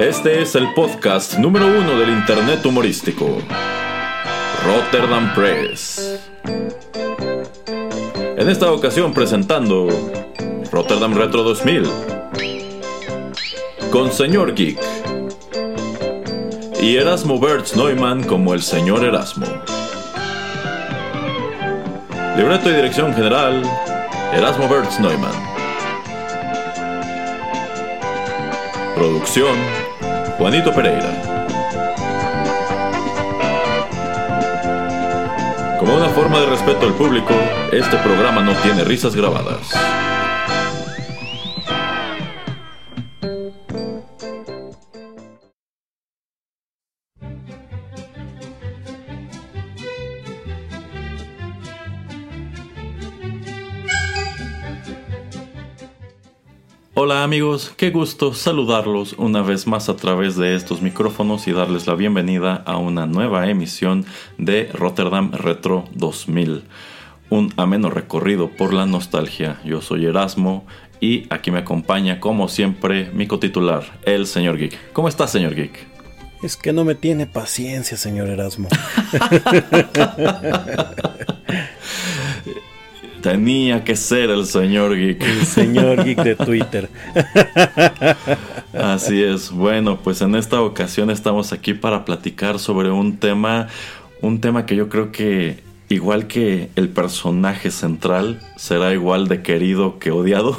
Este es el podcast número uno del Internet humorístico. Rotterdam Press. En esta ocasión presentando Rotterdam Retro 2000. Con Señor Geek. Y Erasmo Bertz Neumann como el Señor Erasmo. Libreto y dirección general, Erasmo Bertz Neumann. Producción, Juanito Pereira. Como una forma de respeto al público, este programa no tiene risas grabadas. Amigos, qué gusto saludarlos una vez más a través de estos micrófonos y darles la bienvenida a una nueva emisión de Rotterdam Retro 2000. Un ameno recorrido por la nostalgia. Yo soy Erasmo y aquí me acompaña como siempre mi cotitular, el señor Geek. ¿Cómo está señor Geek? Es que no me tiene paciencia, señor Erasmo. Tenía que ser el señor Geek. El señor Geek de Twitter. Así es. Bueno, pues en esta ocasión estamos aquí para platicar sobre un tema, un tema que yo creo que igual que el personaje central será igual de querido que odiado.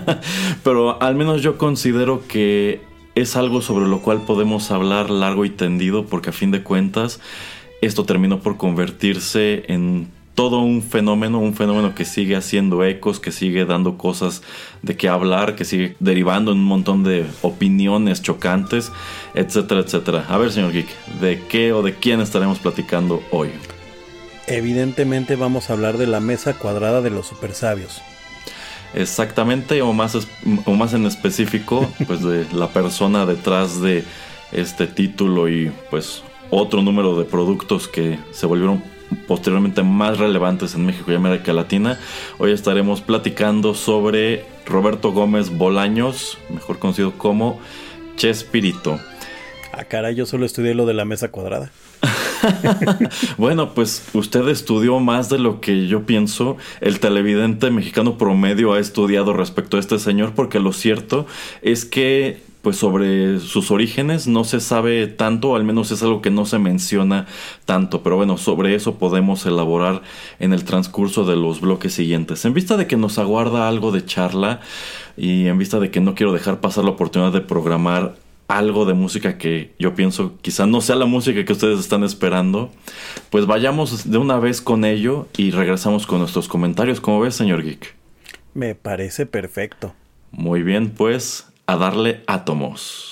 Pero al menos yo considero que es algo sobre lo cual podemos hablar largo y tendido porque a fin de cuentas esto terminó por convertirse en todo un fenómeno, un fenómeno que sigue haciendo ecos, que sigue dando cosas de qué hablar, que sigue derivando en un montón de opiniones chocantes, etcétera, etcétera. A ver, señor Geek, ¿de qué o de quién estaremos platicando hoy? Evidentemente vamos a hablar de la mesa cuadrada de los super sabios. Exactamente, o más, o más en específico, pues de la persona detrás de este título y pues otro número de productos que se volvieron posteriormente más relevantes en México y América Latina. Hoy estaremos platicando sobre Roberto Gómez Bolaños, mejor conocido como Chespirito. Ah, caray, yo solo estudié lo de la mesa cuadrada. bueno, pues usted estudió más de lo que yo pienso el televidente mexicano promedio ha estudiado respecto a este señor, porque lo cierto es que pues sobre sus orígenes no se sabe tanto, al menos es algo que no se menciona tanto, pero bueno, sobre eso podemos elaborar en el transcurso de los bloques siguientes. En vista de que nos aguarda algo de charla y en vista de que no quiero dejar pasar la oportunidad de programar algo de música que yo pienso quizá no sea la música que ustedes están esperando, pues vayamos de una vez con ello y regresamos con nuestros comentarios. ¿Cómo ves, señor Geek? Me parece perfecto. Muy bien, pues a darle átomos.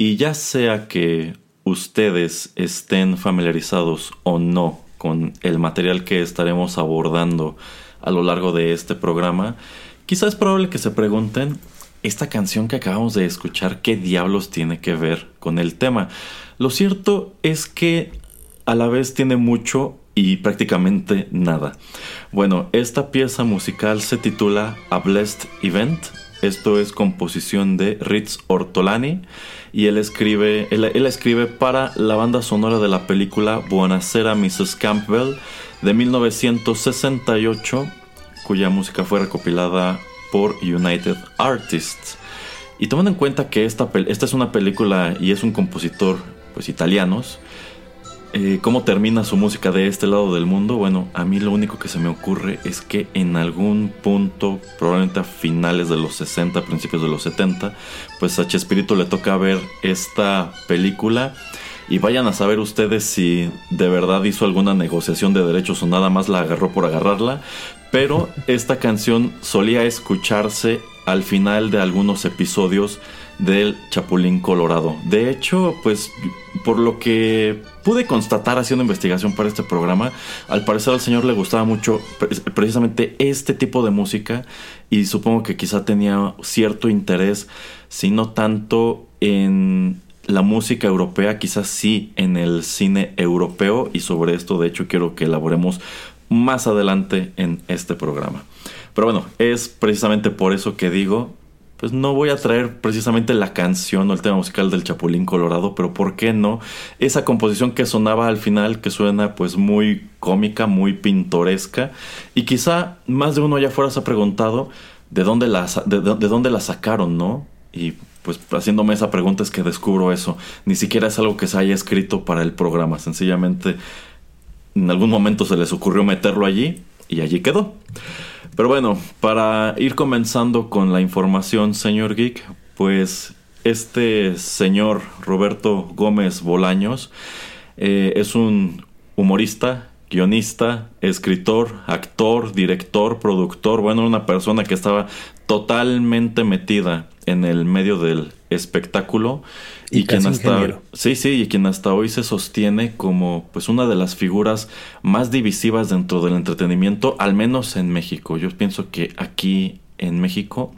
Y ya sea que ustedes estén familiarizados o no con el material que estaremos abordando a lo largo de este programa, quizás es probable que se pregunten, esta canción que acabamos de escuchar, ¿qué diablos tiene que ver con el tema? Lo cierto es que a la vez tiene mucho y prácticamente nada. Bueno, esta pieza musical se titula A Blessed Event. Esto es composición de Ritz Ortolani y él escribe, él, escribe para la banda sonora de la película Buonasera Mrs. Campbell de 1968, cuya música fue recopilada por United Artists. Y tomando en cuenta que esta, esta es una película y es un compositor pues italianos, eh, cómo termina su música de este lado del mundo, bueno, a mí lo único que se me ocurre es que en algún punto, probablemente a finales de los 60, principios de los 70, pues a Chespirito le toca ver esta película. Y vayan a saber ustedes si de verdad hizo alguna negociación de derechos o nada más la agarró por agarrarla. Pero esta canción solía escucharse al final de algunos episodios del Chapulín Colorado. De hecho, pues por lo que pude constatar haciendo investigación para este programa, al parecer al señor le gustaba mucho precisamente este tipo de música y supongo que quizá tenía cierto interés, si no tanto en la música europea, quizás sí en el cine europeo y sobre esto de hecho quiero que elaboremos más adelante en este programa. Pero bueno, es precisamente por eso que digo, pues no voy a traer precisamente la canción o el tema musical del Chapulín Colorado, pero ¿por qué no? Esa composición que sonaba al final, que suena pues muy cómica, muy pintoresca, y quizá más de uno ya fuera se ha preguntado de dónde la, de, dónde la sacaron, ¿no? Y pues haciéndome esa pregunta es que descubro eso. Ni siquiera es algo que se haya escrito para el programa, sencillamente en algún momento se les ocurrió meterlo allí y allí quedó. Pero bueno, para ir comenzando con la información, señor Geek, pues este señor Roberto Gómez Bolaños eh, es un humorista, guionista, escritor, actor, director, productor, bueno, una persona que estaba totalmente metida en el medio del espectáculo y, quien hasta sí sí y quien hasta hoy se sostiene como pues una de las figuras más divisivas dentro del entretenimiento al menos en México. Yo pienso que aquí en México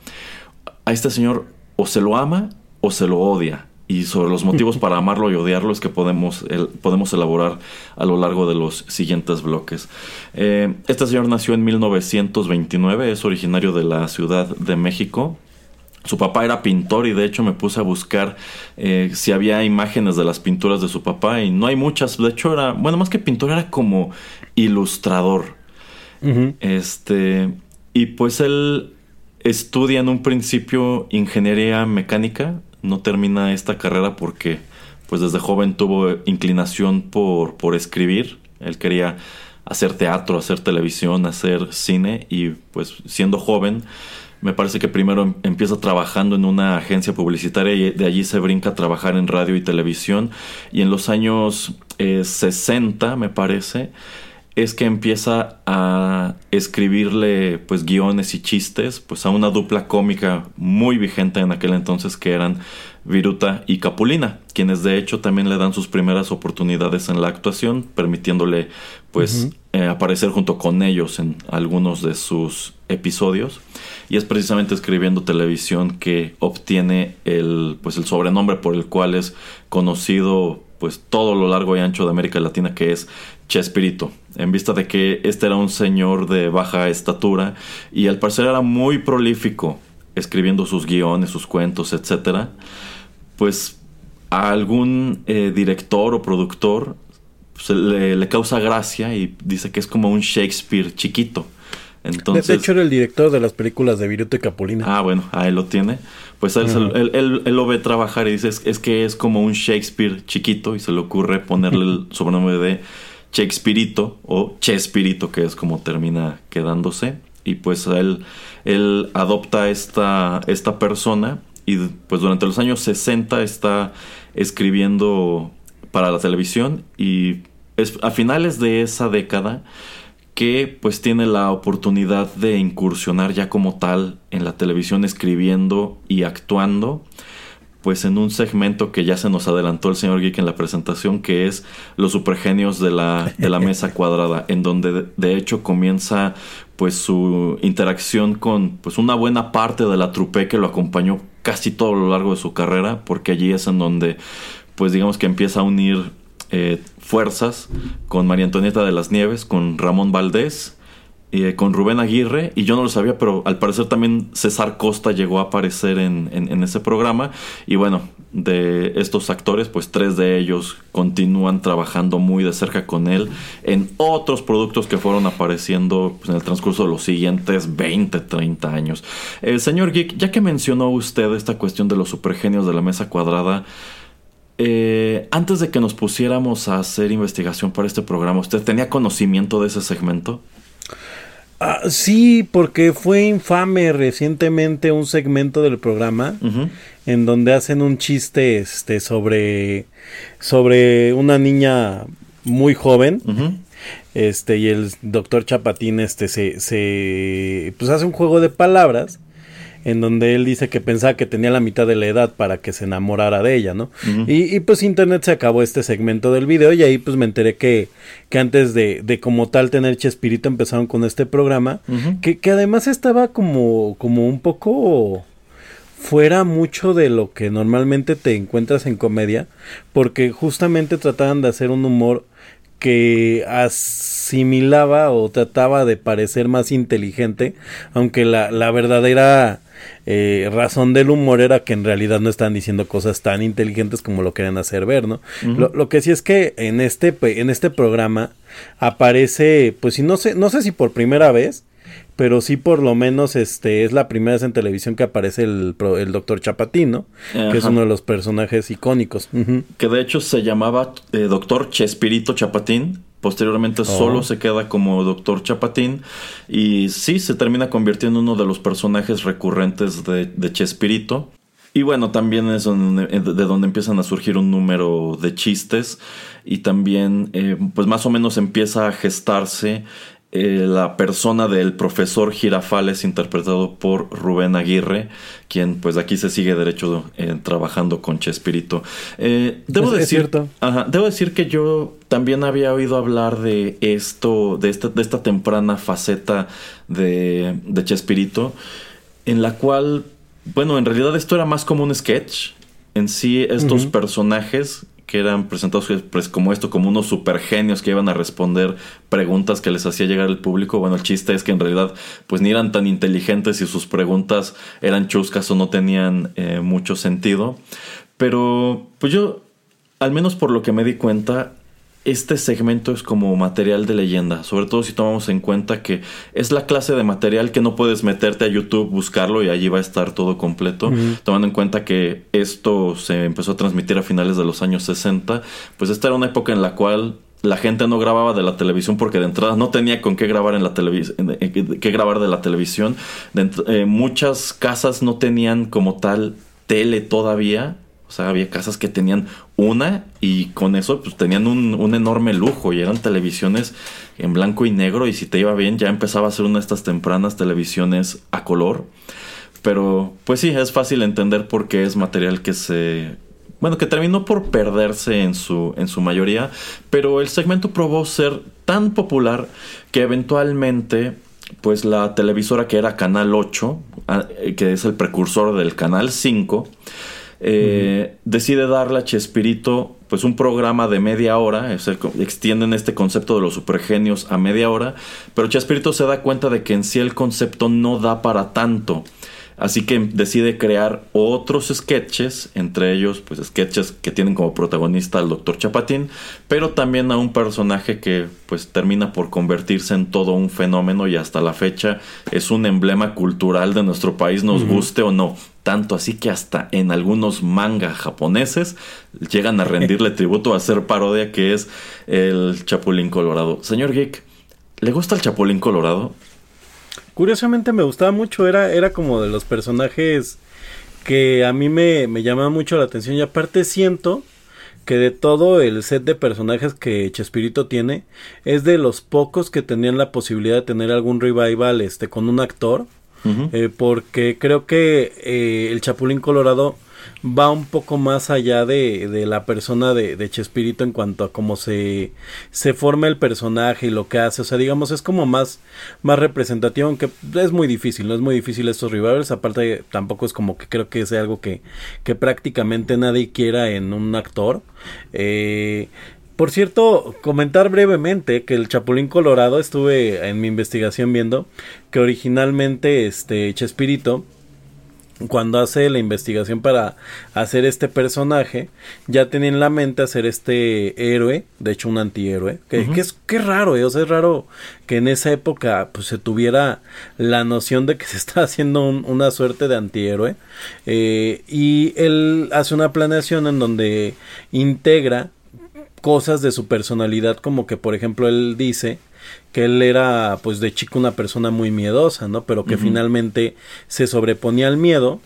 a este señor o se lo ama o se lo odia. Y sobre los motivos para amarlo y odiarlo es que podemos, podemos elaborar a lo largo de los siguientes bloques. Eh, este señor nació en 1929, es originario de la Ciudad de México, su papá era pintor y de hecho me puse a buscar eh, si había imágenes de las pinturas de su papá y no hay muchas. De hecho era, bueno, más que pintor era como ilustrador. Este, y pues él estudia en un principio ingeniería mecánica, no termina esta carrera porque pues desde joven tuvo inclinación por, por escribir. Él quería hacer teatro, hacer televisión, hacer cine y pues siendo joven me parece que primero em, empieza trabajando en una agencia publicitaria y de allí se brinca a trabajar en radio y televisión. Y en los años 60, eh, me parece, es que empieza a escribirle pues guiones y chistes pues a una dupla cómica muy vigente en aquel entonces que eran Viruta y Capulina, quienes de hecho también le dan sus primeras oportunidades en la actuación, permitiéndole pues eh, aparecer junto con ellos en algunos de sus episodios. Y es precisamente escribiendo televisión que obtiene el pues el sobrenombre por el cual es conocido pues todo lo largo y ancho de América Latina que es Chespirito, en vista de que este era un señor de baja estatura y al parecer era muy prolífico escribiendo sus guiones, sus cuentos, etcétera, pues a algún eh, director o productor se le, causa gracia y dice que es como un Shakespeare chiquito. Entonces, de hecho, era el director de las películas de Viruta y Capulina. Ah, bueno, ahí lo tiene. Pues él, lo ve trabajar y dice: es, que es como un Shakespeare chiquito y se le ocurre ponerle el sobrenombre de Shakespeareito o Chespirito, que es como termina quedándose. Y pues él, él adopta esta, esta persona y pues durante los años 60 está escribiendo para la televisión y es a finales de esa década que pues tiene la oportunidad de incursionar ya como tal en la televisión escribiendo y actuando pues en un segmento que ya se nos adelantó el señor Geek en la presentación que es los supergenios de la, de la mesa cuadrada en donde de hecho comienza pues su interacción con pues una buena parte de la trupe que lo acompañó casi todo lo largo de su carrera porque allí es en donde pues digamos que empieza a unir eh, fuerzas con María Antonieta de las Nieves, con Ramón Valdés, eh, con Rubén Aguirre, y yo no lo sabía, pero al parecer también César Costa llegó a aparecer en, ese programa. Y bueno, de estos actores, pues tres de ellos continúan trabajando muy de cerca con él en otros productos que fueron apareciendo pues, en el transcurso de los siguientes 20, 30 años. El señor Geek, ya que mencionó usted esta cuestión de los supergenios de la mesa cuadrada, eh, antes de que nos pusiéramos a hacer investigación para este programa, ¿usted tenía conocimiento de ese segmento? Ah, sí, porque fue infame recientemente un segmento del programa en donde hacen un chiste este sobre sobre una niña muy joven. Este y el doctor Chapatín este se, se pues hace un juego de palabras en donde él dice que pensaba que tenía la mitad de la edad para que se enamorara de ella, ¿no? y, pues internet se acabó este segmento del video y ahí pues me enteré que, que antes de, de como tal tener Chespirito empezaron con este programa, que, que además estaba como, como un poco fuera mucho de lo que normalmente te encuentras en comedia, porque justamente trataban de hacer un humor que asimilaba o trataba de parecer más inteligente, aunque la, la verdadera eh, razón del humor era que en realidad no estaban diciendo cosas tan inteligentes como lo querían hacer ver, ¿no? lo, lo, que sí es que en este, en este programa aparece, pues si no sé, no sé si por primera vez, pero sí por lo menos este es la primera vez en televisión que aparece el, el doctor Chapatín, Que es uno de los personajes icónicos. Que de hecho se llamaba eh, doctor Chespirito Chapatín. Posteriormente solo se queda como Doctor Chapatín y sí se termina convirtiendo en uno de los personajes recurrentes de, de Chespirito. Y bueno, también es donde, de donde empiezan a surgir un número de chistes y también eh, pues más o menos empieza a gestarse eh, la persona del profesor Girafales interpretado por Rubén Aguirre, quien pues aquí se sigue derecho eh, trabajando con Chespirito. Eh, debo, decir, debo decir que yo también había oído hablar de esto, de esta, de esta temprana faceta de, de Chespirito, en la cual, bueno, en realidad esto era más como un sketch. En sí, estos personajes que eran presentados pues, como esto, como unos super genios que iban a responder preguntas que les hacía llegar el público. Bueno, el chiste es que en realidad pues ni eran tan inteligentes y sus preguntas eran chuscas o no tenían eh, mucho sentido. Pero pues yo, al menos por lo que me di cuenta, este segmento es como material de leyenda, sobre todo si tomamos en cuenta que es la clase de material que no puedes meterte a YouTube, buscarlo y allí va a estar todo completo, tomando en cuenta que esto se empezó a transmitir a finales de los años 60, pues esta era una época en la cual la gente no grababa de la televisión porque de entrada no tenía con qué grabar en la televisión, qué grabar de la televisión. Eh, muchas casas no tenían como tal tele todavía o sea, había casas que tenían una y con eso pues tenían un, enorme lujo y eran televisiones en blanco y negro y si te iba bien ya empezaba a ser una de estas tempranas televisiones a color. Pero pues sí, es fácil entender por qué es material que se... Bueno, que terminó por perderse en su, en su mayoría, pero el segmento probó ser tan popular que eventualmente pues la televisora que era Canal 8, ah, que es el precursor del Canal 5, eh, decide darle a Chespirito pues un programa de media hora, extienden este concepto de los supergenios a media hora, pero Chespirito se da cuenta de que en sí el concepto no da para tanto. Así que decide crear otros sketches, entre ellos pues sketches que tienen como protagonista al Dr. Chapatín, pero también a un personaje que pues termina por convertirse en todo un fenómeno y hasta la fecha es un emblema cultural de nuestro país, nos guste o no. Tanto así que hasta en algunos manga japoneses llegan a rendirle tributo a hacer parodia que es el Chapulín Colorado. Señor Geek, ¿le gusta el Chapulín Colorado? Curiosamente me gustaba mucho, era, era como de los personajes que a mí me, me llamaba mucho la atención y aparte siento que de todo el set de personajes que Chespirito tiene es de los pocos que tenían la posibilidad de tener algún revival este con un actor eh, porque creo que eh, el Chapulín Colorado va un poco más allá de, de la persona de, de, Chespirito en cuanto a cómo se, se forma el personaje y lo que hace. O sea, digamos, es como más, más representativo, aunque es muy difícil, no es muy difícil estos rivales. Aparte, tampoco es como que creo que sea algo que, que prácticamente nadie quiera en un actor. Eh, por cierto, comentar brevemente que el Chapulín Colorado estuve en mi investigación viendo que originalmente este Chespirito cuando hace la investigación para hacer este personaje, ya tenía en la mente hacer este héroe, de hecho un antihéroe, que, es que raro, eh, o sea, es raro que en esa época pues se tuviera la noción de que se está haciendo una suerte de antihéroe, eh, y él hace una planeación en donde integra cosas de su personalidad, como que por ejemplo él dice que él era pues de chico una persona muy miedosa, ¿no? Pero que finalmente se sobreponía al miedo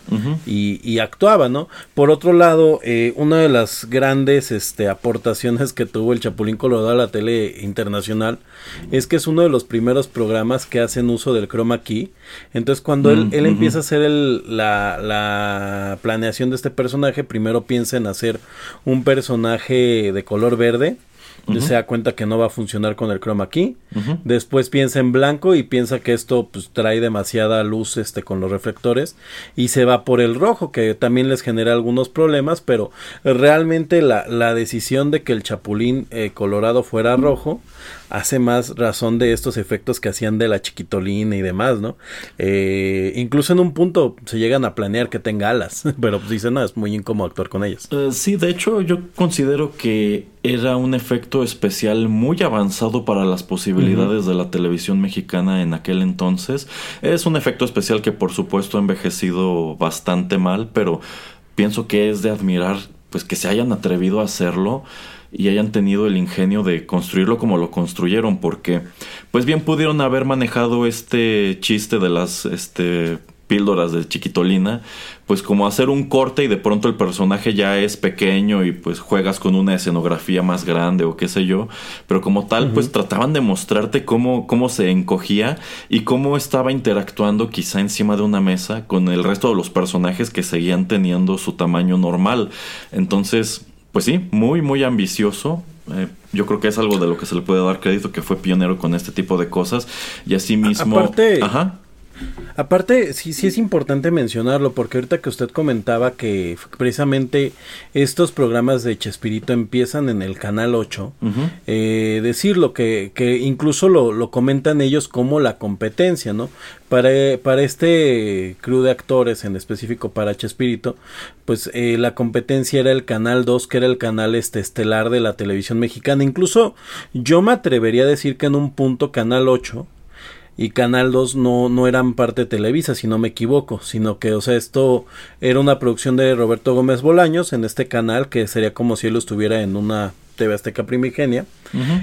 y, actuaba, ¿no? Por otro lado, eh, una de las grandes este, aportaciones que tuvo el Chapulín Colorado a la tele internacional es que es uno de los primeros programas que hacen uso del chroma key. Entonces cuando él, él empieza a hacer el, la, la planeación de este personaje, primero piensa en hacer un personaje de color verde se da cuenta que no va a funcionar con el chroma key. Después piensa en blanco y piensa que esto pues, trae demasiada luz este, con los reflectores y se va por el rojo, que también les genera algunos problemas, pero realmente la, la decisión de que el chapulín eh, colorado fuera rojo hace más razón de estos efectos que hacían de la chiquitolina y demás, ¿no? Eh, incluso en un punto se llegan a planear que tenga alas, pero pues dicen, no, es muy incómodo actuar con ellas. Eh, sí, de hecho yo considero que era un efecto especial muy avanzado para las posibilidades de la televisión mexicana en aquel entonces. Es un efecto especial que por supuesto ha envejecido bastante mal, pero pienso que es de admirar pues que se hayan atrevido a hacerlo y hayan tenido el ingenio de construirlo como lo construyeron, porque pues bien pudieron haber manejado este chiste de las este píldoras de chiquitolina, pues como hacer un corte y de pronto el personaje ya es pequeño y pues juegas con una escenografía más grande o qué sé yo, pero como tal pues trataban de mostrarte cómo, cómo se encogía y cómo estaba interactuando quizá encima de una mesa con el resto de los personajes que seguían teniendo su tamaño normal. Entonces, pues sí, muy, muy ambicioso. Eh, yo creo que es algo de lo que se le puede dar crédito, que fue pionero con este tipo de cosas. Y así mismo... Aparte, Ajá. Aparte, sí, sí es importante mencionarlo, porque ahorita que usted comentaba que precisamente estos programas de Chespirito empiezan en el canal 8, eh, decirlo que, que incluso lo, lo, comentan ellos como la competencia, ¿no? Para, para este crew de actores, en específico para Chespirito, pues eh, la competencia era el canal 2, que era el canal este estelar de la televisión mexicana. Incluso yo me atrevería a decir que en un punto canal 8 y Canal 2 no, no eran parte de Televisa, si no me equivoco, sino que, o sea, esto era una producción de Roberto Gómez Bolaños en este canal, que sería como si él estuviera en una TV Azteca Primigenia,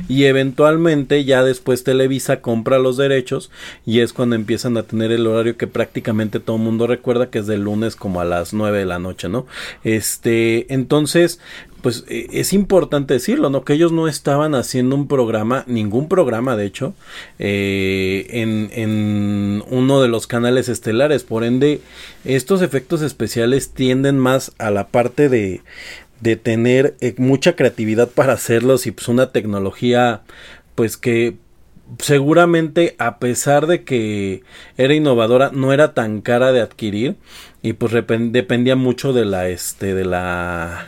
y eventualmente ya después Televisa compra los derechos y es cuando empiezan a tener el horario que prácticamente todo el mundo recuerda que es del lunes como a las 9 de la noche, ¿no? Este, entonces, pues e, es importante decirlo, ¿no? Que ellos no estaban haciendo un programa, ningún programa, de hecho, eh, en, en, uno de los canales estelares. Por ende, estos efectos especiales tienden más a la parte de, de tener eh, mucha creatividad para hacerlos y pues una tecnología, pues que seguramente a pesar de que era innovadora no era tan cara de adquirir y pues dependía mucho de la este de la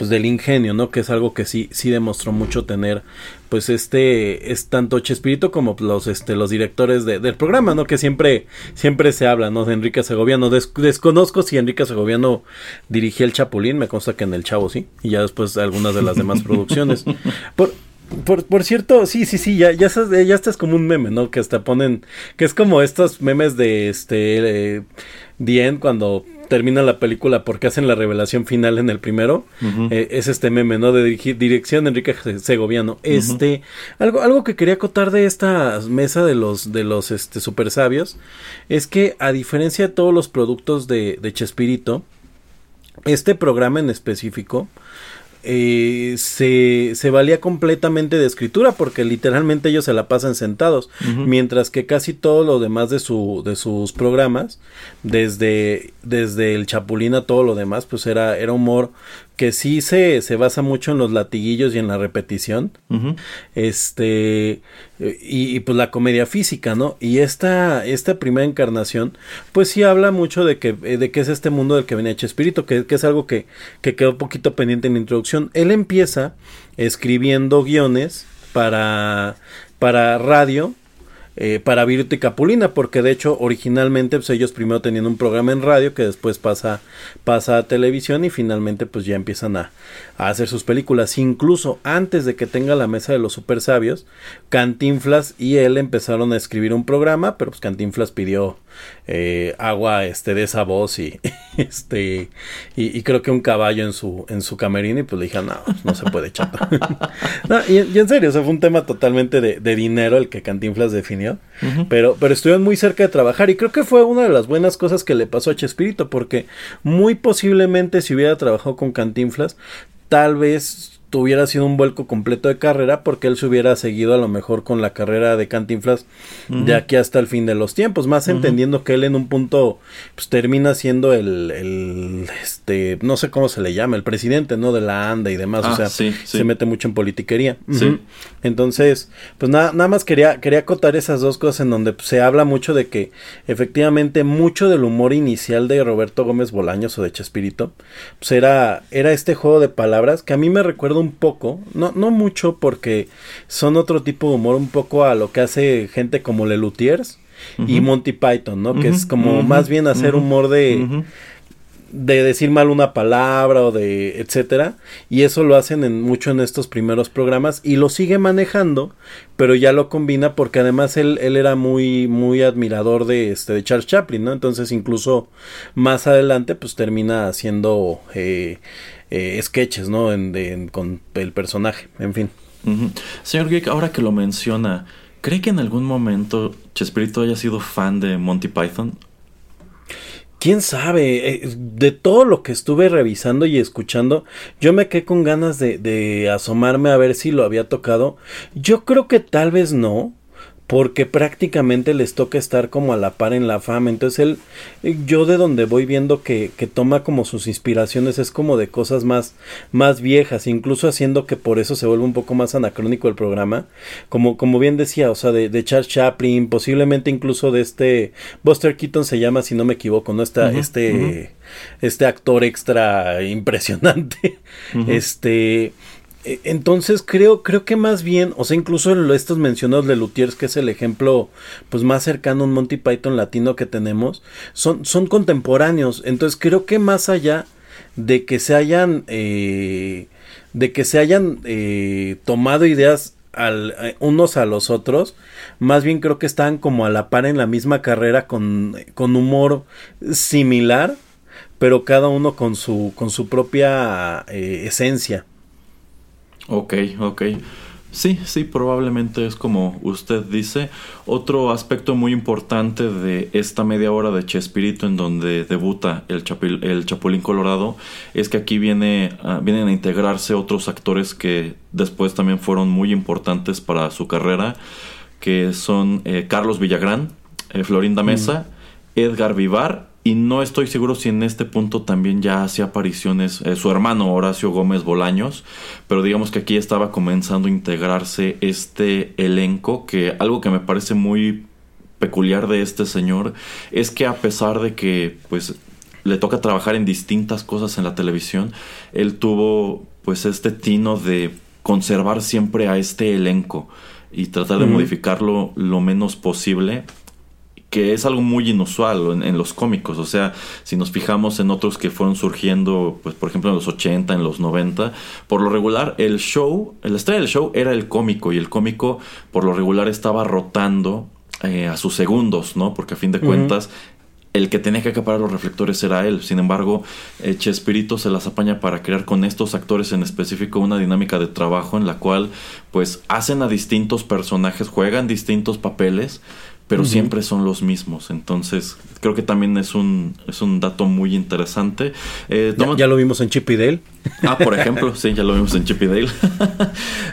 pues del ingenio, ¿no? Que es algo que sí, sí demostró mucho tener, pues este, es tanto Chespirito como los, este, los directores del programa, ¿no? Que siempre, siempre se habla, ¿no? De Enrique Segoviano. desconozco si Enrique Segoviano dirigía el Chapulín, me consta que en El Chavo sí, y ya después algunas de las demás producciones. Por, por, por, cierto, sí, sí, sí, ya, ya, ya estás como un meme, ¿no? Que hasta ponen, que es como estos memes de este, eh, Dien cuando termina la película porque hacen la revelación final en el primero. Eh, es este meme, ¿no? De dirección Enrique Segoviano. Este, algo, algo que quería acotar de esta mesa de los, de los este, super sabios es que a diferencia de todos los productos de, de Chespirito, este programa en específico eh, se, se, valía completamente de escritura porque literalmente ellos se la pasan sentados, mientras que casi todo lo demás de, su, de sus programas, desde, desde el Chapulín a todo lo demás, pues era, era humor que sí se, se basa mucho en los latiguillos y en la repetición. Este, y, pues la comedia física, ¿no? Y esta, esta primera encarnación, pues sí habla mucho de que, de que es este mundo del que viene Chespirito, que, que es algo que, que quedó un poquito pendiente en la introducción. Él empieza escribiendo guiones para, para radio eh, para Virtu y Capulina, porque de hecho originalmente pues, ellos primero tenían un programa en radio que después pasa, pasa a televisión y finalmente pues ya empiezan a, a hacer sus películas. Incluso antes de que tenga la mesa de los super sabios, Cantinflas y él empezaron a escribir un programa, pero pues Cantinflas pidió eh, agua este de esa voz y este y, creo que un caballo en su en su camerino y pues le dije no no se puede chato y, en serio o fue un tema totalmente de, dinero el que Cantinflas definió pero pero estuvieron muy cerca de trabajar y creo que fue una de las buenas cosas que le pasó a Chespirito porque muy posiblemente si hubiera trabajado con Cantinflas tal vez tuviera sido un vuelco completo de carrera porque él se hubiera seguido a lo mejor con la carrera de Cantinflas de aquí hasta el fin de los tiempos, más entendiendo que él en un punto pues termina siendo el, el, este no sé cómo se le llama, el presidente, ¿no? de la ANDA y demás, o ah, sea, se mete mucho en politiquería. Entonces, pues nada, nada más quería quería acotar esas dos cosas en donde pues, se habla mucho de que efectivamente mucho del humor inicial de Roberto Gómez Bolaños o de Chespirito pues era era este juego de palabras que a mí me recuerda un poco, no, no mucho porque son otro tipo de humor, un poco a lo que hace gente como Lelutiers y Monty Python, ¿no? que es como más bien hacer humor de de decir mal una palabra o de etcétera. Y eso lo hacen en, mucho en estos primeros programas y lo sigue manejando pero ya lo combina porque además él, él era muy muy admirador de este de Charles Chaplin no entonces incluso más adelante pues termina haciendo eh, eh, sketches, ¿no? En, con el personaje, en fin. Señor Geek, ahora que lo menciona, ¿cree que en algún momento Chespirito haya sido fan de Monty Python? quién sabe, eh, de todo lo que estuve revisando y escuchando, yo me quedé con ganas de, de, asomarme a ver si lo había tocado. Yo creo que tal vez no, porque prácticamente les toca estar como a la par en la fama. Entonces él, eh, yo de donde voy viendo que, que, toma como sus inspiraciones es como de cosas más, más viejas, incluso haciendo que por eso se vuelve un poco más anacrónico el programa. Como, como bien decía, o sea, de, de Charles Chaplin, posiblemente incluso de este, Buster Keaton se llama, si no me equivoco, ¿no? Está, este, este actor extra impresionante. Este, entonces creo, creo que más bien, o sea, incluso estos mencionados de Lutiers, que es el ejemplo pues más cercano a un Monty Python latino que tenemos, son, son contemporáneos. Entonces creo que más allá de que se hayan eh, de que se hayan eh, tomado ideas al, unos a los otros, más bien creo que están como a la par en la misma carrera con, con humor similar, pero cada uno con su, con su propia esencia. Ok, ok. Sí, sí, probablemente es como usted dice. Otro aspecto muy importante de esta media hora de Chespirito en donde debuta el, el Chapulín Colorado es que aquí viene, ah, vienen a integrarse otros actores que después también fueron muy importantes para su carrera, que son eh, Carlos Villagrán, eh, Florinda Mesa, Edgar Vivar y no estoy seguro si en este punto también ya hacía apariciones eh, su hermano Horacio Gómez Bolaños, pero digamos que aquí estaba comenzando a integrarse este elenco, que algo que me parece muy peculiar de este señor es que a pesar de que pues le toca trabajar en distintas cosas en la televisión, él tuvo pues este tino de conservar siempre a este elenco y tratar de modificarlo lo menos posible que es algo muy inusual en, los cómicos. O sea, si nos fijamos en otros que fueron surgiendo, pues por ejemplo en los 80, en los 90, por lo regular el show, la estrella del show era el cómico y el cómico por lo regular estaba rotando eh, a sus segundos, ¿no? Porque a fin de cuentas el que tenía que acaparar los reflectores era él. Sin embargo, eh, Chespirito se las apaña para crear con estos actores en específico una dinámica de trabajo en la cual pues hacen a distintos personajes, juegan distintos papeles, pero siempre son los mismos. Entonces, creo que también es un, es un dato muy interesante. Eh, ya, lo vimos en Chip y Dale. Ah, por ejemplo, sí, ya lo vimos en Chip y Dale.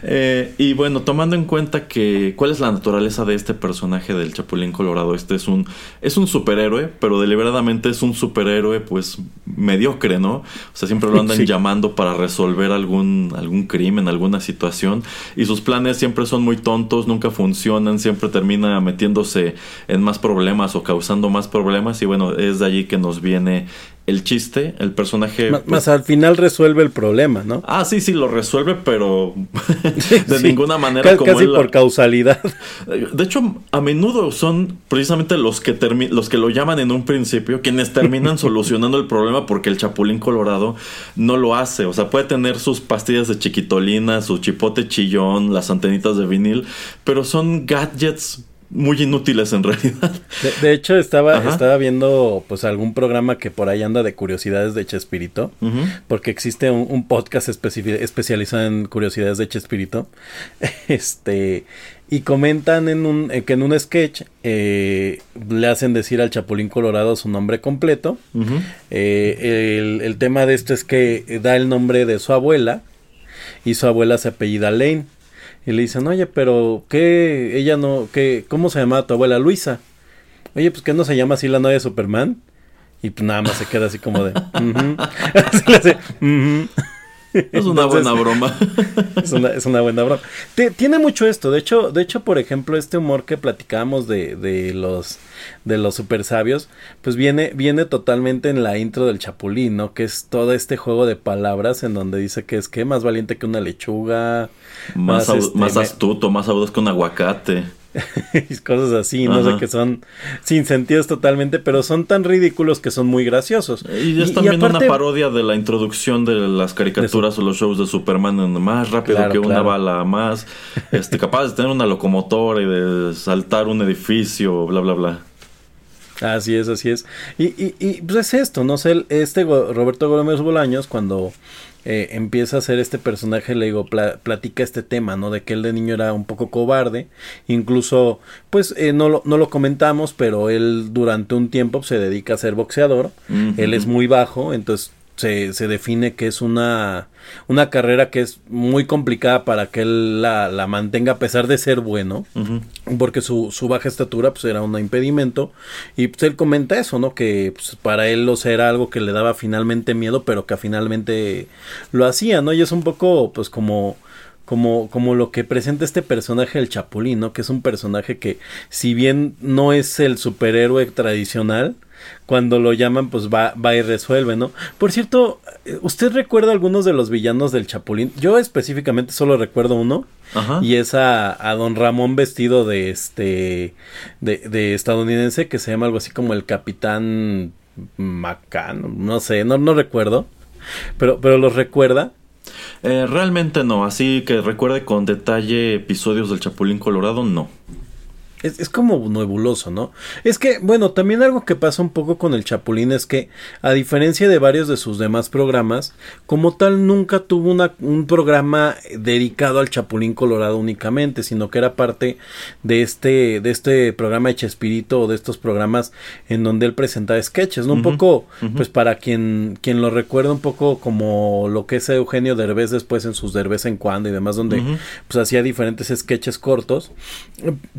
Eh, y bueno, tomando en cuenta que cuál es la naturaleza de este personaje del Chapulín Colorado, este es un, es un superhéroe, pero deliberadamente es un superhéroe pues mediocre, ¿no? O sea, siempre lo andan llamando para resolver algún, algún crimen, alguna situación, y sus planes siempre son muy tontos, nunca funcionan, siempre termina metiéndose en más problemas o causando más problemas, y bueno, es de allí que nos viene el chiste, el personaje... Más, pues al final resuelve el problema, ¿no? Ah, sí, sí, lo resuelve, pero de ninguna manera como Casi por causalidad. De hecho, a menudo son precisamente los que, los que lo llaman en un principio, quienes terminan solucionando el problema porque el chapulín colorado no lo hace. O sea, puede tener sus pastillas de chiquitolina, su chipote chillón, las antenitas de vinil, pero son gadgets muy inútiles en realidad. De, hecho, estaba, estaba viendo pues algún programa que por ahí anda de curiosidades de Chespirito, porque existe un, podcast especializado en curiosidades de Chespirito. Este, y comentan en un, que en un sketch eh, le hacen decir al Chapulín Colorado su nombre completo. Eh, el, el tema de esto es que da el nombre de su abuela y su abuela se apellida Lane. Y le dicen, oye, pero ¿qué? Ella no, ¿qué? ¿Cómo se llama tu abuela Luisa? Oye, pues ¿qué no se llama así la novia Superman? Y pues nada más se queda así como de... Es una buena broma. es, una, es, una, buena broma. tiene mucho esto. De hecho, de hecho, por ejemplo, este humor que platicábamos de, de los de los super sabios, pues viene, viene totalmente en la intro del Chapulín, ¿no? Que es todo este juego de palabras en donde dice que es que más valiente que una lechuga. Más, más, este, astuto, más audaz que un aguacate. cosas así, no sé, que son sin sentidos totalmente, pero son tan ridículos que son muy graciosos. Y es también una parodia de la introducción de las caricaturas o los shows de Superman, más rápido que una bala, más este, capaz de tener una locomotora y de saltar un edificio, bla, bla, bla. Así es, así es. Y, y, y pues es esto, no sé, este Roberto Gómez Bolaños cuando eh, empieza a ser este personaje, le digo, platica este tema, ¿no? De que él de niño era un poco cobarde, incluso, pues eh, no, lo, no lo comentamos, pero él durante un tiempo se dedica a ser boxeador, él es muy bajo, entonces se, se, define que es una, una carrera que es muy complicada para que él la, la mantenga a pesar de ser bueno, porque su, su, baja estatura pues era un impedimento y pues él comenta eso, ¿no? Que pues, para él lo era algo que le daba finalmente miedo, pero que finalmente lo hacía, ¿no? Y es un poco pues como como, como lo que presenta este personaje el Chapulín, ¿no? Que es un personaje que, si bien no es el superhéroe tradicional, cuando lo llaman, pues va, va y resuelve, ¿no? Por cierto, ¿usted recuerda algunos de los villanos del Chapulín? Yo específicamente solo recuerdo uno. Y es a, don Ramón vestido de este. De, estadounidense que se llama algo así como el Capitán Macano. No sé, no, no recuerdo. Pero, pero los recuerda. Eh, realmente no, así que recuerde con detalle episodios del Chapulín Colorado, no. Es, es, como nebuloso, ¿no? Es que, bueno, también algo que pasa un poco con el Chapulín es que, a diferencia de varios de sus demás programas, como tal nunca tuvo una, un programa dedicado al Chapulín Colorado únicamente, sino que era parte de este, de este programa de Chespirito o de estos programas en donde él presentaba sketches, ¿no? Un poco, pues para quien, quien lo recuerda un poco como lo que es Eugenio Derbez después en sus Derbez en cuando y demás, donde pues hacía diferentes sketches cortos,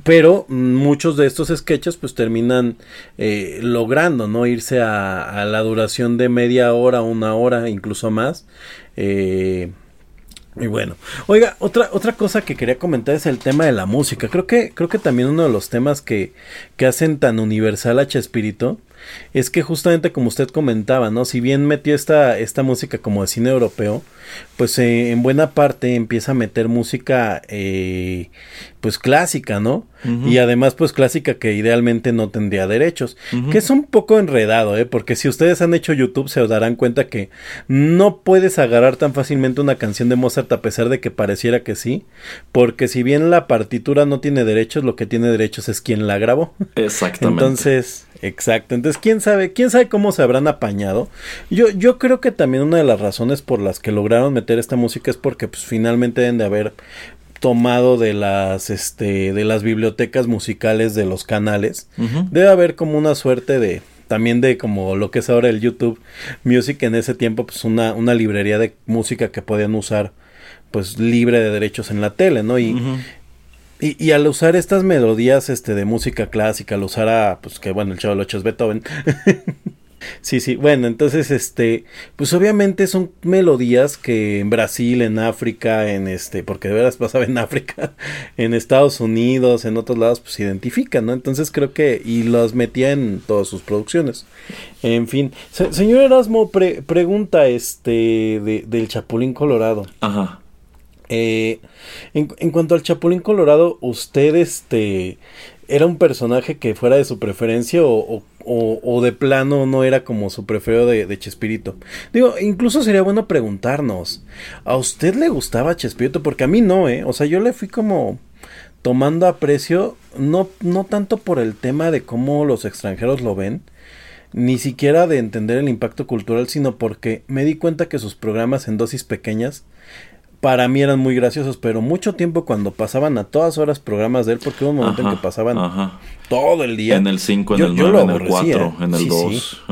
pero muchos de estos sketches pues terminan eh, logrando no irse a, la duración de media hora, una hora, incluso más. Eh, y bueno, oiga, otra, otra cosa que quería comentar es el tema de la música. Creo que, creo que también uno de los temas que, que hacen tan universal a Chespirito es que justamente como usted comentaba, ¿no? Si bien metió esta, esta música como de cine europeo, pues eh, en buena parte empieza a meter música eh, pues clásica, ¿no? Y además pues clásica que idealmente no tendría derechos, que es un poco enredado, ¿eh? Porque si ustedes han hecho YouTube se darán cuenta que no puedes agarrar tan fácilmente una canción de Mozart a pesar de que pareciera que sí, porque si bien la partitura no tiene derechos, lo que tiene derechos es quien la grabó. Exactamente. Entonces, exacto, entonces quién sabe, quién sabe cómo se habrán apañado. Yo, yo creo que también una de las razones por las que lograron meter esta música es porque pues finalmente deben de haber tomado de las este de las bibliotecas musicales de los canales. Debe haber como una suerte de también de como lo que es ahora el YouTube Music en ese tiempo pues una, una librería de música que podían usar pues libre de derechos en la tele, ¿no? Y, y, y, al usar estas melodías este de música clásica, al usar a pues que bueno, el Chavo 8 es Beethoven. Sí, sí, bueno, entonces este, pues obviamente son melodías que en Brasil, en África, en este, porque de veras pasaba en África, en Estados Unidos, en otros lados, pues se identifican, ¿no? Entonces creo que, y los metía en todas sus producciones. En fin, señor Erasmo, pregunta este, de, del Chapulín Colorado. Ajá. Eh, en, en cuanto al Chapulín Colorado, usted este ¿Era un personaje que fuera de su preferencia o, o, de plano no era como su preferido de, de, Chespirito? Digo, incluso sería bueno preguntarnos, ¿a usted le gustaba Chespirito? Porque a mí no, ¿eh? O sea, yo le fui como tomando aprecio, no, no tanto por el tema de cómo los extranjeros lo ven, ni siquiera de entender el impacto cultural, sino porque me di cuenta que sus programas en dosis pequeñas para mí eran muy graciosos, pero mucho tiempo cuando pasaban a todas horas programas de él, porque hubo un momento en que pasaban todo el día. En el 5, en el 9, en el 4, en el 2.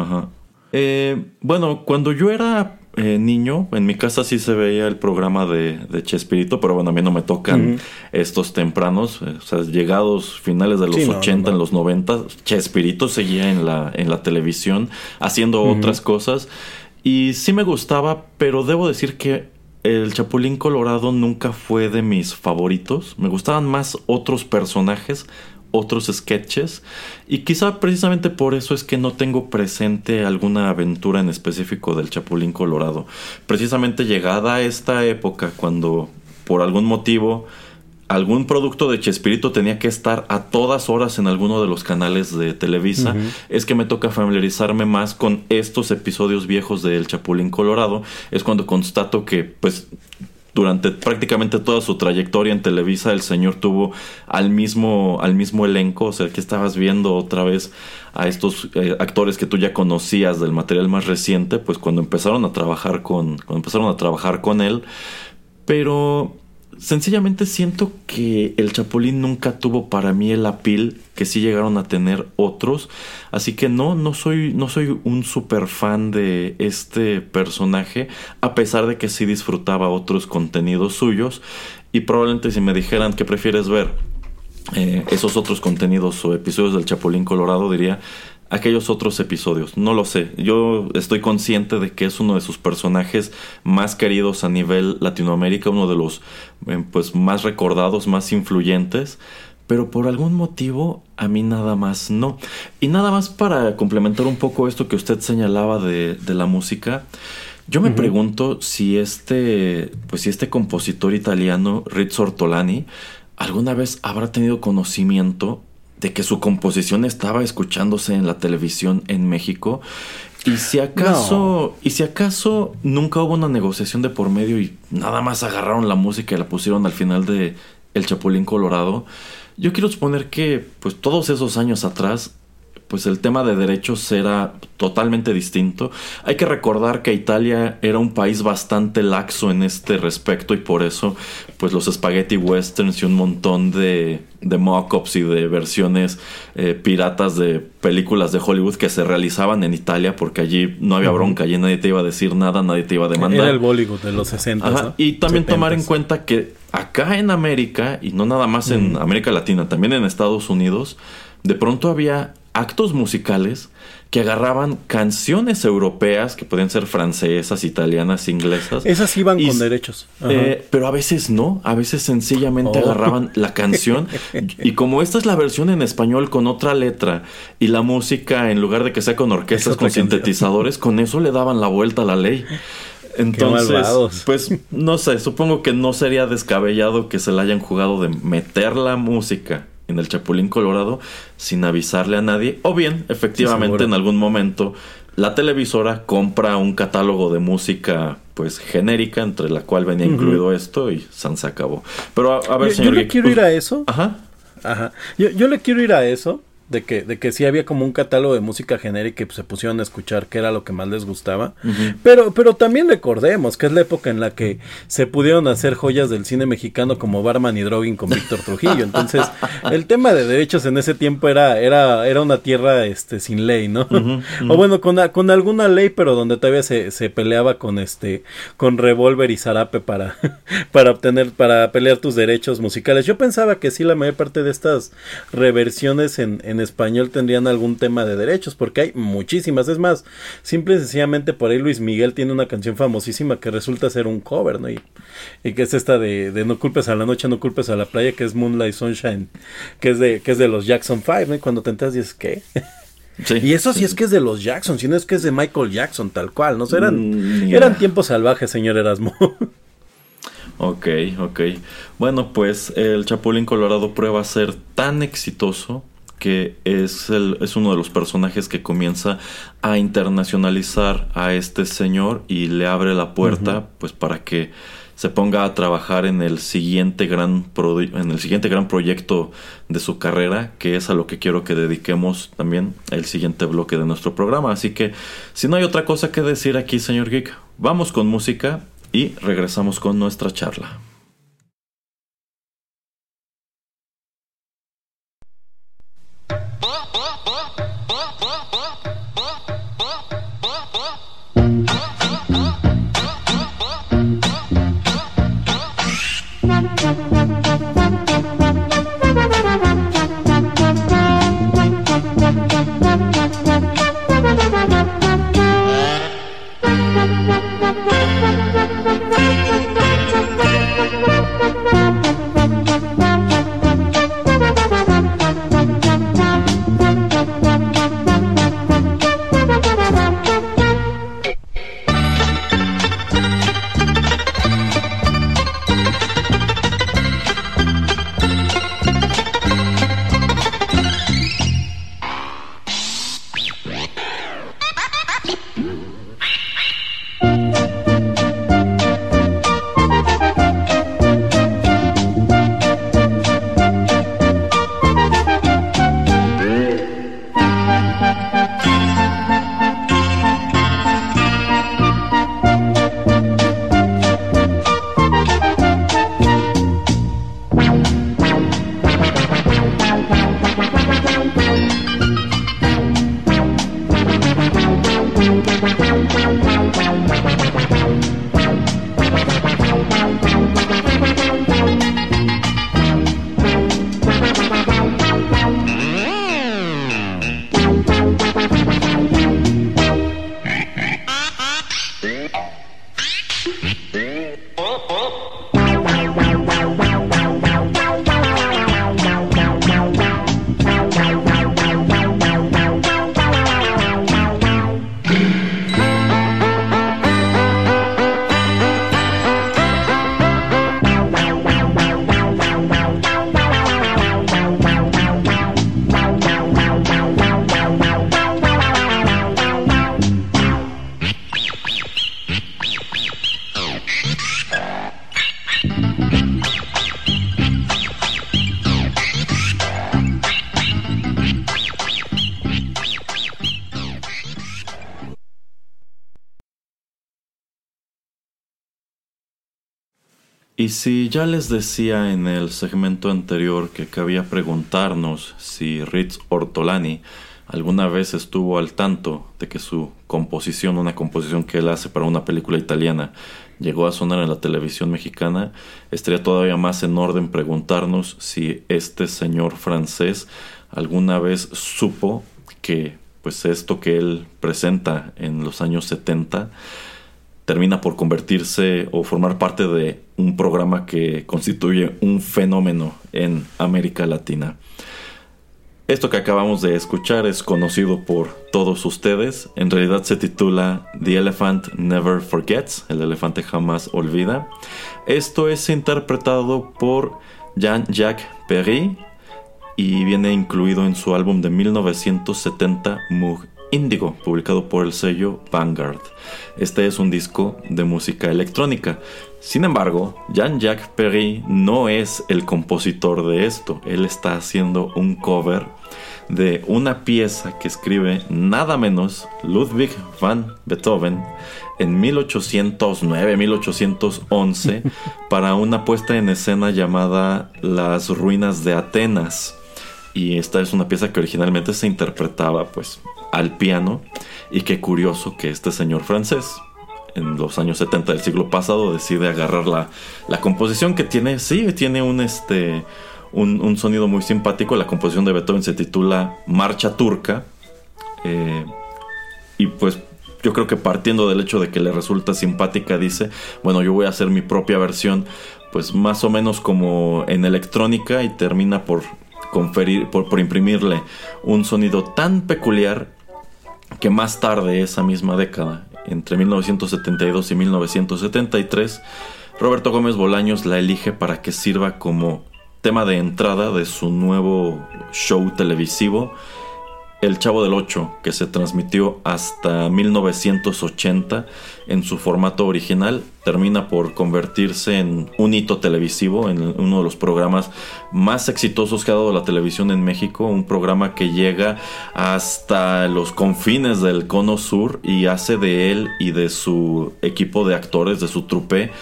Eh, bueno, cuando yo era eh, niño, en mi casa sí se veía el programa de, de Chespirito, pero bueno, a mí no me tocan estos tempranos, eh, o sea, llegados finales de los 80, en los 90, Chespirito seguía en la, en la televisión haciendo otras cosas. Y sí me gustaba, pero debo decir que el Chapulín Colorado nunca fue de mis favoritos. Me gustaban más otros personajes, otros sketches. Y quizá precisamente por eso es que no tengo presente alguna aventura en específico del Chapulín Colorado. Precisamente llegada a esta época, cuando por algún motivo algún producto de Chespirito tenía que estar a todas horas en alguno de los canales de Televisa, es que me toca familiarizarme más con estos episodios viejos de El Chapulín Colorado. Es cuando constato que, pues, durante prácticamente toda su trayectoria en Televisa, el señor tuvo al mismo, al mismo elenco, o sea, que estabas viendo otra vez a estos eh, actores que tú ya conocías del material más reciente, pues cuando empezaron a trabajar con, cuando empezaron a trabajar con él, pero sencillamente siento que el Chapulín nunca tuvo para mí el apil que sí llegaron a tener otros. Así que no, no soy, no soy un super fan de este personaje, a pesar de que sí disfrutaba otros contenidos suyos. Y probablemente si me dijeran que prefieres ver eh, esos otros contenidos o episodios del Chapulín Colorado, diría aquellos otros episodios. No lo sé. Yo estoy consciente de que es uno de sus personajes más queridos a nivel Latinoamérica, uno de los eh, pues más recordados, más influyentes. Pero por algún motivo a mí nada más no. Y nada más para complementar un poco esto que usted señalaba de, de la música. Yo me pregunto si este, pues si este compositor italiano, Rizzo Ortolani, alguna vez habrá tenido conocimiento de que su composición estaba escuchándose en la televisión en México. Y si acaso, y si acaso nunca hubo una negociación de por medio y nada más agarraron la música y la pusieron al final de El Chapulín Colorado, yo quiero suponer que pues todos esos años atrás pues el tema de derechos era totalmente distinto. Hay que recordar que Italia era un país bastante laxo en este respecto y por eso pues los spaghetti westerns y un montón de, de mock-ups y de versiones eh, piratas de películas de Hollywood que se realizaban en Italia porque allí no había bronca, allí nadie te iba a decir nada, nadie te iba a demandar. Era el Bollywood de los 60. Y también tomar en cuenta que acá en América, y no nada más en América Latina, también en Estados Unidos, de pronto había actos musicales que agarraban canciones europeas que podían ser francesas, italianas, inglesas. Esas iban con derechos. Eh, pero a veces no, a veces sencillamente oh. agarraban la canción y como esta es la versión en español con otra letra y la música en lugar de que sea con orquestas, con sintetizadores, con eso le daban la vuelta a la ley. Entonces, pues no sé, supongo que no sería descabellado que se le hayan jugado de meter la música en el Chapulín Colorado sin avisarle a nadie. O bien, efectivamente, en algún momento la televisora compra un catálogo de música pues genérica entre la cual venía incluido esto y San se acabó. Pero a, ver, yo, señor. Yo le quiero ir a eso. Ajá. Ajá. Yo, yo le quiero ir a eso de que, de que sí había como un catálogo de música genérica y pues, se pusieron a escuchar qué era lo que más les gustaba. pero, pero también recordemos que es la época en la que se pudieron hacer joyas del cine mexicano como Barman y Droguin con Víctor Trujillo. Entonces, el tema de derechos en ese tiempo era, era, era una tierra este, sin ley, ¿no? o bueno, con, con alguna ley, pero donde todavía se, se peleaba con este, con revólver y zarape para, para obtener, para pelear tus derechos musicales. Yo pensaba que sí, la mayor parte de estas reversiones en en español tendrían algún tema de derechos, porque hay muchísimas. Es más, simple y sencillamente por ahí Luis Miguel tiene una canción famosísima que resulta ser un cover, ¿no? Y, que es esta de, No culpes a la noche, no culpes a la playa, que es Moonlight Sunshine, que es de, que es de los Jackson 5, ¿no? Y cuando te enteras dices, ¿qué? y eso sí, es que es de los Jackson, si no es que es de Michael Jackson, tal cual, ¿no? eran, mm, eran tiempos salvajes, señor Erasmo. Ok, ok. Bueno, pues el Chapulín Colorado prueba a ser tan exitoso que es, el, es uno de los personajes que comienza a internacionalizar a este señor y le abre la puerta pues para que se ponga a trabajar en el siguiente gran en el siguiente gran proyecto de su carrera, que es a lo que quiero que dediquemos también el siguiente bloque de nuestro programa. Así que si no hay otra cosa que decir aquí, señor Geek, vamos con música y regresamos con nuestra charla. Y si ya les decía en el segmento anterior que cabía preguntarnos si Ritz Ortolani alguna vez estuvo al tanto de que su composición, una composición que él hace para una película italiana, llegó a sonar en la televisión mexicana, estaría todavía más en orden preguntarnos si este señor francés alguna vez supo que pues esto que él presenta en los años 70 termina por convertirse o formar parte de un programa que constituye un fenómeno en América Latina. Esto que acabamos de escuchar es conocido por todos ustedes. En realidad se titula The Elephant Never Forgets, el elefante jamás olvida. Esto es interpretado por Jean-Jacques Perry y viene incluido en su álbum de 1970 Moog Indigo, publicado por el sello Vanguard. Este es un disco de música electrónica. Sin embargo, Jean-Jacques Perry no es el compositor de esto. Él está haciendo un cover de una pieza que escribe nada menos Ludwig van Beethoven en 1809-1811 para una puesta en escena llamada Las ruinas de Atenas. Y esta es una pieza que originalmente se interpretaba pues al piano y qué curioso que este señor francés en los años 70 del siglo pasado decide agarrar la, la composición que tiene, sí, tiene un este un, sonido muy simpático. La composición de Beethoven se titula Marcha Turca. Eh, y pues yo creo que partiendo del hecho de que le resulta simpática, dice, bueno, yo voy a hacer mi propia versión, pues más o menos como en electrónica y termina por conferir, por, por imprimirle un sonido tan peculiar que más tarde, esa misma década, entre 1972 y 1973, Roberto Gómez Bolaños la elige para que sirva como tema de entrada de su nuevo show televisivo, El Chavo del Ocho, que se transmitió hasta 1980 en su formato original, termina por convertirse en un hito televisivo, en uno de los programas más exitosos que ha dado la televisión en México, un programa que llega hasta los confines del cono sur y hace de él y de su equipo de actores, de su trupe,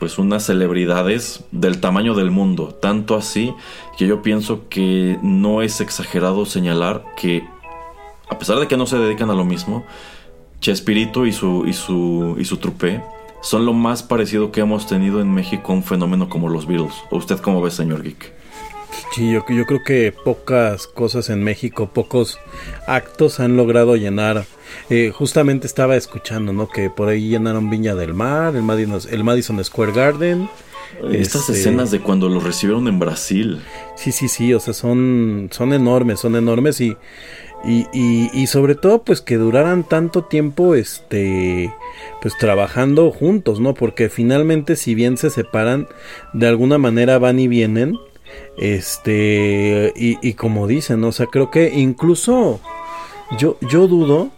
pues unas celebridades del tamaño del mundo, tanto así que yo pienso que no es exagerado señalar que a pesar de que no se dedican a lo mismo, Chespirito y su y su y su trupe son lo más parecido que hemos tenido en México un fenómeno como los Beatles. ¿O usted cómo ve, señor Geek? Sí, yo, yo creo que pocas cosas en México, pocos actos han logrado llenar eh, justamente estaba escuchando, ¿no? Que por ahí llenaron Viña del Mar, el Madison, el Madison Square Garden. Estas este, escenas de cuando lo recibieron en Brasil. Sí, sí, sí, o sea, son, son enormes, son enormes y, y, y, sobre todo pues que duraran tanto tiempo este pues trabajando juntos, ¿no? Porque finalmente si bien se separan, de alguna manera van y vienen. Este, y, como dicen, o sea, creo que incluso yo, yo dudo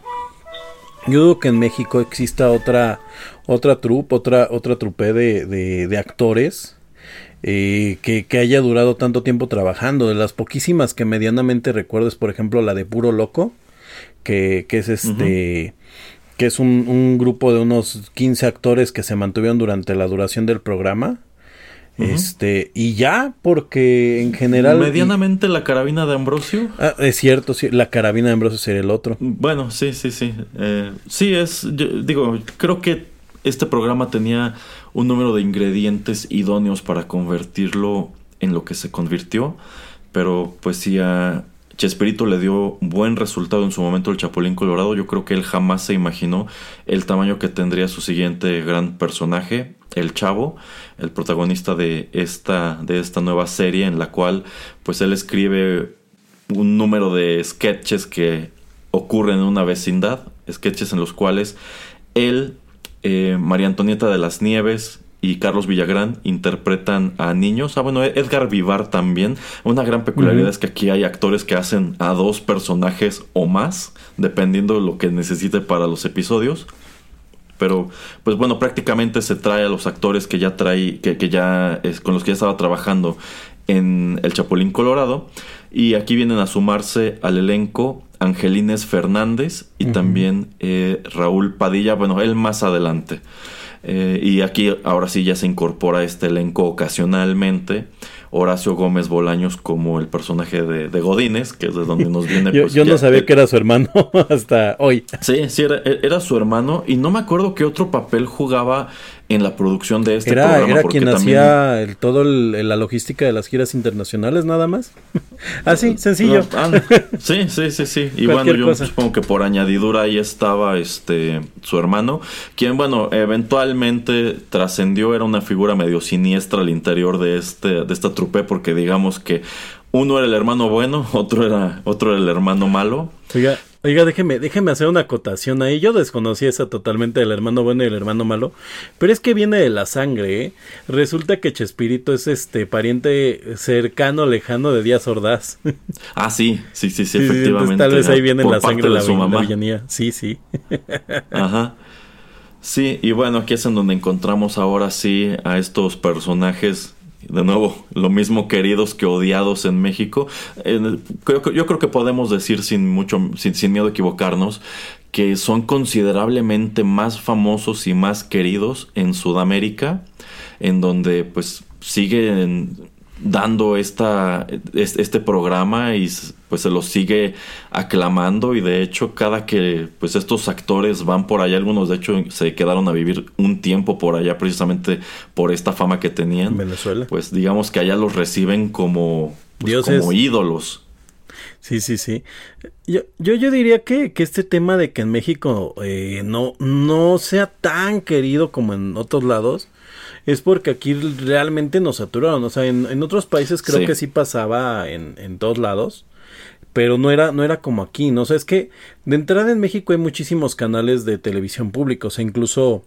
yo dudo que en México exista otra otra trupe, otra otra trupe de, de, actores eh, que, haya durado tanto tiempo trabajando. De las poquísimas que medianamente recuerdo es, por ejemplo, la de Puro Loco, que, que es este que es un, un, grupo de unos 15 actores que se mantuvieron durante la duración del programa. Este, y ya, porque en general. Medianamente la carabina de Ambrosio. Ah, es cierto, sí, la carabina de Ambrosio sería el otro. Bueno, sí, sí, sí. Eh, sí, es. digo, creo que este programa tenía un número de ingredientes idóneos para convertirlo en lo que se convirtió. Pero pues sí, a Chespirito le dio buen resultado en su momento el Chapulín Colorado. Yo creo que él jamás se imaginó el tamaño que tendría su siguiente gran personaje el chavo, el protagonista de esta, de esta nueva serie en la cual pues él escribe un número de sketches que ocurren en una vecindad, sketches en los cuales él, eh, María Antonieta de las Nieves y Carlos Villagrán interpretan a niños. Ah, bueno, Edgar Vivar también. Una gran peculiaridad es que aquí hay actores que hacen a dos personajes o más, dependiendo de lo que necesite para los episodios pero pues bueno, prácticamente se trae a los actores que ya trae, que, ya es, con los que ya estaba trabajando en El Chapulín Colorado. Y aquí vienen a sumarse al elenco Angelines Fernández y también eh, Raúl Padilla, bueno, él más adelante. Eh, y aquí ahora sí ya se incorpora este elenco ocasionalmente. Horacio Gómez Bolaños como el personaje de, de Godínez, que es de donde nos viene. yo, pues, no sabía que era su hermano hasta hoy. Sí, sí, era, era, su hermano y no me acuerdo qué otro papel jugaba en la producción de este era, programa. Era quien hacía el, todo la logística de las giras internacionales nada más. Así, sencillo. Ah, sí, sí, sí, sí. Y bueno, yo supongo que por añadidura ahí estaba este su hermano, quien bueno, eventualmente trascendió, era una figura medio siniestra al interior de este de esta trupe porque digamos que uno era el hermano bueno, otro era otro era el hermano malo. Oiga, déjeme, déjeme hacer una acotación ahí. Yo desconocí esa totalmente del hermano bueno y el hermano malo. Pero es que viene de la sangre, ¿eh? Resulta que Chespirito es este pariente cercano, lejano de Díaz Ordaz. Ah, sí, sí, sí, sí, efectivamente. tal vez ahí viene la sangre de la, su mamá. Sí, sí. Ajá. Sí, y bueno, aquí es en donde encontramos ahora sí a estos personajes de nuevo, lo mismo queridos que odiados en México. yo, creo que podemos decir sin mucho, sin, miedo a equivocarnos, que son considerablemente más famosos y más queridos en Sudamérica, en donde pues siguen dando esta, este programa y pues se los sigue aclamando y de hecho cada que pues estos actores van por allá, algunos de hecho se quedaron a vivir un tiempo por allá precisamente por esta fama que tenían. Venezuela. Pues digamos que allá los reciben como, pues, como ídolos. Sí, sí, sí. Yo, yo, yo diría que, que, este tema de que en México eh, no, no sea tan querido como en otros lados, es porque aquí realmente nos saturaron. O sea, en, otros países creo que sí pasaba en, en todos lados pero no era, no era como aquí, ¿no? O sea, es que de entrada en México hay muchísimos canales de televisión públicos, e incluso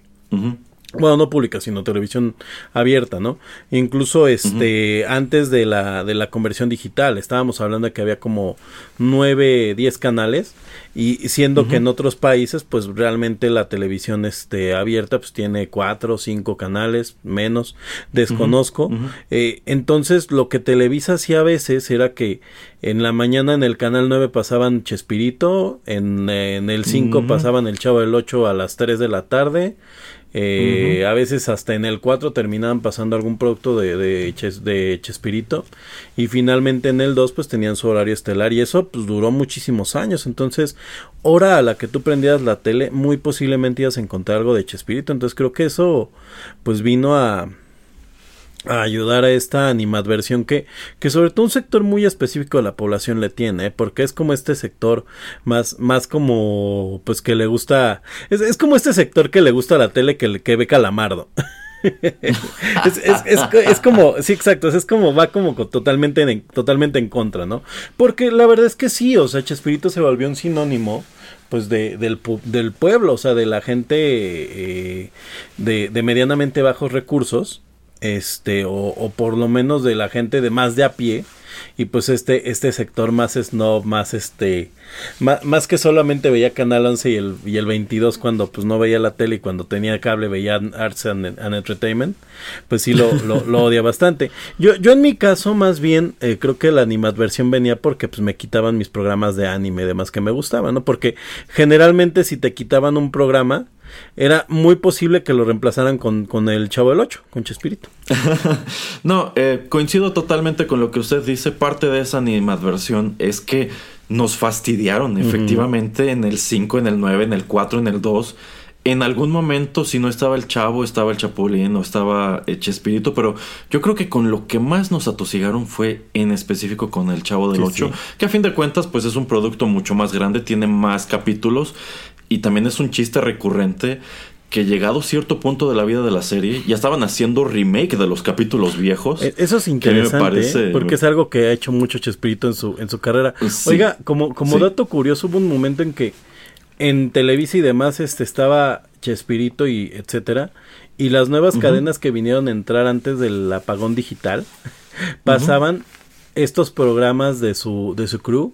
bueno, no pública, sino televisión abierta, ¿no? Incluso este, antes de la, de la conversión digital, estábamos hablando de que había como nueve, diez canales, y siendo que en otros países, pues realmente la televisión este, abierta, pues tiene cuatro o cinco canales, menos, desconozco. Eh, entonces, lo que Televisa hacía a veces era que en la mañana en el canal 9 pasaban Chespirito, en, en el 5 pasaban El Chavo del 8 a las 3 de la tarde, eh, A veces hasta en el 4 terminaban pasando algún producto de, de, Chespirito. Y finalmente en el 2 pues tenían su horario estelar. Y eso pues duró muchísimos años. Entonces, hora a la que tú prendías la tele, muy posiblemente ibas a encontrar algo de Chespirito. Entonces creo que eso pues vino a a ayudar a esta animadversión que, que sobre todo un sector muy específico de la población le tiene, porque es como este sector más, más como, pues que le gusta, es, es como este sector que le gusta la tele que, que ve Calamardo. es, es, es, es, como, sí, exacto, es como, va como totalmente en, totalmente en contra, ¿no? Porque la verdad es que sí, o sea, Chespirito se volvió un sinónimo pues de, del, del pueblo, o sea, de la gente eh, de, de medianamente bajos recursos, este, o, por lo menos de la gente de más de a pie, y pues este, este sector más snob, más este, más, que solamente veía Canal 11 y el, y el 22 cuando pues no veía la tele y cuando tenía cable veía Arts and, Entertainment, pues sí lo, lo, odia bastante. Yo, yo en mi caso más bien eh, creo que la animadversión venía porque pues me quitaban mis programas de anime y demás que me gustaban, ¿no? Porque generalmente si te quitaban un programa, era muy posible que lo reemplazaran con, con el Chavo del Ocho, con Chespirito. no, eh, coincido totalmente con lo que usted dice. Parte de esa animadversión es que nos fastidiaron, efectivamente, en el 5, en el 9, en el 4, en el 2 en algún momento, si no estaba el Chavo, estaba el Chapulín o estaba el Chespirito, pero yo creo que con lo que más nos atosigaron fue en específico con el Chavo del Ocho, que a fin de cuentas, pues es un producto mucho más grande, tiene más capítulos y también es un chiste recurrente que llegado a cierto punto de la vida de la serie ya estaban haciendo remake de los capítulos viejos. E, eso es interesante, porque es algo que ha hecho mucho Chespirito en su en su carrera. Oiga, como como dato curioso hubo un momento en que en Televisa y demás este estaba Chespirito y etcétera y las nuevas cadenas que vinieron a entrar antes del apagón digital pasaban estos programas de su de su crew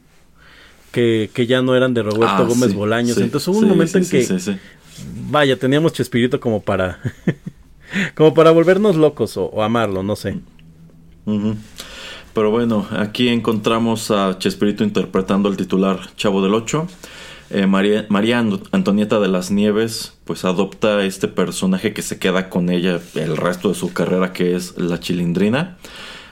que, que ya no eran de Roberto ah, Gómez Bolaños. Entonces hubo un momento en que, vaya, teníamos Chespirito como para, como para volvernos locos o, amarlo, no sé. Pero bueno, aquí encontramos a Chespirito interpretando el titular Chavo del Ocho. Eh, María, María, Antonieta de las Nieves pues adopta este personaje que se queda con ella el resto de su carrera que es la chilindrina.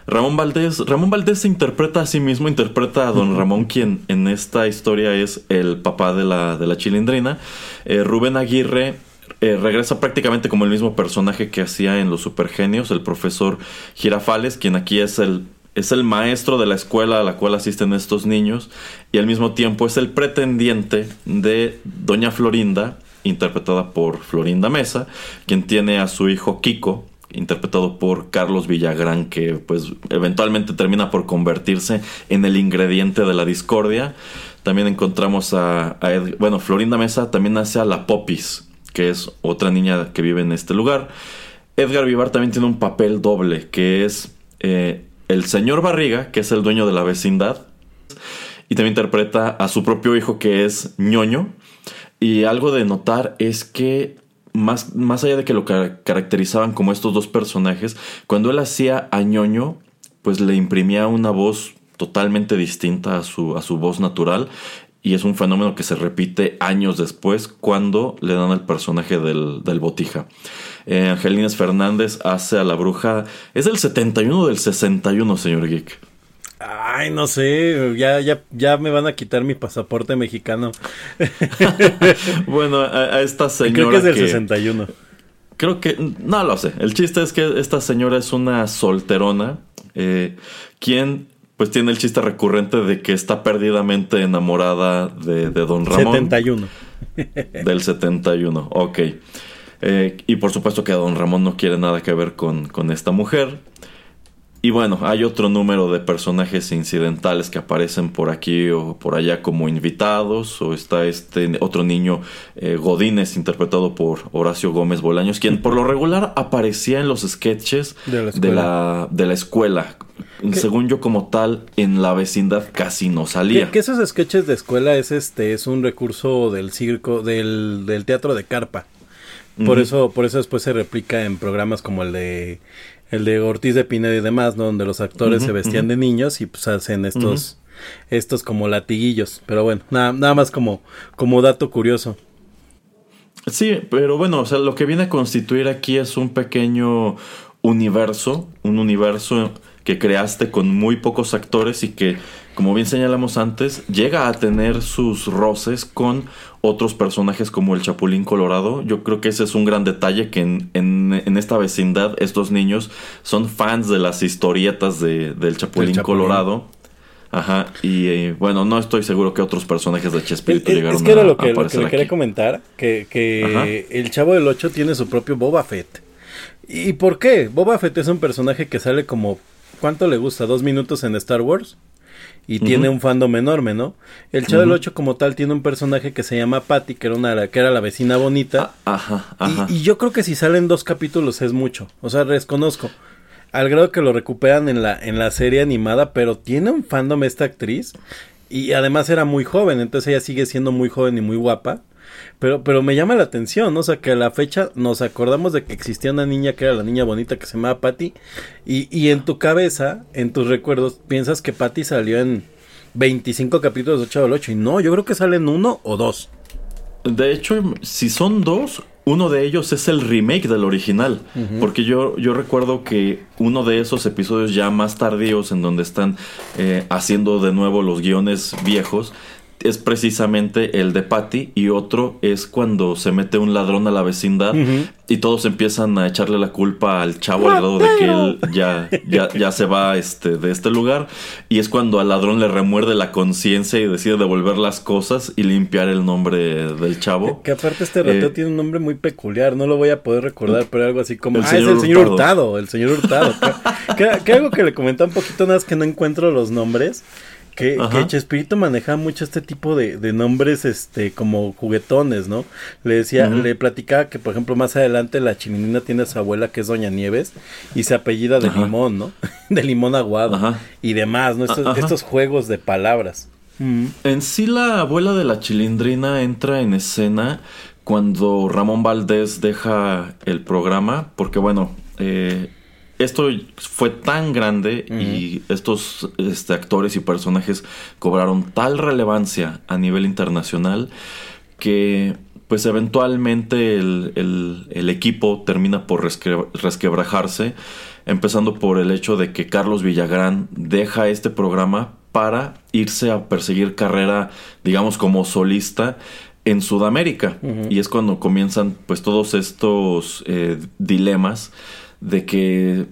Ramón Valdés, Ramón Valdés se interpreta a sí mismo, interpreta a Don Ramón, quien en esta historia es el papá de la, de la chilindrina. Eh, Rubén Aguirre eh, regresa prácticamente como el mismo personaje que hacía en Los Supergenios, el profesor Girafales, quien aquí es el, es el maestro de la escuela a la cual asisten estos niños y al mismo tiempo es el pretendiente de Doña Florinda, interpretada por Florinda Mesa, quien tiene a su hijo Kiko, interpretado por Carlos Villagrán, que pues eventualmente termina por convertirse en el ingrediente de la discordia. También encontramos a, bueno, Florinda Mesa también hace a la Popis, que es otra niña que vive en este lugar. Edgar Vivar también tiene un papel doble, que es eh, el señor Barriga, que es el dueño de la vecindad, y también interpreta a su propio hijo, que es ñoño. Y algo de notar es que más, más allá de que lo caracterizaban como estos dos personajes, cuando él hacía a ñoño, pues le imprimía una voz totalmente distinta a su, a su voz natural y es un fenómeno que se repite años después cuando le dan al personaje del, del botija. Eh, Angelines Fernández hace a la bruja. Es del 71 del 61, señor Geek. Ay, no sé, ya, ya, ya me van a quitar mi pasaporte mexicano. bueno, a, esta señora. Creo que es del 61. Creo que, no lo sé. El chiste es que esta señora es una solterona, eh, quien pues tiene el chiste recurrente de que está perdidamente enamorada de, de Don Ramón. 71. del 71, ok. Eh, y por supuesto que Don Ramón no quiere nada que ver con, con esta mujer. Y bueno, hay otro número de personajes incidentales que aparecen por aquí o por allá como invitados. O está este otro niño eh, Godínez interpretado por Horacio Gómez Bolaños, quien por lo regular aparecía en los sketches de la de la, escuela. Según yo como tal, en la vecindad casi no salía. Que, esos sketches de escuela es este, es un recurso del circo, del, del teatro de carpa. Por eso, por eso después se replica en programas como el de el de Ortiz de Pinedo y demás, ¿no? Donde los actores se vestían de niños y pues hacen estos, estos como latiguillos. Pero bueno, nada, nada más como, como dato curioso. Sí, pero bueno, o sea, lo que viene a constituir aquí es un pequeño universo, un universo que creaste con muy pocos actores y que, como bien señalamos antes, llega a tener sus roces con otros personajes como el Chapulín Colorado. Yo creo que ese es un gran detalle que en, en, esta vecindad estos niños son fans de las historietas de, del Chapulín, Colorado. Ajá, y eh, bueno, no estoy seguro que otros personajes de Chespirito llegaron a Es que era lo que, lo que le quería comentar, que, que el Chavo del Ocho tiene su propio Boba Fett. ¿Y por qué? Boba Fett es un personaje que sale como ¿cuánto le gusta? ¿Dos minutos en Star Wars? Y tiene un fandom enorme, ¿no? El Chavo del 8 como tal tiene un personaje que se llama Patty, que era, una, que era la vecina bonita. Ah, ajá, ajá. Y, yo creo que si salen dos capítulos es mucho. O sea, desconozco. Al grado que lo recuperan en la, en la serie animada, pero tiene un fandom esta actriz. Y además era muy joven, entonces ella sigue siendo muy joven y muy guapa. Pero, pero me llama la atención, ¿no? O sea, que a la fecha nos acordamos de que existía una niña que era la niña bonita que se llamaba Patty. Y, y en tu cabeza, en tus recuerdos, piensas que Patty salió en 25 capítulos de 8 al 8. Y no, yo creo que salen uno o dos. De hecho, si son dos, uno de ellos es el remake del original. Porque yo, yo recuerdo que uno de esos episodios ya más tardíos, en donde están eh, haciendo de nuevo los guiones viejos, es precisamente el de Patty y otro es cuando se mete un ladrón a la vecindad y todos empiezan a echarle la culpa al chavo al lado de que él ya, ya, ya, se va este, de este lugar y es cuando al ladrón le remuerde la conciencia y decide devolver las cosas y limpiar el nombre del chavo. Que, aparte este rateo eh, tiene un nombre muy peculiar, no lo voy a poder recordar, pero algo así como... ah, es el señor Hurtado, el señor Hurtado. que, algo que le comenté un poquito nada es que no encuentro los nombres. Que, que, Chespirito maneja mucho este tipo de, de, nombres, este, como juguetones, ¿no? Le decía, le platicaba que, por ejemplo, más adelante la chiminina tiene a su abuela que es Doña Nieves y se apellida de limón, ¿no? de limón aguado y demás, ¿no? Estos, juegos de palabras. En sí, la abuela de la chilindrina entra en escena cuando Ramón Valdés deja el programa, porque bueno, eh, esto fue tan grande y estos este, actores y personajes cobraron tal relevancia a nivel internacional que pues eventualmente el, equipo termina por resquebrajarse, empezando por el hecho de que Carlos Villagrán deja este programa para irse a perseguir carrera, digamos, como solista en Sudamérica. Y es cuando comienzan pues todos estos eh, dilemas de que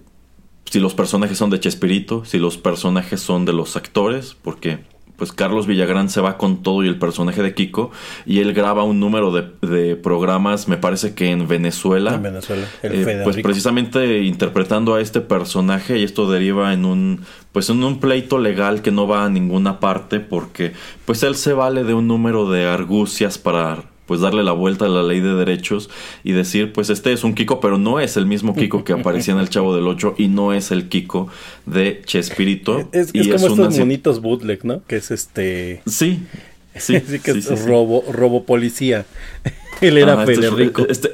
si los personajes son de Chespirito, si los personajes son de los actores, porque pues Carlos Villagrán se va con todo y el personaje de Kiko y él graba un número de, programas, me parece que en Venezuela. En Venezuela, eh, pues precisamente interpretando a este personaje y esto deriva en un pues en un pleito legal que no va a ninguna parte porque pues él se vale de un número de argucias para pues darle la vuelta a la ley de derechos y decir, pues este es un Kiko, pero no es el mismo Kiko que aparecía en el Chavo del Ocho y no es el Kiko de Chespirito. Es, y como estos monitos bootleg, ¿no? Que es este... Sí. Sí, sí, que es robo, robo policía. Él era ah, Federico. Este,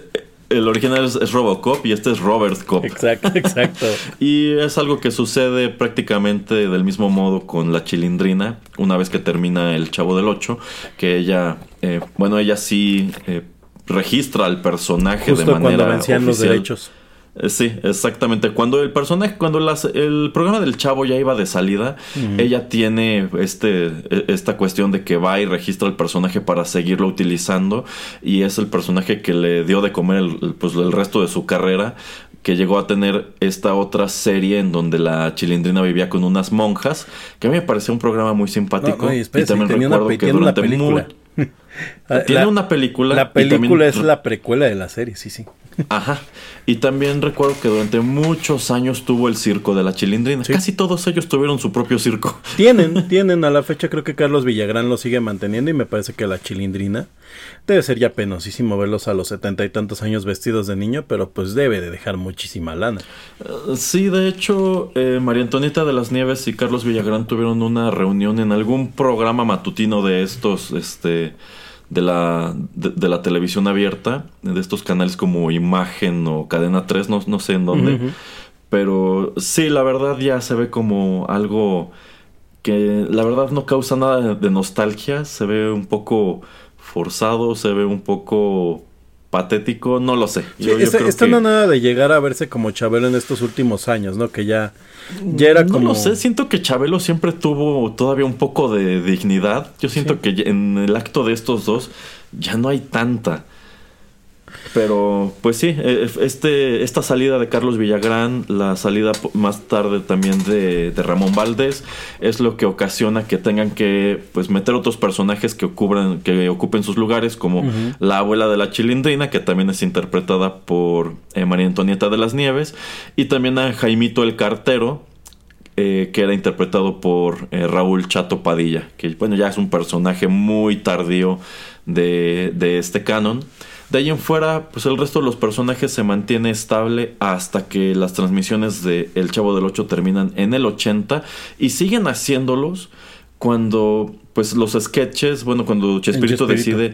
el original es, Robocop y este es Robert Cop. Exacto, exacto. y es algo que sucede prácticamente del mismo modo con la chilindrina, una vez que termina el Chavo del Ocho, que ella, eh, bueno, ella sí eh, registra al personaje de manera cuando vencían los derechos. Eh, sí, exactamente. Cuando el personaje, cuando el programa del chavo ya iba de salida, ella tiene este, e, esta cuestión de que va y registra el personaje para seguirlo utilizando y es el personaje que le dio de comer el, pues, el resto de su carrera que llegó a tener esta otra serie en donde la chilindrina vivía con unas monjas, que a mí me pareció un programa muy simpático. y también recuerdo que durante película. Tiene una película. La película es la precuela de la serie, sí, sí. Ajá. Y también recuerdo que durante muchos años tuvo el circo de la Chilindrina. Casi todos ellos tuvieron su propio circo. Tienen, tienen. A la fecha creo que Carlos Villagrán lo sigue manteniendo y me parece que la Chilindrina debe ser ya penosísimo verlos a los setenta y tantos años vestidos de niño, pero pues debe de dejar muchísima lana. Eh, sí, de hecho, eh, María Antonieta de las Nieves y Carlos Villagrán tuvieron una reunión en algún programa matutino de estos, este de la, de, la televisión abierta, de estos canales como Imagen o Cadena 3, no, no sé en dónde. Pero sí, la verdad ya se ve como algo que la verdad no causa nada de nostalgia, se ve un poco forzado, se ve un poco patético, no lo sé. Yo, esta, no nada de llegar a verse como Chabelo en estos últimos años, ¿no? Que ya, ya era como... No lo sé, siento que Chabelo siempre tuvo todavía un poco de dignidad. Yo siento que en el acto de estos dos ya no hay tanta. Pero, pues sí, eh, este, esta salida de Carlos Villagrán, la salida más tarde también de, Ramón Valdés, es lo que ocasiona que tengan que pues meter otros personajes que, que ocupen sus lugares, como la abuela de la chilindrina, que también es interpretada por eh, María Antonieta de las Nieves, y también a Jaimito el Cartero, eh, que era interpretado por Raúl Chato Padilla, que bueno, ya es un personaje muy tardío de, de este canon. De ahí en fuera, pues el resto de los personajes se mantiene estable hasta que las transmisiones de El Chavo del 8 terminan en el 80 y siguen haciéndolos cuando pues los sketches, bueno, cuando Chespirito, decide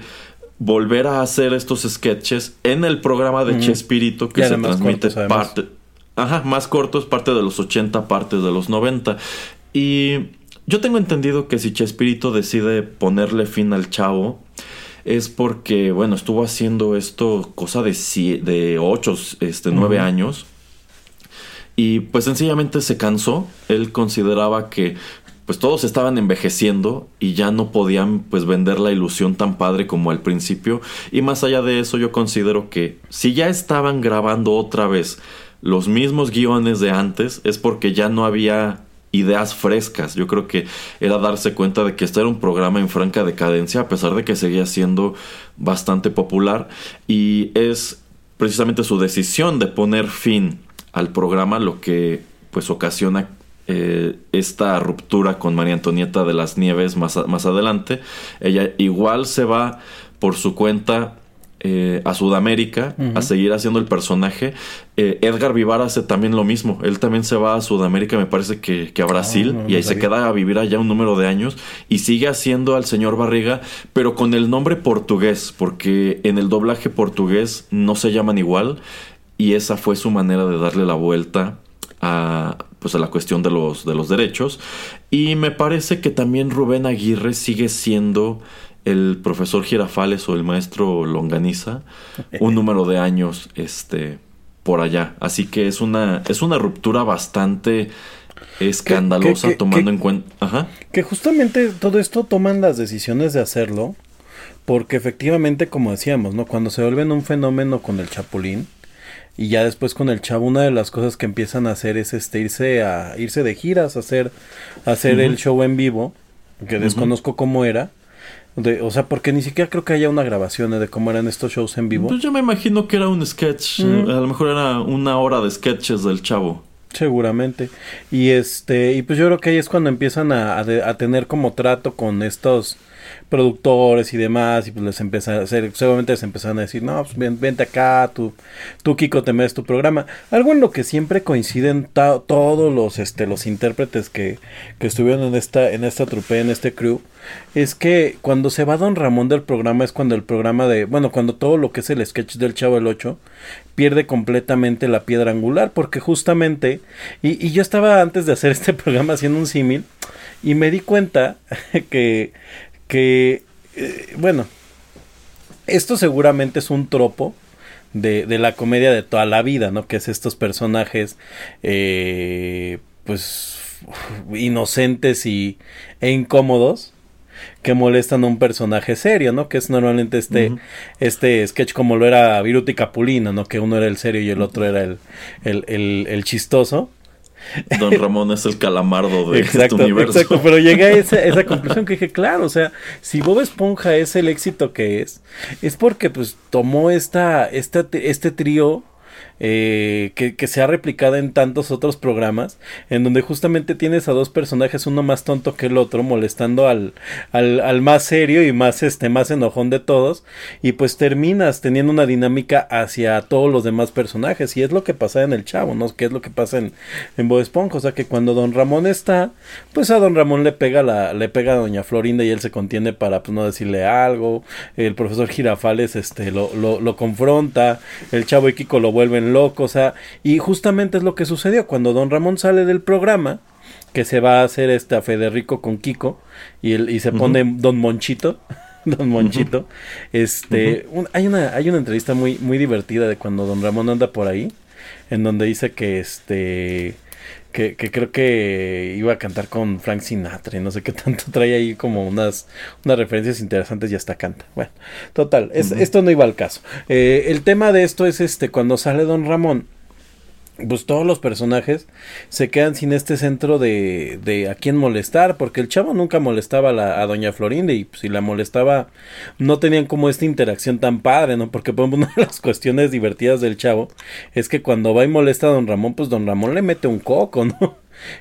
volver a hacer estos sketches en el programa de Chespirito que se transmite parte ajá, más cortos, parte de los 80, parte de los 90 y yo tengo entendido que si Chespirito decide ponerle fin al Chavo es porque, bueno, estuvo haciendo esto cosa de, de 8, este, 9 años. Y pues sencillamente se cansó. Él consideraba que pues todos estaban envejeciendo y ya no podían pues vender la ilusión tan padre como al principio. Y más allá de eso yo considero que si ya estaban grabando otra vez los mismos guiones de antes es porque ya no había ideas frescas. Yo creo que era darse cuenta de que este era un programa en franca decadencia, a pesar de que seguía siendo bastante popular. Y es precisamente su decisión de poner fin al programa lo que pues ocasiona eh, esta ruptura con María Antonieta de las Nieves más, más adelante. Ella igual se va por su cuenta eh, a Sudamérica a seguir haciendo el personaje. Eh, Edgar Vivar hace también lo mismo. Él también se va a Sudamérica, me parece que, a Brasil, ah, y ahí se queda a vivir allá un número de años y sigue haciendo al señor Barriga, pero con el nombre portugués, porque en el doblaje portugués no se llaman igual y esa fue su manera de darle la vuelta a pues a la cuestión de los de los derechos y me parece que también Rubén Aguirre sigue siendo el profesor Girafales o el maestro Longaniza un número de años este por allá. Así que es una es una ruptura bastante escandalosa tomando en cuenta, Ajá. Que justamente todo esto toman las decisiones de hacerlo porque efectivamente como decíamos, ¿no? Cuando se vuelven un fenómeno con el Chapulín y ya después con el chavo una de las cosas que empiezan a hacer es este irse a irse de giras, hacer hacer el show en vivo que desconozco cómo era. O sea, porque ni siquiera creo que haya una grabación de cómo eran estos shows en vivo. Pues yo me imagino que era un sketch. A lo mejor era una hora de sketches del chavo. Seguramente. Y este, y pues yo creo que ahí es cuando empiezan a, a tener como trato con estos productores y demás, y pues les empieza a hacer, seguramente les empezaron a decir, no, pues vente acá, tú, tú Kiko te metes tu programa. Algo en lo que siempre coinciden todos los, este, los intérpretes que, que estuvieron en esta, en esta trupe, en este crew, es que cuando se va Don Ramón del programa es cuando el programa de, bueno, cuando todo lo que es el sketch del Chavo del 8 pierde completamente la piedra angular, porque justamente, y, y yo estaba antes de hacer este programa haciendo un símil, y me di cuenta que que, eh, bueno, esto seguramente es un tropo de, de, la comedia de toda la vida, ¿no? Que es estos personajes, eh, pues, inocentes y, e incómodos que molestan a un personaje serio, ¿no? Que es normalmente este, este sketch como lo era Viruti Capulina, ¿no? Que uno era el serio y el otro era el, el, el, el chistoso. Don Ramón es el calamardo de este universo. Exacto, pero llegué a esa, esa, conclusión que dije, claro, o sea, si Bob Esponja es el éxito que es, es porque pues tomó esta, esta este trío eh, que, se ha replicado en tantos otros programas, en donde justamente tienes a dos personajes, uno más tonto que el otro, molestando al, al, más serio y más, este, más enojón de todos, y pues terminas teniendo una dinámica hacia todos los demás personajes, y es lo que pasa en el Chavo, ¿no? Que es lo que pasa en, en Esponja, o sea que cuando Don Ramón está, pues a Don Ramón le pega la, le pega a Doña Florinda y él se contiene para pues no decirle algo, el profesor Girafales este lo, lo, lo confronta, el Chavo y Kiko lo vuelven loco, o sea, y justamente es lo que sucedió cuando Don Ramón sale del programa, que se va a hacer este a Federico con Kiko, y, el, y se pone Don Monchito. Don Monchito. Este, hay una hay una entrevista muy muy divertida de cuando Don Ramón anda por ahí en donde dice que este que, creo que iba a cantar con Frank Sinatra y no sé qué tanto trae ahí como unas, unas referencias interesantes y hasta canta. Bueno, total, esto no iba al caso. Eh, el tema de esto es este, cuando sale Don Ramón, pues todos los personajes se quedan sin este centro de, de a quién molestar, porque el chavo nunca molestaba a, doña Florinda y si la molestaba no tenían como esta interacción tan padre, ¿no? Porque por una de las cuestiones divertidas del chavo es que cuando va y molesta a don Ramón, pues don Ramón le mete un coco, ¿no?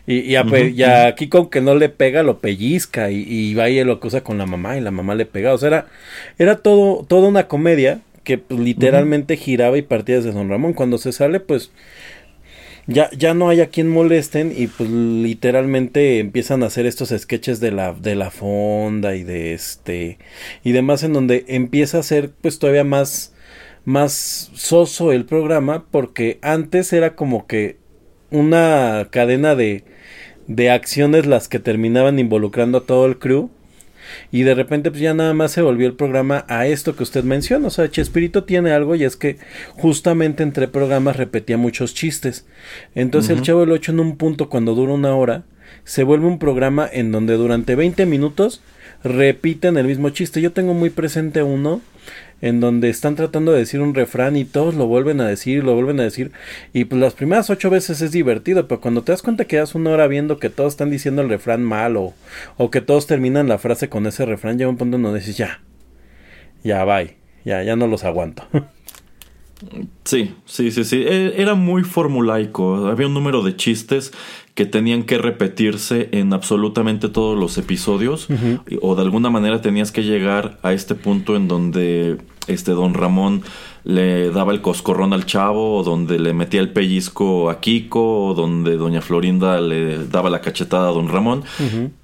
Y, y, a, aquí con que no le pega lo pellizca y, y va y lo acusa con la mamá y la mamá le pega, o sea, era, era todo, toda una comedia que pues, literalmente giraba y partía desde don Ramón. Cuando se sale, pues ya, ya no hay a quien molesten y pues literalmente empiezan a hacer estos sketches de la, de la fonda y de este y demás en donde empieza a ser pues todavía más más soso el programa porque antes era como que una cadena de de acciones las que terminaban involucrando a todo el crew y de repente pues ya nada más se volvió el programa a esto que usted menciona. O sea, Chespirito tiene algo y es que justamente entre programas repetía muchos chistes. Entonces el Chavo del 8 en un punto cuando dura una hora se vuelve un programa en donde durante 20 minutos repiten el mismo chiste. Yo tengo muy presente uno en donde están tratando de decir un refrán y todos lo vuelven a decir lo vuelven a decir. Y pues las primeras ocho veces es divertido pero cuando te das cuenta que das una hora viendo que todos están diciendo el refrán mal o, o que todos terminan la frase con ese refrán ya un punto donde dices ya ya bye ya ya no los aguanto Sí, sí, sí, sí. E, era muy formulaico. Había un número de chistes que tenían que repetirse en absolutamente todos los episodios. O de alguna manera tenías que llegar a este punto en donde este don Ramón le daba el coscorrón al chavo, o donde le metía el pellizco a Kiko, o donde doña Florinda le daba la cachetada a don Ramón.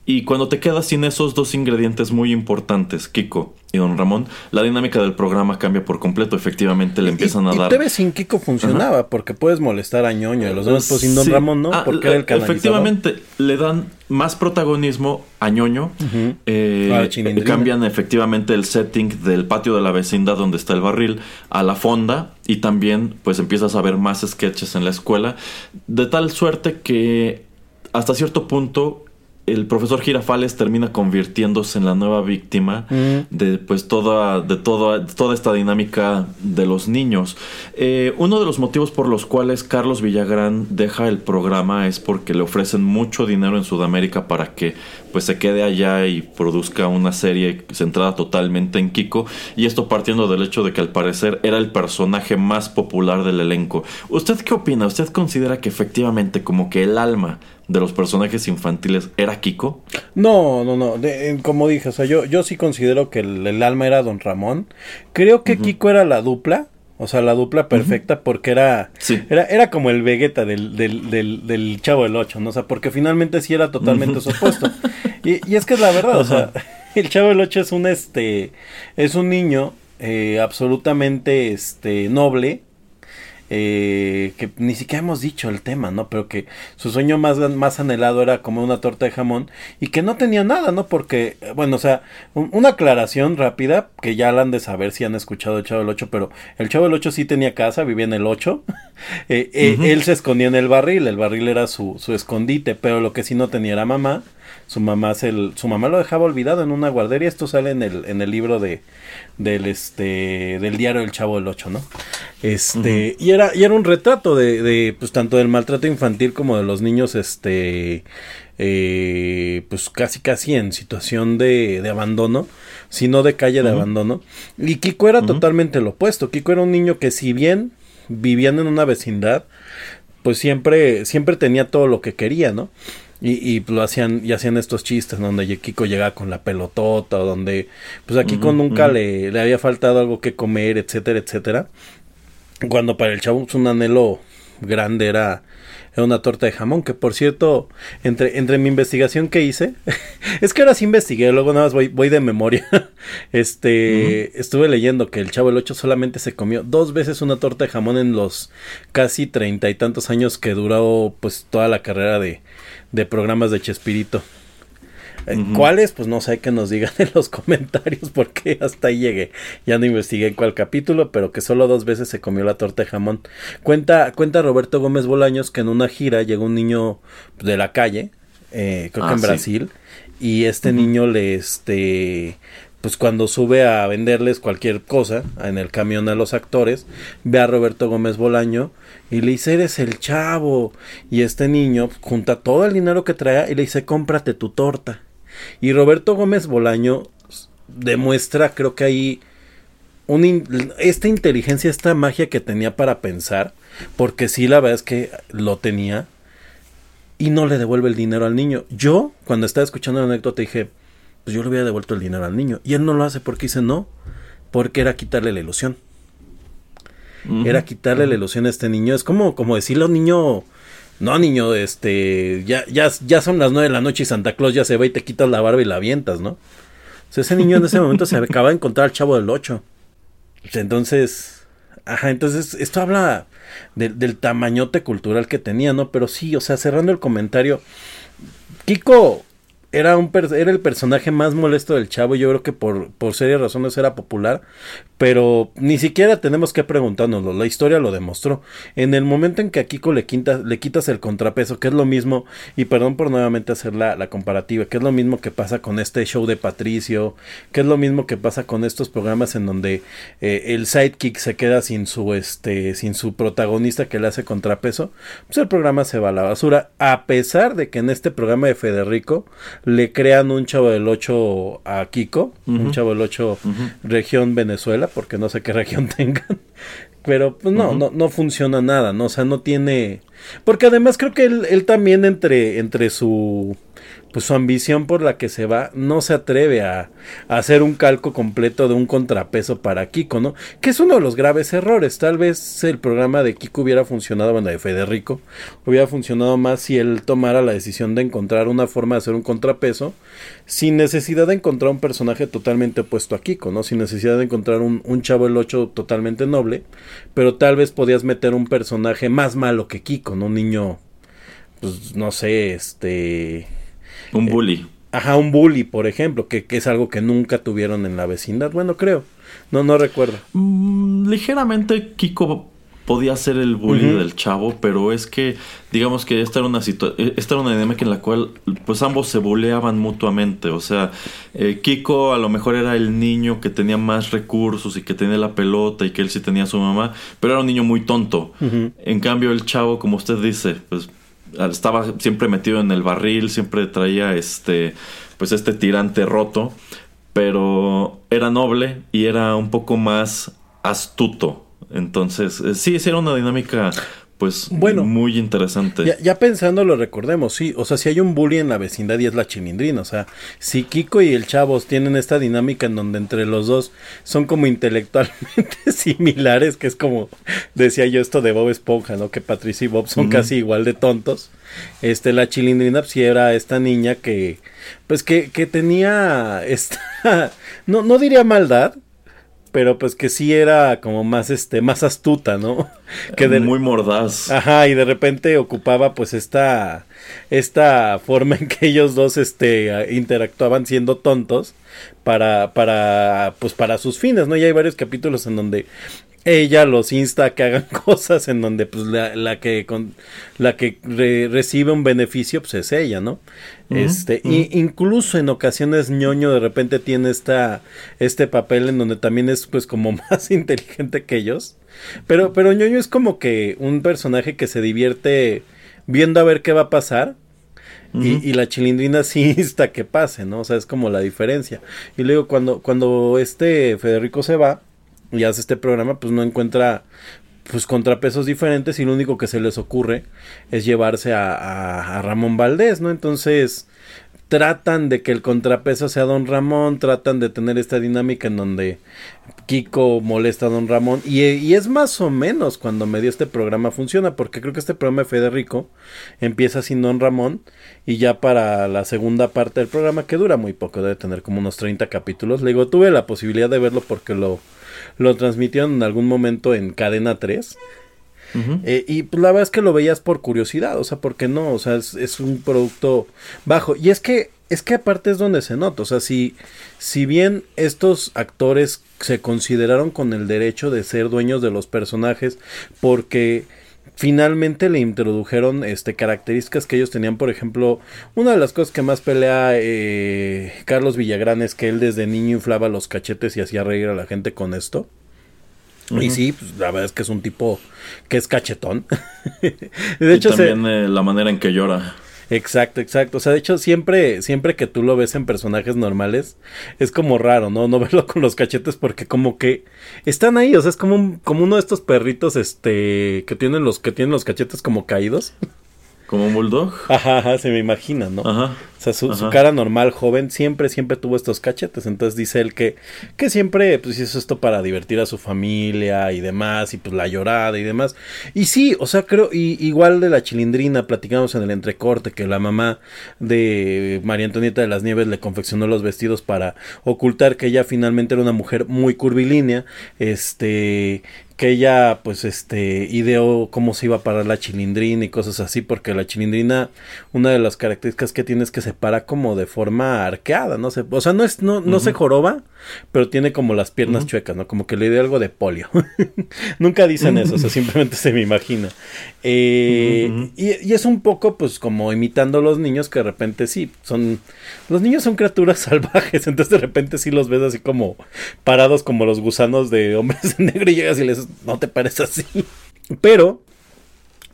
Y cuando te quedas sin esos dos ingredientes muy importantes, Kiko y don Ramón, la dinámica del programa cambia por completo. Efectivamente le empiezan a dar... Y TV sin Kiko funcionaba, porque puedes molestar a ñoño. Y los demás, pues sin don Ramón, ¿no? Ah, porque era el Efectivamente, le dan más protagonismo a ñoño. Eh, cambian efectivamente el setting del patio de la vecindad donde está el barril a la fonda y también pues empiezas a ver más sketches en la escuela de tal suerte que hasta cierto punto el profesor Girafales termina convirtiéndose en la nueva víctima de pues toda de toda toda esta dinámica de los niños eh, uno de los motivos por los cuales Carlos Villagrán deja el programa es porque le ofrecen mucho dinero en Sudamérica para que pues se quede allá y produzca una serie centrada totalmente en Kiko y esto partiendo del hecho de que al parecer era el personaje más popular del elenco. ¿Usted qué opina? ¿Usted considera que efectivamente como que el alma de los personajes infantiles era Kiko? No, no, no. como dije, o sea, yo, yo sí considero que el, alma era Don Ramón. Creo que Kiko era la dupla. O sea, la dupla perfecta porque era, era, era como el Vegeta del, del, del, Chavo del Ocho, ¿no? O sea, porque finalmente sí era totalmente su opuesto. Y, y, es que es la verdad, o sea, el Chavo del Ocho es un, este, es un niño eh, absolutamente, este, noble, eh, que ni siquiera hemos dicho el tema, ¿no? Pero que su sueño más, más anhelado era comer una torta de jamón y que no tenía nada, ¿no? Porque, bueno, o sea, una aclaración rápida, que ya la han de saber si han escuchado el Chavo del 8, pero el Chavo del 8 sí tenía casa, vivía en el 8, eh, eh, él se escondía en el barril, el barril era su, su escondite, pero lo que sí no tenía era mamá su mamá se su mamá lo dejaba olvidado en una guardería. Esto sale en el en el libro de del este del diario del chavo del ocho no este y era y era un retrato de, de pues tanto del maltrato infantil como de los niños este eh, pues casi casi en situación de, de abandono sino de calle de abandono. Y Kiko era totalmente lo opuesto. Kiko era un niño que si bien viviendo en una vecindad pues siempre siempre tenía todo lo que quería no y, y lo hacían, y hacían estos chistes donde Kiko llegaba con la pelotota, o donde pues a Kiko nunca le, le había faltado algo que comer, etcétera, etcétera. Cuando para el chavo pues, un anhelo grande era, era una torta de jamón, que por cierto, entre, entre mi investigación que hice, es que ahora sí investigué, luego nada más voy, voy de memoria. este, estuve leyendo que el Chavo el 8 solamente se comió dos veces una torta de jamón en los casi treinta y tantos años que duró pues toda la carrera de, de programas de Chespirito. Eh, ¿Cuáles? Pues no sé que nos digan en los comentarios porque hasta ahí llegué. Ya no investigué en cuál capítulo, pero que solo dos veces se comió la torta de jamón. Cuenta, cuenta Roberto Gómez Bolaños que en una gira llegó un niño de la calle, eh, creo que ah, en Brasil, y este niño le, este, pues cuando sube a venderles cualquier cosa en el camión a los actores, ve a Roberto Gómez Bolaño y le dice, eres el chavo. Y este niño junta todo el dinero que trae y le dice, cómprate tu torta. Y Roberto Gómez Bolaño demuestra, creo que ahí, esta inteligencia, esta magia que tenía para pensar, porque sí, la verdad es que lo tenía, y no le devuelve el dinero al niño. Yo, cuando estaba escuchando la anécdota, dije, pues yo le hubiera devuelto el dinero al niño. Y él no lo hace porque dice no, porque era quitarle la ilusión. Era quitarle la ilusión a este niño. Es como, como decirle a un niño, no niño, este, ya, ya, ya son las nueve de la noche y Santa Claus ya se va y te quitas la barba y la avientas, ¿no? O sea, ese niño en ese momento se acaba de encontrar al chavo del 8. Entonces, ajá, entonces esto habla del tamañote cultural que tenía, ¿no? Pero sí, o sea, cerrando el comentario, Kiko era, un era el personaje más molesto del chavo. Yo creo que por, por serias razones era popular. Pero ni siquiera tenemos que preguntárnoslo. La historia lo demostró. En el momento en que a Kiko le, le quitas el contrapeso, que es lo mismo, y perdón por nuevamente hacer la, la, comparativa, que es lo mismo que pasa con este show de Patricio, que es lo mismo que pasa con estos programas en donde eh, el sidekick se queda sin su, este, sin su protagonista que le hace contrapeso, pues el programa se va a la basura. A pesar de que en este programa de Federico le crean un chavo del 8 a Kiko, un chavo del 8 región Venezuela, porque no sé qué región tengan. Pero pues no, no, no funciona nada, ¿no? O sea, no tiene. Porque además creo que él, él también entre, entre su pues su ambición por la que se va no se atreve a, hacer un calco completo de un contrapeso para Kiko, ¿no? Que es uno de los graves errores. Tal vez el programa de Kiko hubiera funcionado, bueno, de Federico, hubiera funcionado más si él tomara la decisión de encontrar una forma de hacer un contrapeso sin necesidad de encontrar un personaje totalmente opuesto a Kiko, ¿no? Sin necesidad de encontrar un, un chavo el 8 totalmente noble, pero tal vez podías meter un personaje más malo que Kiko, ¿no? Un niño, pues no sé, este un bully. ajá, un bully, por ejemplo, que, es algo que nunca tuvieron en la vecindad. Bueno, creo. No, no recuerdo. Mm, ligeramente Kiko podía ser el bully del chavo, pero es que digamos que esta era una situación, esta era una dinámica en la cual pues ambos se buleaban mutuamente, o sea, eh, Kiko a lo mejor era el niño que tenía más recursos y que tenía la pelota y que él sí tenía a su mamá, pero era un niño muy tonto. En cambio el chavo, como usted dice, pues estaba siempre metido en el barril, siempre traía este pues este tirante roto, pero era noble y era un poco más astuto. Entonces, eh, sí, sí era una dinámica pues bueno, muy interesante. Ya, ya pensando lo recordemos, sí, o sea, si hay un bully en la vecindad y es la chilindrina, o sea, si Kiko y el Chavos tienen esta dinámica en donde entre los dos son como intelectualmente similares, que es como decía yo esto de Bob Esponja, ¿no? Que Patricia y Bob son casi igual de tontos. Este, la chilindrina pues sí era esta niña que, pues que, que tenía esta, no, no diría maldad, pero pues que sí era como más este más astuta, ¿no? Que de, muy mordaz. Ajá, y de repente ocupaba pues esta esta forma en que ellos dos este interactuaban siendo tontos para para pues para sus fines, ¿no? Y hay varios capítulos en donde ella los insta a que hagan cosas en donde pues la, la que con la que recibe un beneficio pues es ella no este y incluso en ocasiones ñoño de repente tiene esta este papel en donde también es pues como más inteligente que ellos pero pero ñoño es como que un personaje que se divierte viendo a ver qué va a pasar y, y, la chilindrina sí insta que pase, ¿no? O sea, es como la diferencia. Y luego cuando, cuando este Federico se va, y hace este programa, pues no encuentra pues contrapesos diferentes y lo único que se les ocurre es llevarse a, a, Ramón Valdés, ¿no? Entonces tratan de que el contrapeso sea Don Ramón, tratan de tener esta dinámica en donde Kiko molesta a Don Ramón y, y, es más o menos cuando medio este programa funciona porque creo que este programa de Federico empieza sin Don Ramón y ya para la segunda parte del programa que dura muy poco, debe tener como unos 30 capítulos, le digo, tuve la posibilidad de verlo porque lo lo transmitieron en algún momento en Cadena 3. Eh, y pues la verdad es que lo veías por curiosidad, o sea, porque no, o sea, es, un producto bajo. Y es que, es que aparte es donde se nota, o sea, si, si bien estos actores se consideraron con el derecho de ser dueños de los personajes, porque finalmente le introdujeron este características que ellos tenían por ejemplo una de las cosas que más pelea eh, Carlos Villagrán es que él desde niño inflaba los cachetes y hacía reír a la gente con esto y sí, pues, la verdad es que es un tipo que es cachetón. de hecho, también eh, la manera en que llora. Exacto, exacto. O sea, de hecho, siempre, siempre que tú lo ves en personajes normales, es como raro, ¿no? No verlo con los cachetes porque como que están ahí. O sea, es como, como uno de estos perritos, este, que tienen los, que tienen los cachetes como caídos. ¿Como un bulldog? Ajá, ajá, se me imagina, ¿no? Ajá. O sea, su, cara normal, joven, siempre, siempre tuvo estos cachetes. Entonces dice él que, que siempre, pues hizo esto para divertir a su familia y demás, y pues la llorada y demás. Y sí, o sea, creo, y, igual de la chilindrina, platicamos en el entrecorte que la mamá de María Antonieta de las Nieves le confeccionó los vestidos para ocultar que ella finalmente era una mujer muy curvilínea, este, que ella pues este ideó cómo se iba a parar la chilindrina y cosas así porque la chilindrina una de las características que tiene es que se para como de forma arqueada no sé o sea no es no, no se joroba pero tiene como las piernas chuecas no como que le dio algo de polio. Nunca dicen eso o sea simplemente se me imagina. Eh, y, y, es un poco pues como imitando a los niños que de repente sí son los niños son criaturas salvajes entonces de repente sí los ves así como parados como los gusanos de hombres de negro y llegas y les no te parece así. Pero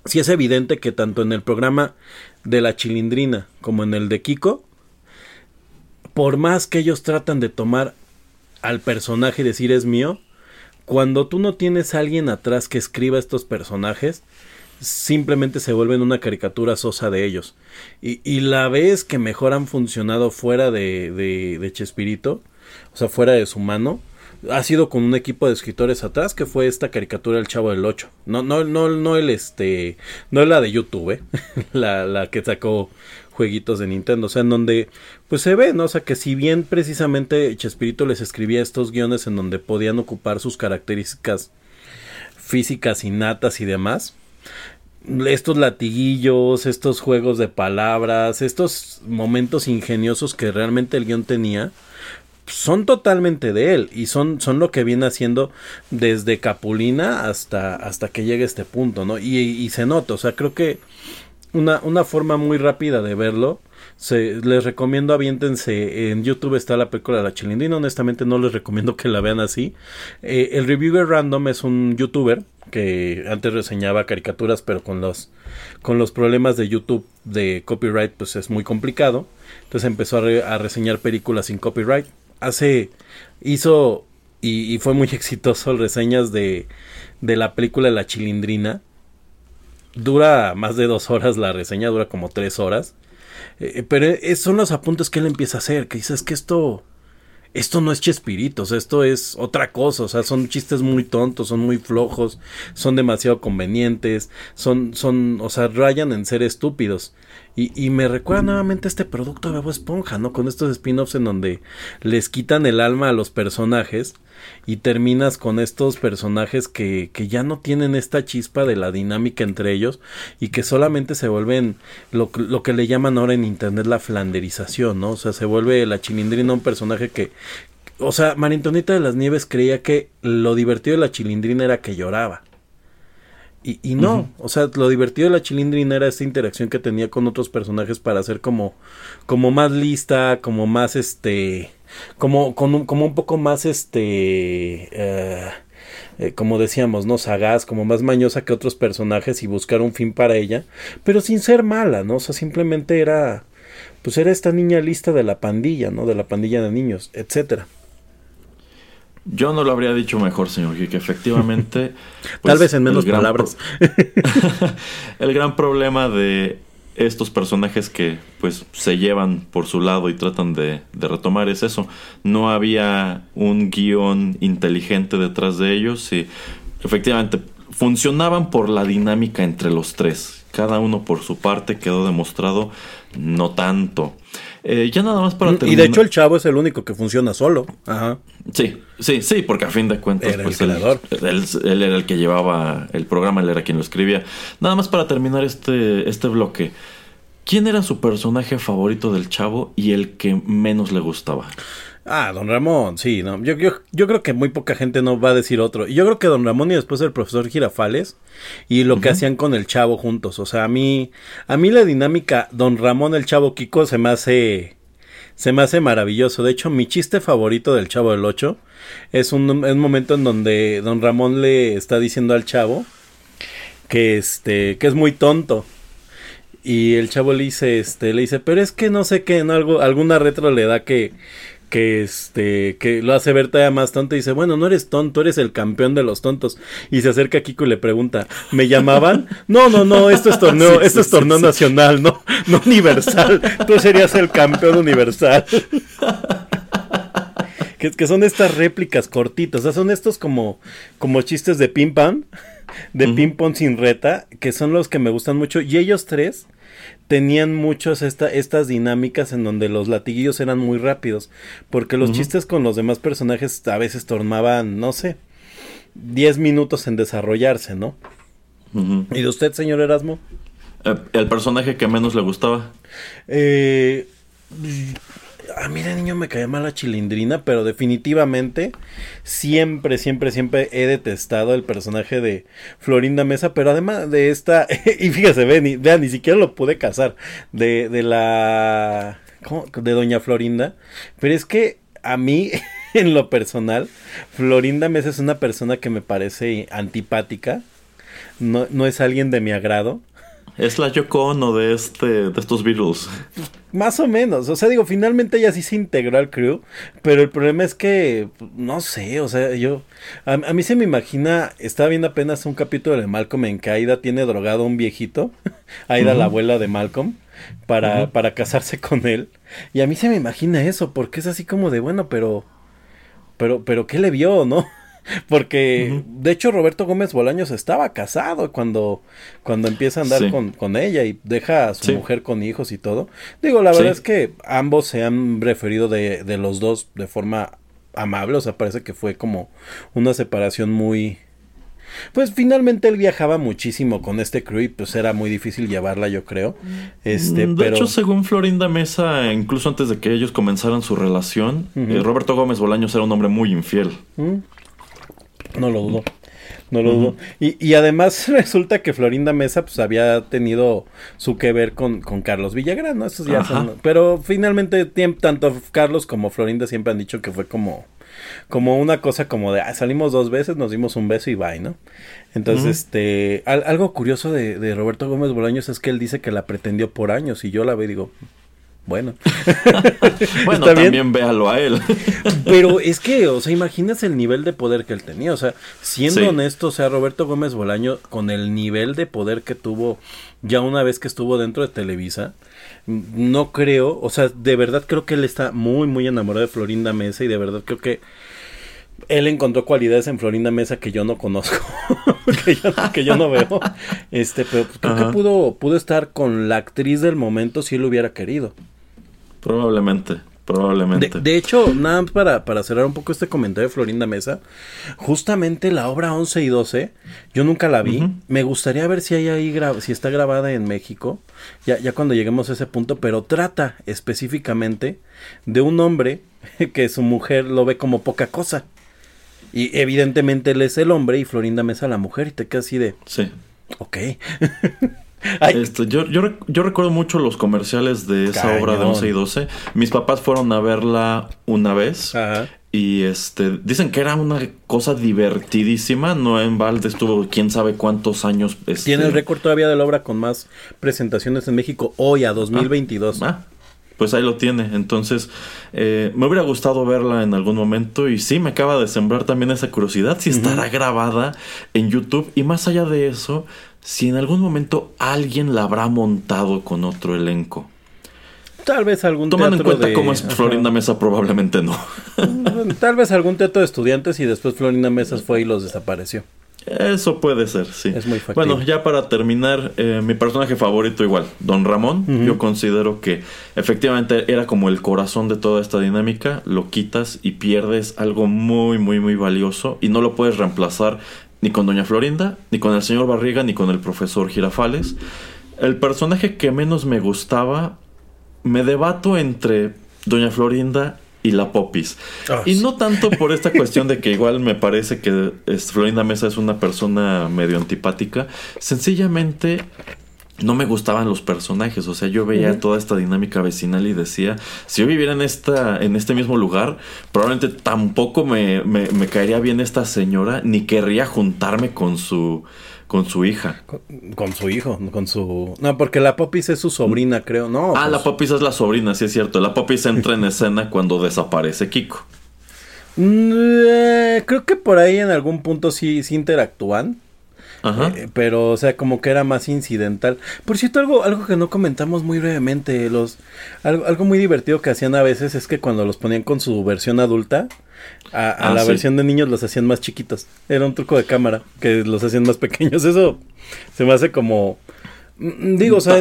sí es evidente que tanto en el programa de la chilindrina como en el de Kiko, por más que ellos tratan de tomar al personaje y decir es mío, cuando tú no tienes a alguien atrás que escriba estos personajes, simplemente se vuelven una caricatura sosa de ellos. Y, y la vez que mejor han funcionado fuera de, de, de Chespirito, o sea, fuera de su mano, ha sido con un equipo de escritores atrás que fue esta caricatura El Chavo del 8. No, no, no, no el este, no la de YouTube, ¿eh? la, la que sacó jueguitos de Nintendo, o sea, en donde pues se ve, ¿no? O sea, que si bien precisamente Chespirito les escribía estos guiones en donde podían ocupar sus características físicas innatas y demás, estos latiguillos, estos juegos de palabras, estos momentos ingeniosos que realmente el guion tenía, son totalmente de él y son, son lo que viene haciendo desde Capulina hasta, hasta que llegue este punto, ¿no? Y, se nota, o sea, creo que una, una forma muy rápida de verlo Se, les recomiendo aviéntense. En YouTube está la película La Chilindrina. Honestamente no les recomiendo que la vean así. Eh, el Reviewer Random es un youtuber que antes reseñaba caricaturas, pero con los, con los problemas de YouTube de copyright, pues es muy complicado. Entonces empezó a, reseñar películas sin copyright. Hace, hizo y, fue muy exitoso reseñas de, de la película La Chilindrina. Dura más de dos horas la reseña, dura como tres horas. Eh, pero son los apuntes que él empieza a hacer, que dices que esto esto no es Chespiritos, esto es otra cosa, o sea, son chistes muy tontos, son muy flojos, son demasiado convenientes, son, son, o sea, rayan en ser estúpidos. Y, y me recuerda nuevamente este producto de Bob Esponja, ¿no? Con estos spin-offs en donde les quitan el alma a los personajes y terminas con estos personajes que, que ya no tienen esta chispa de la dinámica entre ellos y que solamente se vuelven lo, lo que le llaman ahora en internet la flanderización, ¿no? O sea, se vuelve la chilindrina un personaje que, o sea, Marintonita de las Nieves creía que lo divertido de la chilindrina era que lloraba. Y, y no, o sea, lo divertido de la chilindrina era esta interacción que tenía con otros personajes para hacer como, como más lista, como más este, como, un, como un poco más este, eh, eh, como decíamos, ¿no? Sagaz, como más mañosa que otros personajes y buscar un fin para ella, pero sin ser mala, ¿no? O sea, simplemente era, pues era esta niña lista de la pandilla, ¿no? De la pandilla de niños, etcétera. Yo no lo habría dicho mejor, señor que efectivamente. Tal pues, vez en menos palabras. el gran problema de estos personajes que pues se llevan por su lado y tratan de, retomar es eso. No había un guion inteligente detrás de ellos y efectivamente funcionaban por la dinámica entre los tres. Cada uno por su parte quedó demostrado no tanto. Eh, ya nada más para terminar. Y de hecho el chavo es el único que funciona solo. Ajá. Sí, sí, sí, porque a fin de cuentas pues, él, él, era el que llevaba el programa, él era quien lo escribía. Nada más para terminar este, este bloque. ¿Quién era su personaje favorito del chavo y el que menos le gustaba? Ah, don Ramón, sí, no. Yo, yo, yo, creo que muy poca gente no va a decir otro. Yo creo que don Ramón y después el profesor Girafales y lo que hacían con el chavo juntos. O sea, a mí, a mí la dinámica don Ramón, el chavo Kiko, se me hace, se me hace maravilloso. De hecho, mi chiste favorito del chavo del 8 es un, un momento en donde don Ramón le está diciendo al chavo que este, que es muy tonto. Y el chavo le dice, este, le dice, pero es que no sé qué, en algo, alguna retro le da que, que este que lo hace ver todavía más tonto y dice, bueno, no eres tonto, eres el campeón de los tontos. Y se acerca a Kiko y le pregunta, ¿me llamaban? No, no, no, esto es torneo, esto es torneo nacional, no, no universal. Tú serías el campeón universal. que, que, son estas réplicas cortitas, o sea, son estos como, como chistes de ping pong, de ping pong sin reta, que son los que me gustan mucho. Y ellos tres tenían muchos esta, estas dinámicas en donde los latiguillos eran muy rápidos, porque los chistes con los demás personajes a veces tomaban, no sé, 10 minutos en desarrollarse, ¿no? ¿Y de usted, señor Erasmo? Eh, ¿El personaje que menos le gustaba? Eh, a mí de niño me caía mal la chilindrina, pero definitivamente siempre, siempre, siempre he detestado el personaje de Florinda Mesa, pero además de esta, y fíjese, vean, vean, ni siquiera lo pude casar, de, de la, ¿cómo? de Doña Florinda, pero es que a mí, en lo personal, Florinda Mesa es una persona que me parece antipática, no, no es alguien de mi agrado, es la Yoko Ono de, este, de estos Beatles. Más o menos. O sea, digo, finalmente ella sí se integró al crew. Pero el problema es que, no sé, o sea, yo. A, mí se me imagina. Estaba viendo apenas un capítulo de Malcolm en que Aida tiene drogado a un viejito. Aida, la abuela de Malcolm. Para, para casarse con él. Y a mí se me imagina eso. Porque es así como de, bueno, pero. Pero, pero, ¿qué le vio, no? Porque, de hecho, Roberto Gómez Bolaños estaba casado cuando, cuando empieza a andar con, con, ella y deja a su mujer con hijos y todo. Digo, la verdad es que ambos se han referido de, de los dos de forma amable. O sea, parece que fue como una separación muy, pues finalmente él viajaba muchísimo con este crew y pues era muy difícil llevarla, yo creo. Este, mm, de hecho, según Florinda Mesa, incluso antes de que ellos comenzaran su relación, eh, Roberto Gómez Bolaños era un hombre muy infiel. No lo dudo. No lo dudo. Y, y, además resulta que Florinda Mesa pues había tenido su que ver con, con Carlos Villagrán, ¿no? Esos ya son... Pero finalmente tanto Carlos como Florinda siempre han dicho que fue como como una cosa como de ah, salimos dos veces, nos dimos un beso y bye, ¿no? Entonces, este, algo curioso de, de, Roberto Gómez Bolaños es que él dice que la pretendió por años y yo la veo y digo, bueno. bueno, también véalo a él. Pero es que, o sea, imaginas el nivel de poder que él tenía. O sea, siendo honesto, o sea, Roberto Gómez Bolaño, con el nivel de poder que tuvo ya una vez que estuvo dentro de Televisa, no creo, o sea, de verdad creo que él está muy, muy enamorado de Florinda Mesa y de verdad creo que él encontró cualidades en Florinda Mesa que yo no conozco, que, yo, no veo. Este, pero pues, creo que pudo, pudo estar con la actriz del momento si él hubiera querido. Probablemente, probablemente. De, hecho, nada más para, para cerrar un poco este comentario de Florinda Mesa, justamente la obra 11 y 12, yo nunca la vi. Me gustaría ver si hay ahí si está grabada en México, ya, ya cuando lleguemos a ese punto, pero trata específicamente de un hombre que su mujer lo ve como poca cosa. Y evidentemente él es el hombre y Florinda Mesa la mujer y te quedas así de... Sí. Ok. Este, yo, yo, yo, recuerdo mucho los comerciales de esa obra de 11 y 12. Mis papás fueron a verla una vez. Y este dicen que era una cosa divertidísima. No en balde estuvo quién sabe cuántos años. Este... Tiene el récord todavía de la obra con más presentaciones en México hoy a 2022. Ah, pues ahí lo tiene. Entonces, eh, me hubiera gustado verla en algún momento y sí, me acaba de sembrar también esa curiosidad si estará grabada en YouTube. Y más allá de eso, si en algún momento alguien la habrá montado con otro elenco. Tal vez algún Tomando en cuenta cómo es Florinda Mesa, probablemente no. Tal vez algún teatro de estudiantes y después Florinda Mesa fue y los desapareció. Eso puede ser, sí. Es muy Bueno, ya para terminar, eh, mi personaje favorito igual, Don Ramón. Yo considero que efectivamente era como el corazón de toda esta dinámica. Lo quitas y pierdes algo muy, muy, muy valioso y no lo puedes reemplazar ni con Doña Florinda, ni con el señor Barriga, ni con el profesor Girafales. El personaje que menos me gustaba, me debato entre Doña Florinda y la Popis. Ah, y no tanto por esta cuestión de que igual me parece que Florinda Mesa es una persona medio antipática, sencillamente no me gustaban los personajes, o sea, yo veía toda esta dinámica vecinal y decía, si yo viviera en esta, en este mismo lugar, probablemente tampoco me, me, caería bien esta señora, ni querría juntarme con su con su hija. Con, su hijo, con su... No, porque la Popis es su sobrina, creo, ¿no? Ah, la Popis es la sobrina, sí es cierto. La Popis entra en escena cuando desaparece Kiko. Mm, eh, creo que por ahí en algún punto sí, sí interactúan. Eh, pero, o sea, como que era más incidental. Por cierto, algo, algo que no comentamos muy brevemente, los, algo, muy divertido que hacían a veces es que cuando los ponían con su versión adulta, a, ah, la versión de niños los hacían más chiquitos. Era un truco de cámara, que los hacían más pequeños. Eso se me hace como... Mm, digo, o sea,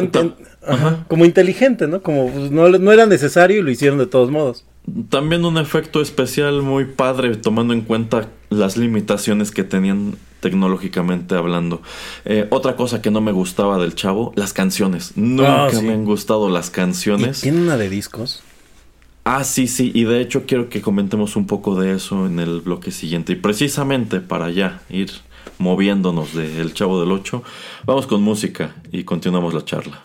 como inteligente, ¿no? Como pues, no, no era necesario y lo hicieron de todos modos. También un efecto especial muy padre, tomando en cuenta las limitaciones que tenían tecnológicamente hablando. Eh, otra cosa que no me gustaba del chavo, las canciones. Nunca ah, me han gustado las canciones. ¿Tiene una de discos? Ah, sí, sí, y de hecho quiero que comentemos un poco de eso en el bloque siguiente. Y precisamente para ya ir moviéndonos del Chavo del 8, vamos con música y continuamos la charla.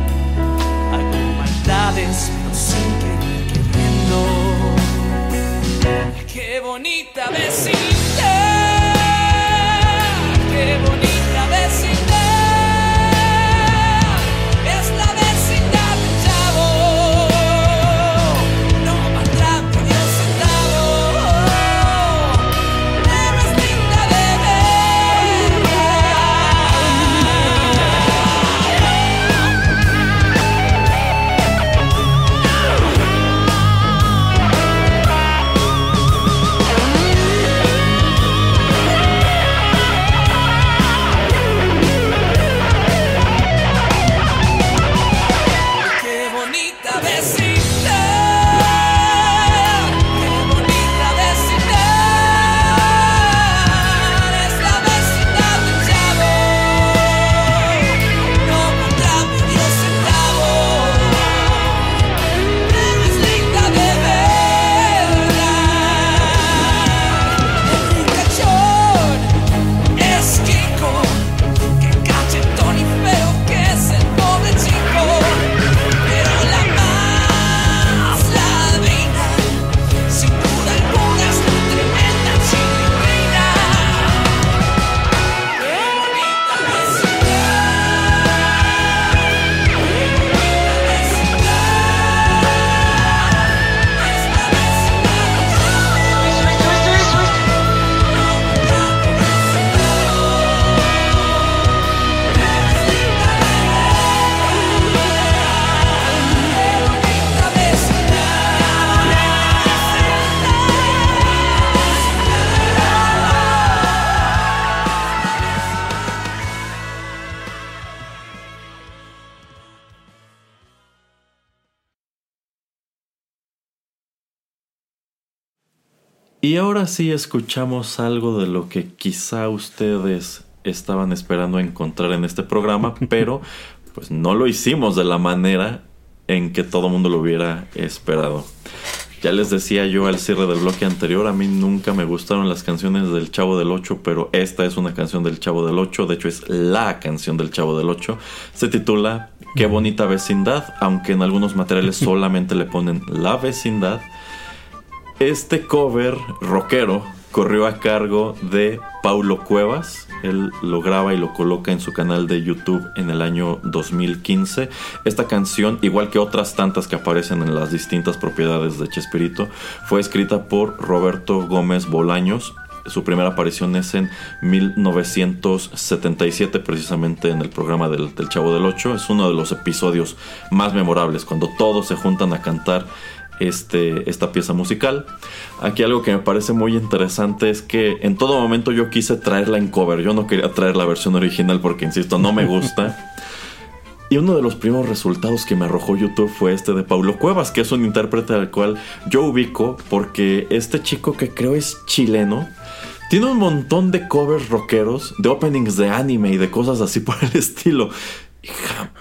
amistades, sin querer queriendo. Qué bonita vecindad, qué bonita. Y ahora sí escuchamos algo de lo que quizá ustedes estaban esperando encontrar en este programa, pero pues no lo hicimos de la manera en que todo mundo lo hubiera esperado. Ya les decía yo al cierre del bloque anterior, a mí nunca me gustaron las canciones del Chavo del 8, pero esta es una canción del Chavo del 8, de hecho es la canción del Chavo del 8. Se titula Qué bonita vecindad, aunque en algunos materiales solamente le ponen la vecindad. Este cover rockero corrió a cargo de Paulo Cuevas. Él lo graba y lo coloca en su canal de YouTube en el año 2015. Esta canción, igual que otras tantas que aparecen en las distintas propiedades de Chespirito, fue escrita por Roberto Gómez Bolaños. Su primera aparición es en 1977, precisamente en el programa del, del Chavo del Ocho. Es uno de los episodios más memorables, cuando todos se juntan a cantar este, esta pieza musical. Aquí algo que me parece muy interesante es que en todo momento yo quise traerla en cover. Yo no quería traer la versión original porque, insisto, no me gusta. Y uno de los primeros resultados que me arrojó YouTube fue este de Paulo Cuevas, que es un intérprete al cual yo ubico porque este chico que creo es chileno, tiene un montón de covers rockeros, de openings de anime y de cosas así por el estilo.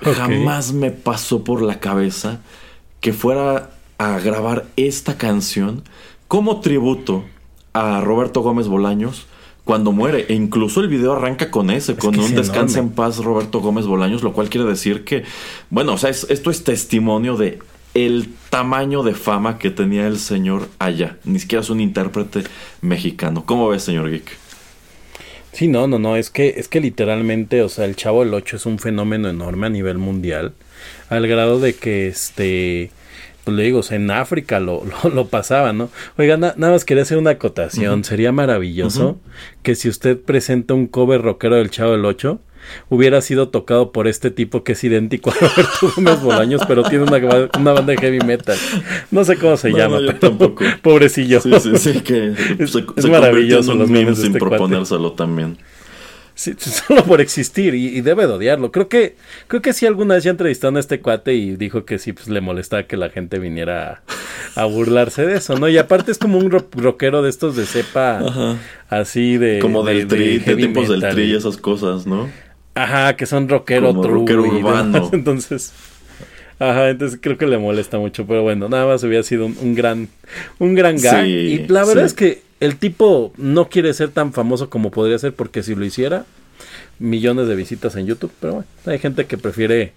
Jamás me pasó por la cabeza que fuera a grabar esta canción como tributo a Roberto Gómez Bolaños cuando muere. E incluso el video arranca con ese, con un es descansa en paz Roberto Gómez Bolaños, lo cual quiere decir que, bueno, o sea, es- esto es testimonio de el tamaño de fama que tenía el señor allá. Ni siquiera es un intérprete mexicano. ¿Cómo ves, señor Geek? Sí, no, no, no, es que, es que literalmente, o sea, el Chavo del 8 es un fenómeno enorme a nivel mundial, al grado de que, este, pues le digo, o sea, en África lo, lo, lo pasaba, ¿no? Oiga, na- nada más quería hacer una acotación, sería maravilloso que si usted presenta un cover rockero del Chavo del 8, hubiera sido tocado por este tipo que es idéntico a Roberto Gómez Bolaños, pero tiene una, una banda de heavy metal. No sé cómo se No, llama, no, pero tampoco. pobrecillo. Sí, sí, sí, que Es- se, es se maravilloso los memes sin este cuate. proponérselo también. Sí, solo por existir y, y debe de odiarlo. Creo que creo que sí alguna vez ya entrevistaron a este cuate y dijo que sí pues le molestaba que la gente viniera a, a burlarse de eso, ¿no? Y aparte es como un ro- rockero de estos de cepa Ajá. así de Como de- del tri, de, heavy tipos del tri y esas cosas, ¿no? Ajá, que son rockero Como rockero urbano. Entonces Ajá, entonces creo que le molesta mucho, pero bueno, nada más hubiera sido un, un gran un gran gag Sí, y la verdad sí. es que el tipo no quiere ser tan famoso como podría ser porque si lo hiciera millones de visitas en YouTube, pero bueno, hay gente que prefiere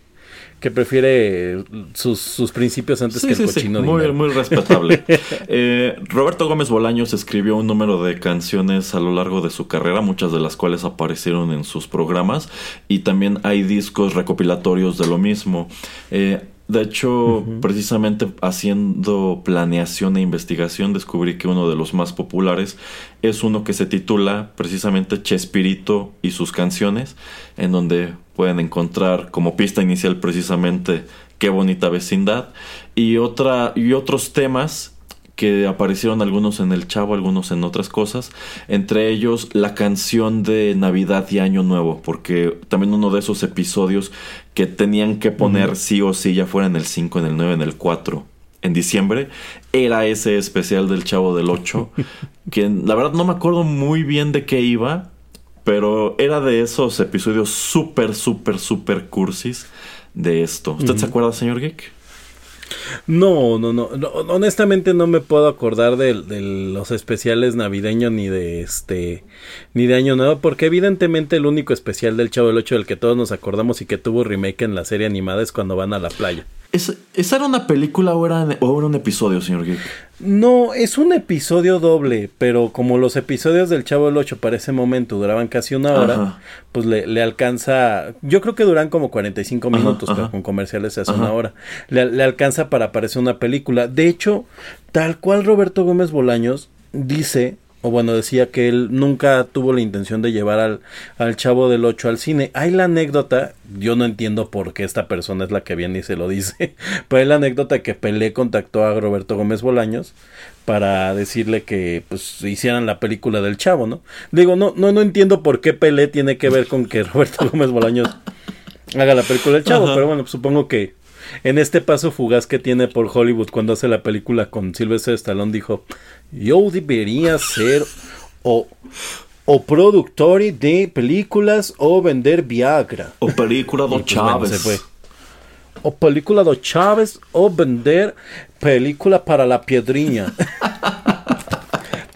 que prefiere sus, sus principios antes Sí, que el sí, sí, cochino muy, dinero. muy respetable. Eh, Roberto Gómez Bolaños escribió un número de canciones a lo largo de su carrera, muchas de las cuales aparecieron en sus programas, y también hay discos recopilatorios de lo mismo. Eh, de hecho, precisamente haciendo planeación e investigación, descubrí que uno de los más populares es uno que se titula precisamente Chespirito y sus canciones, en donde pueden encontrar como pista inicial precisamente Qué bonita vecindad y otra y otros temas que aparecieron algunos en El Chavo, algunos en otras cosas, entre ellos la canción de Navidad y Año Nuevo, porque también uno de esos episodios que tenían que poner sí o sí, ya fuera en el 5, en el 9, en el 4, en diciembre, era ese especial del Chavo del 8, que la verdad no me acuerdo muy bien de qué iba, pero era de esos episodios súper, súper, súper cursis de esto. ¿Usted se acuerda, señor Geek? No, no, no, no, honestamente no me puedo acordar de, de los especiales navideños ni de este ni de Año Nuevo porque evidentemente el único especial del Chavo del 8 del que todos nos acordamos y que tuvo remake en la serie animada es cuando van a la playa. ¿Es- ¿Esa era una película o era, o era un episodio, señor Geek? No, es un episodio doble, pero como los episodios del Chavo del 8 para ese momento duraban casi una hora, Ajá. pues le, le alcanza, yo creo que duran como 45 Ajá, minutos, ajá. pero con comerciales se hace Ajá. una hora. Le, le alcanza para aparecer una película. De hecho, tal cual Roberto Gómez Bolaños dice, o bueno, decía que él nunca tuvo la intención de llevar al, al Chavo del 8 al cine. Hay la anécdota, yo no entiendo por qué esta persona es la que viene y se lo dice, pero hay la anécdota que Pelé contactó a Roberto Gómez Bolaños para decirle que pues hicieran la película del Chavo, ¿no? Digo, no, no, no entiendo por qué Pelé tiene que ver con que Roberto Gómez Bolaños haga la película del Chavo, Ajá. pero bueno, pues supongo que en este paso fugaz que tiene por Hollywood cuando hace la película con Sylvester Stallone dijo, yo debería ser o, o productor de películas o vender Viagra. O película de pues, bueno, Chávez. O película de Chávez o vender película para la piedriña.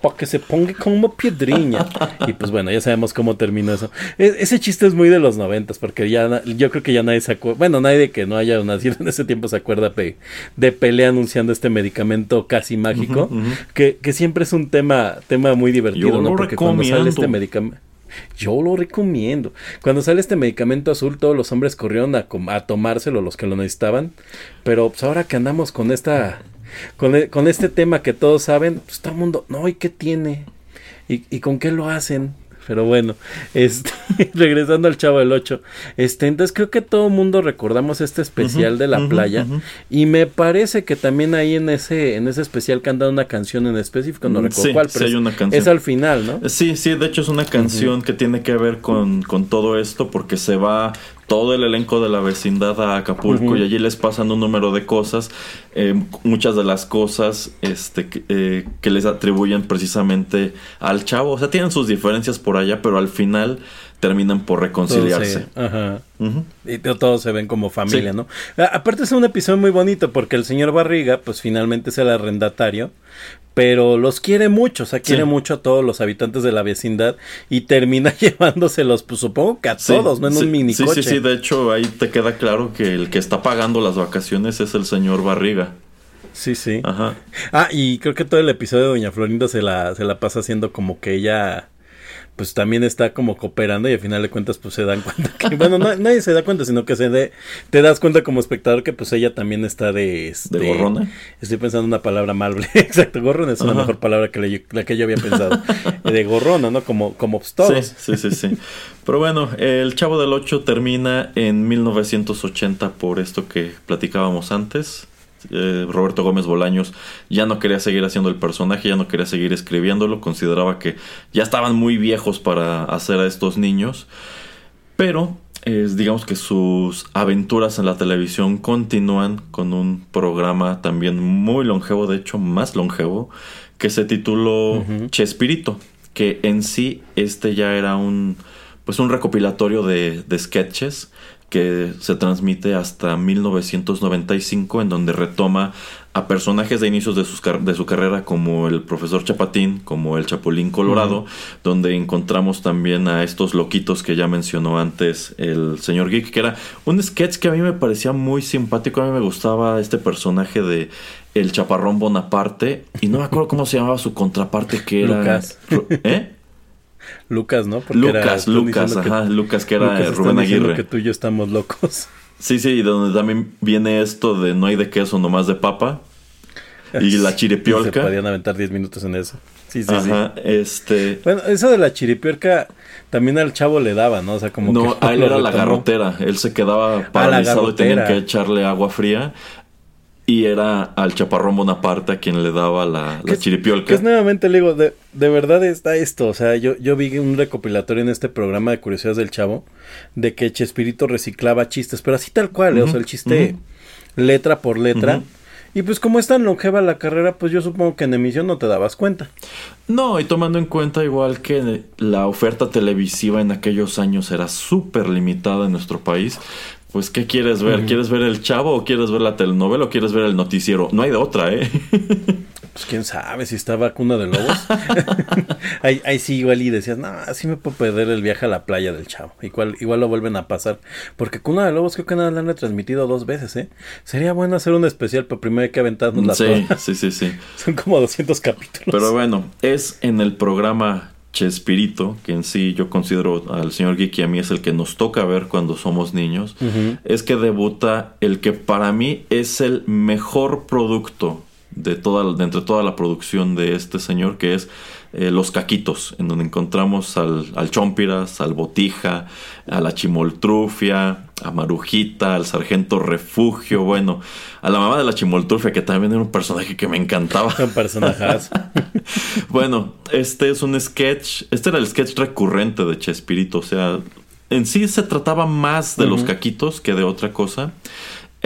para que se ponga como piedriña. Y pues bueno, ya sabemos cómo terminó eso. E- ese chiste es muy de los noventas, porque ya yo creo que ya nadie se acuerda. Bueno, nadie que no haya nacido en ese tiempo se acuerda de, de Pelé anunciando este medicamento casi mágico, que, que siempre es un tema, tema muy divertido, Yo ¿no? Porque cuando sale este medicamento. Yo lo recomiendo. Cuando sale este medicamento azul, todos los hombres corrieron a, a tomárselo, los que lo necesitaban. Pero pues ahora que andamos con esta, con, e- con este tema que todos saben, pues todo el mundo, no, ¿y qué tiene? ¿Y, y con qué lo hacen? Pero bueno, este, regresando al Chavo del 8, este, entonces creo que todo el mundo recordamos este especial de la playa y me parece que también ahí en ese en ese especial cantan una canción en específico, no recuerdo sí, cuál, sí pero hay es- una canción. es al final, ¿no? Sí, sí, de hecho es una canción que tiene que ver con, con todo esto porque se va todo el elenco de la vecindad a Acapulco y allí les pasan un número de cosas, eh, muchas de las cosas este, que, eh, que les atribuyen precisamente al chavo, o sea, tienen sus diferencias por allá, pero al final terminan por reconciliarse. Se- ajá. Y to- todos se ven como familia, Sí. ¿no? A- Aparte es un episodio muy bonito porque el señor Barriga, pues finalmente es el arrendatario, pero los quiere mucho, o sea, quiere Sí. mucho a todos los habitantes de la vecindad y termina llevándoselos, pues supongo que a Sí, todos, ¿no? En sí, un mini sí, sí, sí, de hecho ahí te queda claro que el que está pagando las vacaciones es el señor Barriga. Sí, sí. Ajá. Ah, y creo que todo el episodio de Doña Florinda se la, se la pasa haciendo como que ella pues también está como cooperando y al final de cuentas pues se dan cuenta que, bueno, no- nadie se da cuenta, sino que se de, te das cuenta como espectador que pues ella también está de... Este, ¿De gorrona? Estoy pensando en una palabra mal, exacto, gorrona es una Ajá. mejor palabra que la, la que yo había pensado. de gorrona, ¿no? Como, como pues, todos. Sí, sí, sí, sí. Pero bueno, el Chavo del 8 termina en 1980 por esto que platicábamos antes. Eh, Roberto Gómez Bolaños ya no quería seguir haciendo el personaje, ya no quería seguir escribiéndolo, consideraba que ya estaban muy viejos para hacer a estos niños. Pero es, digamos que sus aventuras en la televisión continúan con un programa también muy longevo, de hecho más longevo, que se tituló Chespirito, que en sí este ya era un pues un recopilatorio de, de sketches que se transmite hasta 1995, en donde retoma a personajes de inicios de, sus car- de su carrera como el profesor Chapatín, como el Chapulín Colorado, donde encontramos también a estos loquitos que ya mencionó antes el señor Geek, que era un sketch que a mí me parecía muy simpático, a mí me gustaba este personaje de el Chaparrón Bonaparte, y no me acuerdo cómo se llamaba su contraparte que era... Lucas. ¿Eh? Lucas, ¿no? Porque era- Lucas, están Lucas, diciendo que- ajá, Lucas que era Lucas, Rubén Aguirre. que tú y yo estamos locos. Sí, sí, y donde también viene esto de no hay de queso, nomás de papa. Y la Se chiripiolca. podían aventar 10 minutos en eso. Sí, sí, sí. Ajá, este... Bueno, eso de la chiripiorca también al chavo le daba, ¿no? O sea, como No, que a él era la retomó. garrotera. Él se quedaba paralizado y tenían que echarle agua fría. Y era al chaparrón Bonaparte a quien le daba la, chiripiolca. Que es nuevamente, le digo, de, de verdad está esto. O sea, yo, yo vi un recopilatorio en este programa de curiosidades del chavo de que Chespirito reciclaba chistes, pero así tal cual, ¿eh? o sea, el chiste letra por letra. Y pues como es tan longeva la carrera, pues yo supongo que en emisión no te dabas cuenta. No, y tomando en cuenta igual que la oferta televisiva en aquellos años era súper limitada en nuestro país, pues ¿qué quieres ver? ¿Quieres ver el chavo o quieres ver la telenovela o quieres ver el noticiero? No hay de otra, ¿eh? Pues quién sabe si estaba cuna de lobos. ahí, ahí sí igual y decías, no, así me puedo perder el viaje a la playa del chavo. Igual, igual lo vuelven a pasar. Porque cuna de lobos creo que nada la han retransmitido dos veces, ¿eh? Sería bueno hacer un especial, pero primero hay que aventarnos la sí, toda. sí, sí, sí. Son como 200 capítulos. Pero bueno, es en el programa Chespirito, que en sí yo considero al señor Geek y a mí es el que nos toca ver cuando somos niños, es que debuta el que para mí es el mejor producto de toda de entre toda la producción de este señor, que es eh, Los Caquitos, en donde encontramos al, al Chompiras, al Botija, a la Chimoltrufia, a Marujita, al Sargento Refugio, bueno, a la mamá de la Chimoltrufia, que también era un personaje que me encantaba. Personajes. Bueno, este es un sketch, este era el sketch recurrente de Chespirito, o sea, en sí se trataba más de los caquitos que de otra cosa.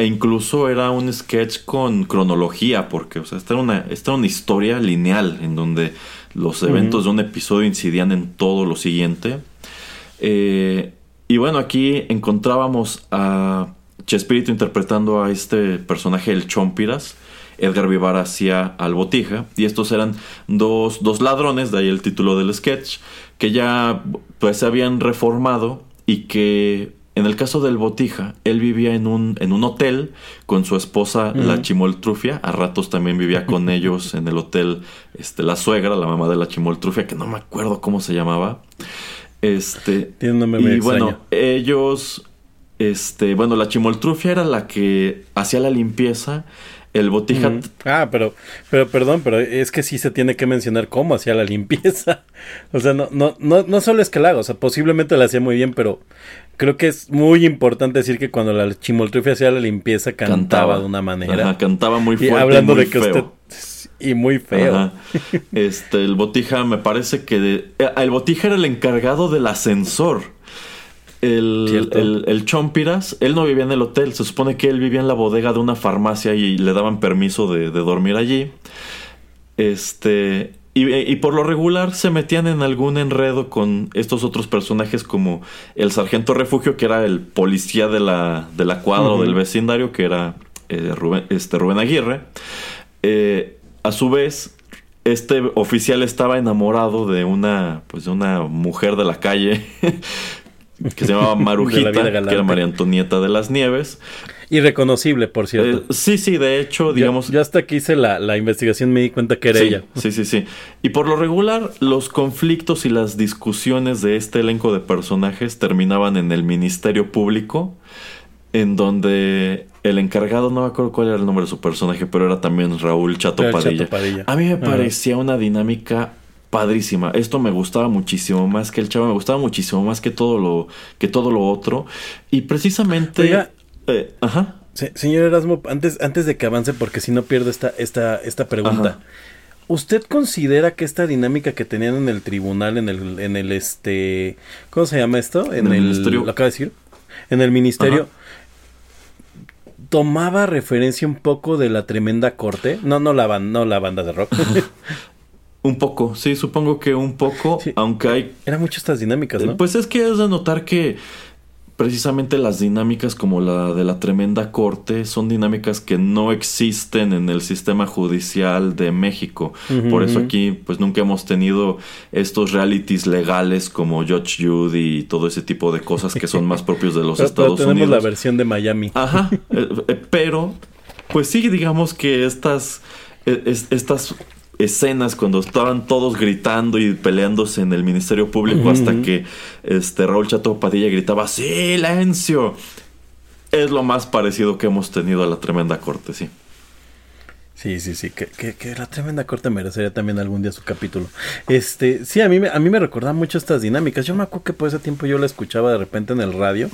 E incluso era un sketch con cronología, porque, o sea, esta era una, esta era una historia lineal en donde los eventos de un episodio incidían en todo lo siguiente. Eh, y bueno, aquí encontrábamos a Chespirito interpretando a este personaje, el Chompiras. Edgar Vivar hacía al Botija. Y estos eran dos, dos ladrones, de ahí el título del sketch, que ya pues se habían reformado y que en el caso del Botija, él vivía en un, en un hotel con su esposa, la Chimoltrufia. A ratos también vivía con ellos en el hotel este, la suegra, la mamá de la Chimoltrufia, que no me acuerdo cómo se llamaba. Este, Tiene un y bueno, ellos, este, bueno, la Chimoltrufia era la que hacía la limpieza. El Botija. Ah, pero, pero perdón, pero es que sí se tiene que mencionar cómo hacía la limpieza. O sea, no, no, no, no solo es que la haga, o sea, posiblemente la hacía muy bien, pero creo que es muy importante decir que cuando la chimoltrufia hacía la limpieza cantaba, de una manera. Ajá, cantaba muy y fuerte. hablando y muy de que feo. usted y muy feo. Ajá. Este, el Botija me parece que de- eh, el Botija era el encargado del ascensor. El, el, el Chompiras, él no vivía en el hotel, se supone que él vivía en la bodega de una farmacia y le daban permiso de, de dormir allí. Este, y, y por lo regular se metían en algún enredo con estos otros personajes como el sargento refugio, que era el policía de la, de la cuadra o del vecindario, que era eh, Rubén, este, Rubén Aguirre. Eh, a su vez, este oficial estaba enamorado de una, pues, de una mujer de la calle que se llamaba Marujita, que era. María Antonieta de las Nieves. Irreconocible, por cierto. Eh, sí, sí, de hecho, digamos... yo, hasta que hice la, la investigación me di cuenta que era sí, ella. Sí, sí, sí. Y por lo regular, los conflictos y las discusiones de este elenco de personajes terminaban en el Ministerio Público, en donde el encargado, no me acuerdo cuál era el nombre de su personaje, pero era también Raúl Chato el Chato Padilla. Padilla. A mí me parecía una dinámica padrísima. Esto me gustaba muchísimo más que el chavo, me gustaba muchísimo más que todo lo, que todo lo otro. Y precisamente. Oiga. Eh, ajá. Se- señor Erasmo, antes, antes de que avance, porque si no pierdo esta, esta, esta pregunta. Ajá. ¿Usted considera que esta dinámica que tenían en el tribunal, en el, en el este, ¿cómo se llama esto? En el ministerio. ¿Lo acaba de decir? En el ministerio. Ajá. ¿Tomaba referencia un poco de la tremenda corte? No, no la, ban- no la banda de rock. Un poco, sí, supongo que un poco, Sí. aunque hay Eran muchas estas dinámicas, ¿no? Pues es que es de notar que precisamente las dinámicas como la de la tremenda corte son dinámicas que no existen en el sistema judicial de México. Por eso aquí pues nunca hemos tenido estos realities legales como Judge Judy y todo ese tipo de cosas que son más propios de los Pero- pero Estados tenemos Unidos. la versión de Miami. Ajá, eh, eh, pero pues sí, digamos que estas, eh, es- estas escenas cuando estaban todos gritando y peleándose en el Ministerio Público hasta que este Raúl Chato Padilla gritaba ¡Silencio! Es lo más parecido que hemos tenido a la tremenda corte, sí. Sí, sí, sí, que, que, que la tremenda corte merecería también algún día su capítulo. Este, sí, a mí, me- a mí me recordaba mucho estas dinámicas. Yo me acuerdo que por ese tiempo yo la escuchaba de repente en el radio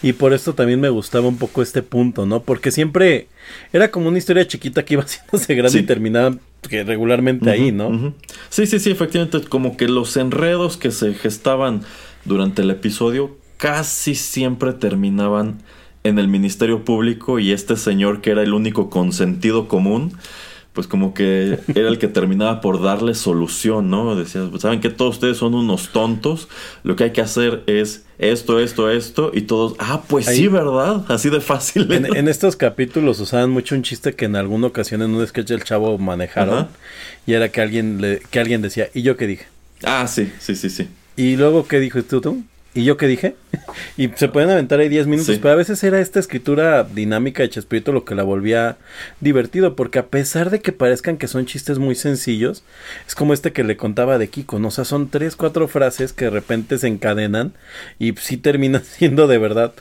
y por esto también me gustaba un poco este punto, ¿no? Porque siempre era como una historia chiquita que iba haciéndose grande Sí. y terminaba que regularmente ahí, ¿no? Sí, sí, sí, efectivamente, como que los enredos que se gestaban durante el episodio casi siempre terminaban en el Ministerio Público y este señor que era el único consentido común, pues como que era el que terminaba por darle solución, ¿no? Decía, "Pues, saben que todos ustedes son unos tontos, lo que hay que hacer es esto, esto, esto, y todos, ah, pues Ahí- sí, ¿verdad? Así de fácil. En, en estos capítulos usaban mucho un chiste que en alguna ocasión en un sketch del chavo manejaron Ajá. y era que alguien le, que alguien decía, ¿y yo qué dije? Ah, sí, sí, sí, sí. Y luego, ¿qué dijo tú? tú? ¿Y yo qué dije? y se pueden aventar ahí 10 minutos, Sí. pero a veces era esta escritura dinámica de Chespirito lo que la volvía divertido, porque a pesar de que parezcan que son chistes muy sencillos, es como este que le contaba de Kiko, ¿no? O sea, son tres, cuatro frases que de repente se encadenan y sí terminan siendo de verdad,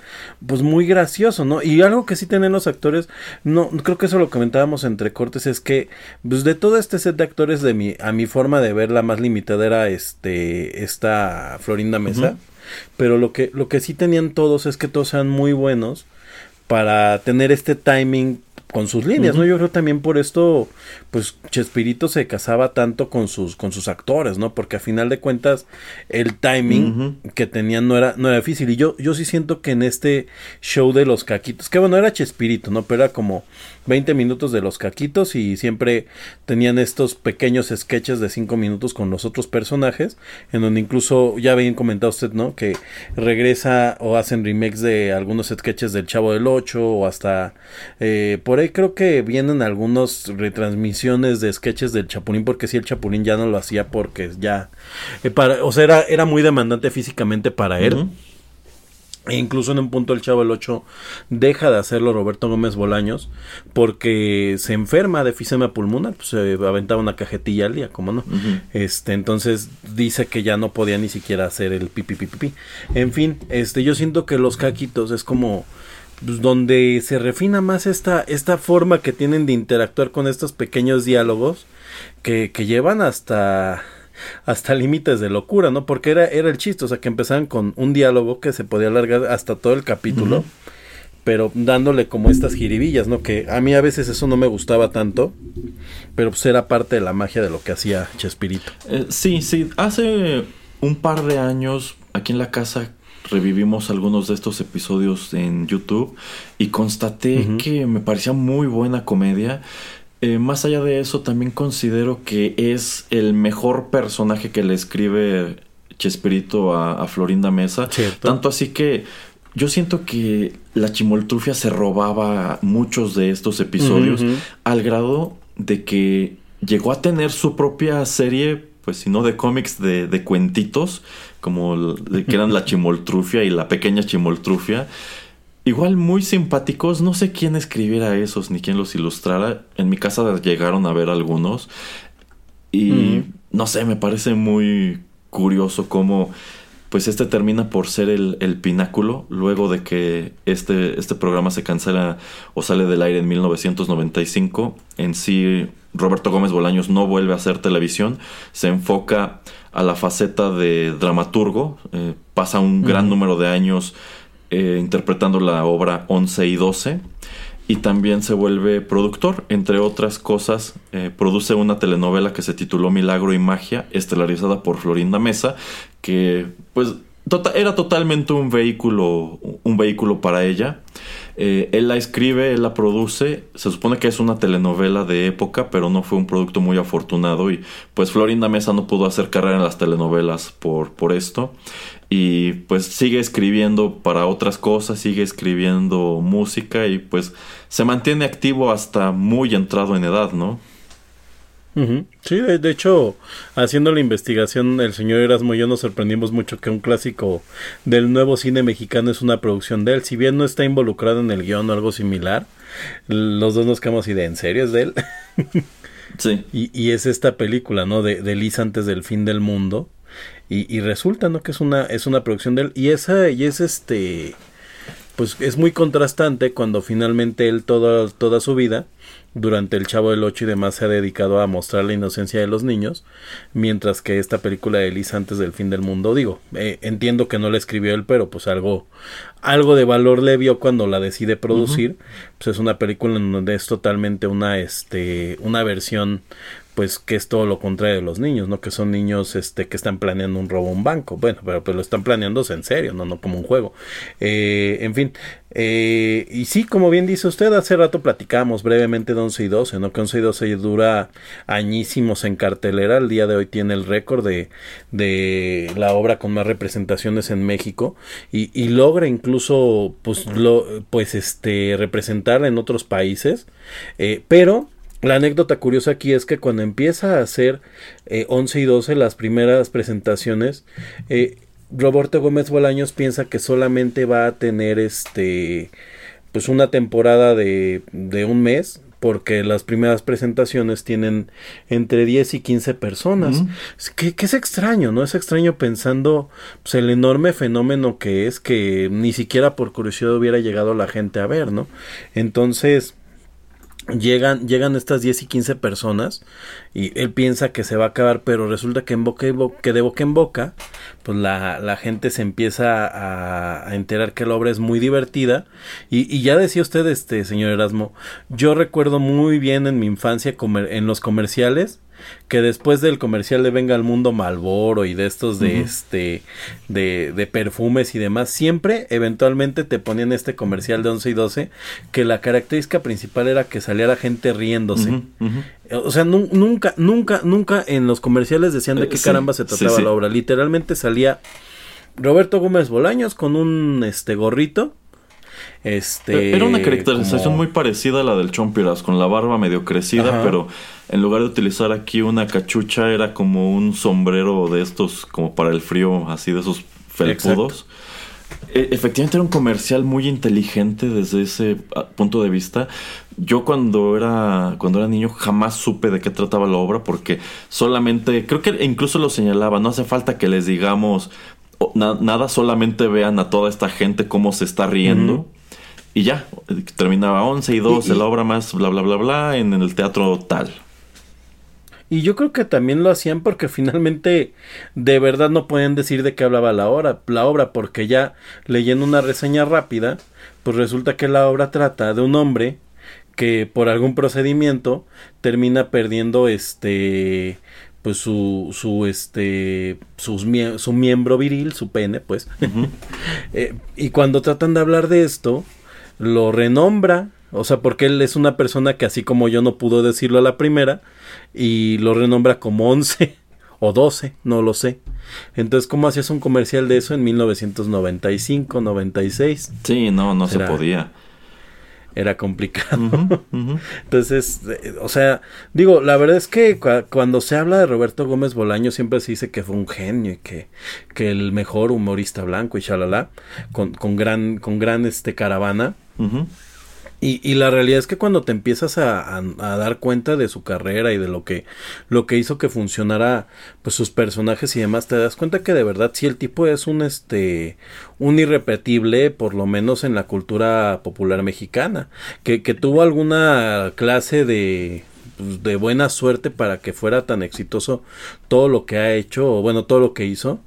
pues muy gracioso, ¿no? Y algo que sí tienen los actores, no, creo que eso lo comentábamos entre cortes, es que, pues de todo este set de actores, de mi, a mi forma de ver, la más limitada era este, esta Florinda Mesa. Pero lo que, lo que sí tenían todos es que todos eran muy buenos para tener este timing con sus líneas, ¿no? Yo creo también por esto, pues Chespirito se casaba tanto con sus, con sus actores, ¿no? Porque a final de cuentas, el timing que tenían no era, no era difícil. Y yo, yo sí siento que en este show de los caquitos, que bueno, era Chespirito, ¿no? Pero era como 20 minutos de los caquitos y siempre tenían estos pequeños sketches de 5 minutos con los otros personajes, en donde incluso, ya habían comentado usted, ¿no? Que regresa o hacen remakes de algunos sketches del Chavo del 8 o hasta eh, por ahí creo que vienen algunos retransmisiones de sketches del Chapulín porque si el Chapulín ya no lo hacía porque ya eh, para, o sea, era, era muy demandante físicamente para él. E incluso en un punto el Chavo del 8 deja de hacerlo Roberto Gómez Bolaños porque se enferma de efisema pulmonar, pues se aventaba una cajetilla al día, como no. Este, entonces dice que ya no podía ni siquiera hacer el pipi pipi pipi. En fin, este yo siento que los caquitos es como pues, donde se refina más esta esta forma que tienen de interactuar con estos pequeños diálogos que, que llevan hasta hasta límites de locura, ¿no? Porque era, era el chiste, o sea, que empezaban con un diálogo que se podía alargar hasta todo el capítulo, pero dándole como estas jiribillas, ¿no? Que a mí a veces eso no me gustaba tanto, pero pues era parte de la magia de lo que hacía Chespirito. Eh, sí, sí. Hace un par de años aquí en la casa revivimos algunos de estos episodios en YouTube y constaté que me parecía muy buena comedia. Eh, más allá de eso, también considero que es el mejor personaje que le escribe Chespirito a, a Florinda Mesa. Cierto. Tanto así que yo siento que la chimoltrufia se robaba muchos de estos episodios al grado de que llegó a tener su propia serie, pues si no de cómics, de, de cuentitos, como que eran la chimoltrufia y la pequeña chimoltrufia. Igual muy simpáticos, no sé quién escribiera esos ni quién los ilustrara. En mi casa llegaron a ver algunos. Y no sé, me parece muy curioso cómo pues este termina por ser el, el pináculo luego de que este, este programa se cancela o sale del aire en 1995. En sí, Roberto Gómez Bolaños no vuelve a hacer televisión, se enfoca a la faceta de dramaturgo, eh, pasa un gran número de años eh, interpretando la obra 11 y 12 y también se vuelve productor, entre otras cosas, eh, produce una telenovela que se tituló Milagro y Magia, estelarizada por Florinda Mesa, que pues tota- era totalmente un vehículo, un vehículo para ella. Eh, él la escribe, él la produce. Se supone que es una telenovela de época, pero no fue un producto muy afortunado. Y pues Florinda Mesa no pudo hacer carrera en las telenovelas por, por esto. Y pues sigue escribiendo para otras cosas, sigue escribiendo música y pues se mantiene activo hasta muy entrado en edad, ¿no? Sí, de, de hecho, haciendo la investigación, el señor Erasmo y yo nos sorprendimos mucho que un clásico del nuevo cine mexicano es una producción de él. Si bien no está involucrado en el guion o algo similar, los dos nos quedamos así de, ¿en serio es de él? Sí. Y, y es esta película, ¿no? De, de Liz antes del fin del mundo. Y, y resulta, ¿no? Que es una, es una producción de él. Y esa, y es este, pues es muy contrastante cuando finalmente él toda, toda su vida, durante el Chavo del Ocho y demás, se ha dedicado a mostrar la inocencia de los niños, mientras que esta película de Liz antes del fin del mundo, digo, eh, entiendo que no la escribió él, pero pues algo, algo de valor le vio cuando la decide producir, pues es una película en donde es totalmente una, este, una versión pues que es todo lo contrario de los niños, ¿no? Que son niños este que están planeando un robo a un banco. Bueno, pero pues lo están planeándose en serio, no, no como un juego. Eh, en fin, eh, y sí, como bien dice usted, hace rato platicamos brevemente de 11 y 12, ¿no? Que 11 y 12 dura añísimos en cartelera. El día de hoy tiene el récord de, de la obra con más representaciones en México y, y logra incluso, pues, lo, pues, este, representar en otros países. Eh, pero la anécdota curiosa aquí es que cuando empieza a hacer eh, 11 y 12 las primeras presentaciones, eh, Roberto Gómez Bolaños piensa que solamente va a tener este pues una temporada de, de un mes porque las primeras presentaciones tienen entre 10 y 15 personas. Que es extraño, ¿no? Es extraño pensando pues, el enorme fenómeno que es que ni siquiera por curiosidad hubiera llegado la gente a ver, ¿no? Entonces, llegan, llegan estas 10 y 15 personas y él piensa que se va a acabar, pero resulta que en boca y que de boca en boca, pues la, la gente se empieza a, a enterar que la obra es muy divertida. Y, y ya decía usted, este señor Erasmo, yo recuerdo muy bien en mi infancia comer- en los comerciales que después del comercial de Venga al Mundo Malboro y de estos de este de, de perfumes y demás, siempre eventualmente te ponían este comercial de 11 y 12 que la característica principal era que salía la gente riéndose. Ujú. O sea, nu- nunca, nunca, nunca en los comerciales decían de Eh, qué sí, caramba se sí, trataba sí. la obra. Literalmente salía Roberto Gómez Bolaños con un este gorrito. Este Era una caracterización como- muy parecida a la del Chompiras, con la barba medio crecida, Ajá. pero en lugar de utilizar aquí una cachucha, era como un sombrero de estos, como para el frío, así de esos felpudos. E- Efectivamente era un comercial muy inteligente desde ese ah, punto de vista. Yo cuando era cuando era niño jamás supe de qué trataba la obra porque solamente creo que incluso lo señalaba, no hace falta que les digamos na- nada, solamente vean a toda esta gente cómo se está riendo. Y ya, terminaba 11 y 12, Y- y- la obra más bla bla bla bla en el teatro tal. Y yo creo que también lo hacían porque finalmente de verdad no podían decir de qué hablaba la obra, la obra porque ya leyendo una reseña rápida, pues resulta que la obra trata de un hombre que por algún procedimiento termina perdiendo este pues su su este sus mie- su miembro viril, su pene, pues. Eh, y cuando tratan de hablar de esto, lo renombra, o sea, porque él es una persona que así como yo no pudo decirlo a la primera, y lo renombra como 11 o 12, no lo sé. Entonces, ¿cómo hacías un comercial de eso en 1995, 96? Sí, no, no se podía. Era complicado. Entonces, eh, o sea, digo, la verdad es que cua- cuando se habla de Roberto Gómez Bolaño siempre se dice que fue un genio y que, que el mejor humorista blanco y shalala, con, con gran, con gran este caravana. Y, y la realidad es que cuando te empiezas a, a- dar cuenta de su carrera y de lo que, lo que hizo que funcionara, pues sus personajes y demás, te das cuenta que de verdad sí el tipo es un este, un irrepetible, por lo menos en la cultura popular mexicana, que, que tuvo alguna clase de, pues, de buena suerte para que fuera tan exitoso todo lo que ha hecho, o bueno, todo lo que hizo.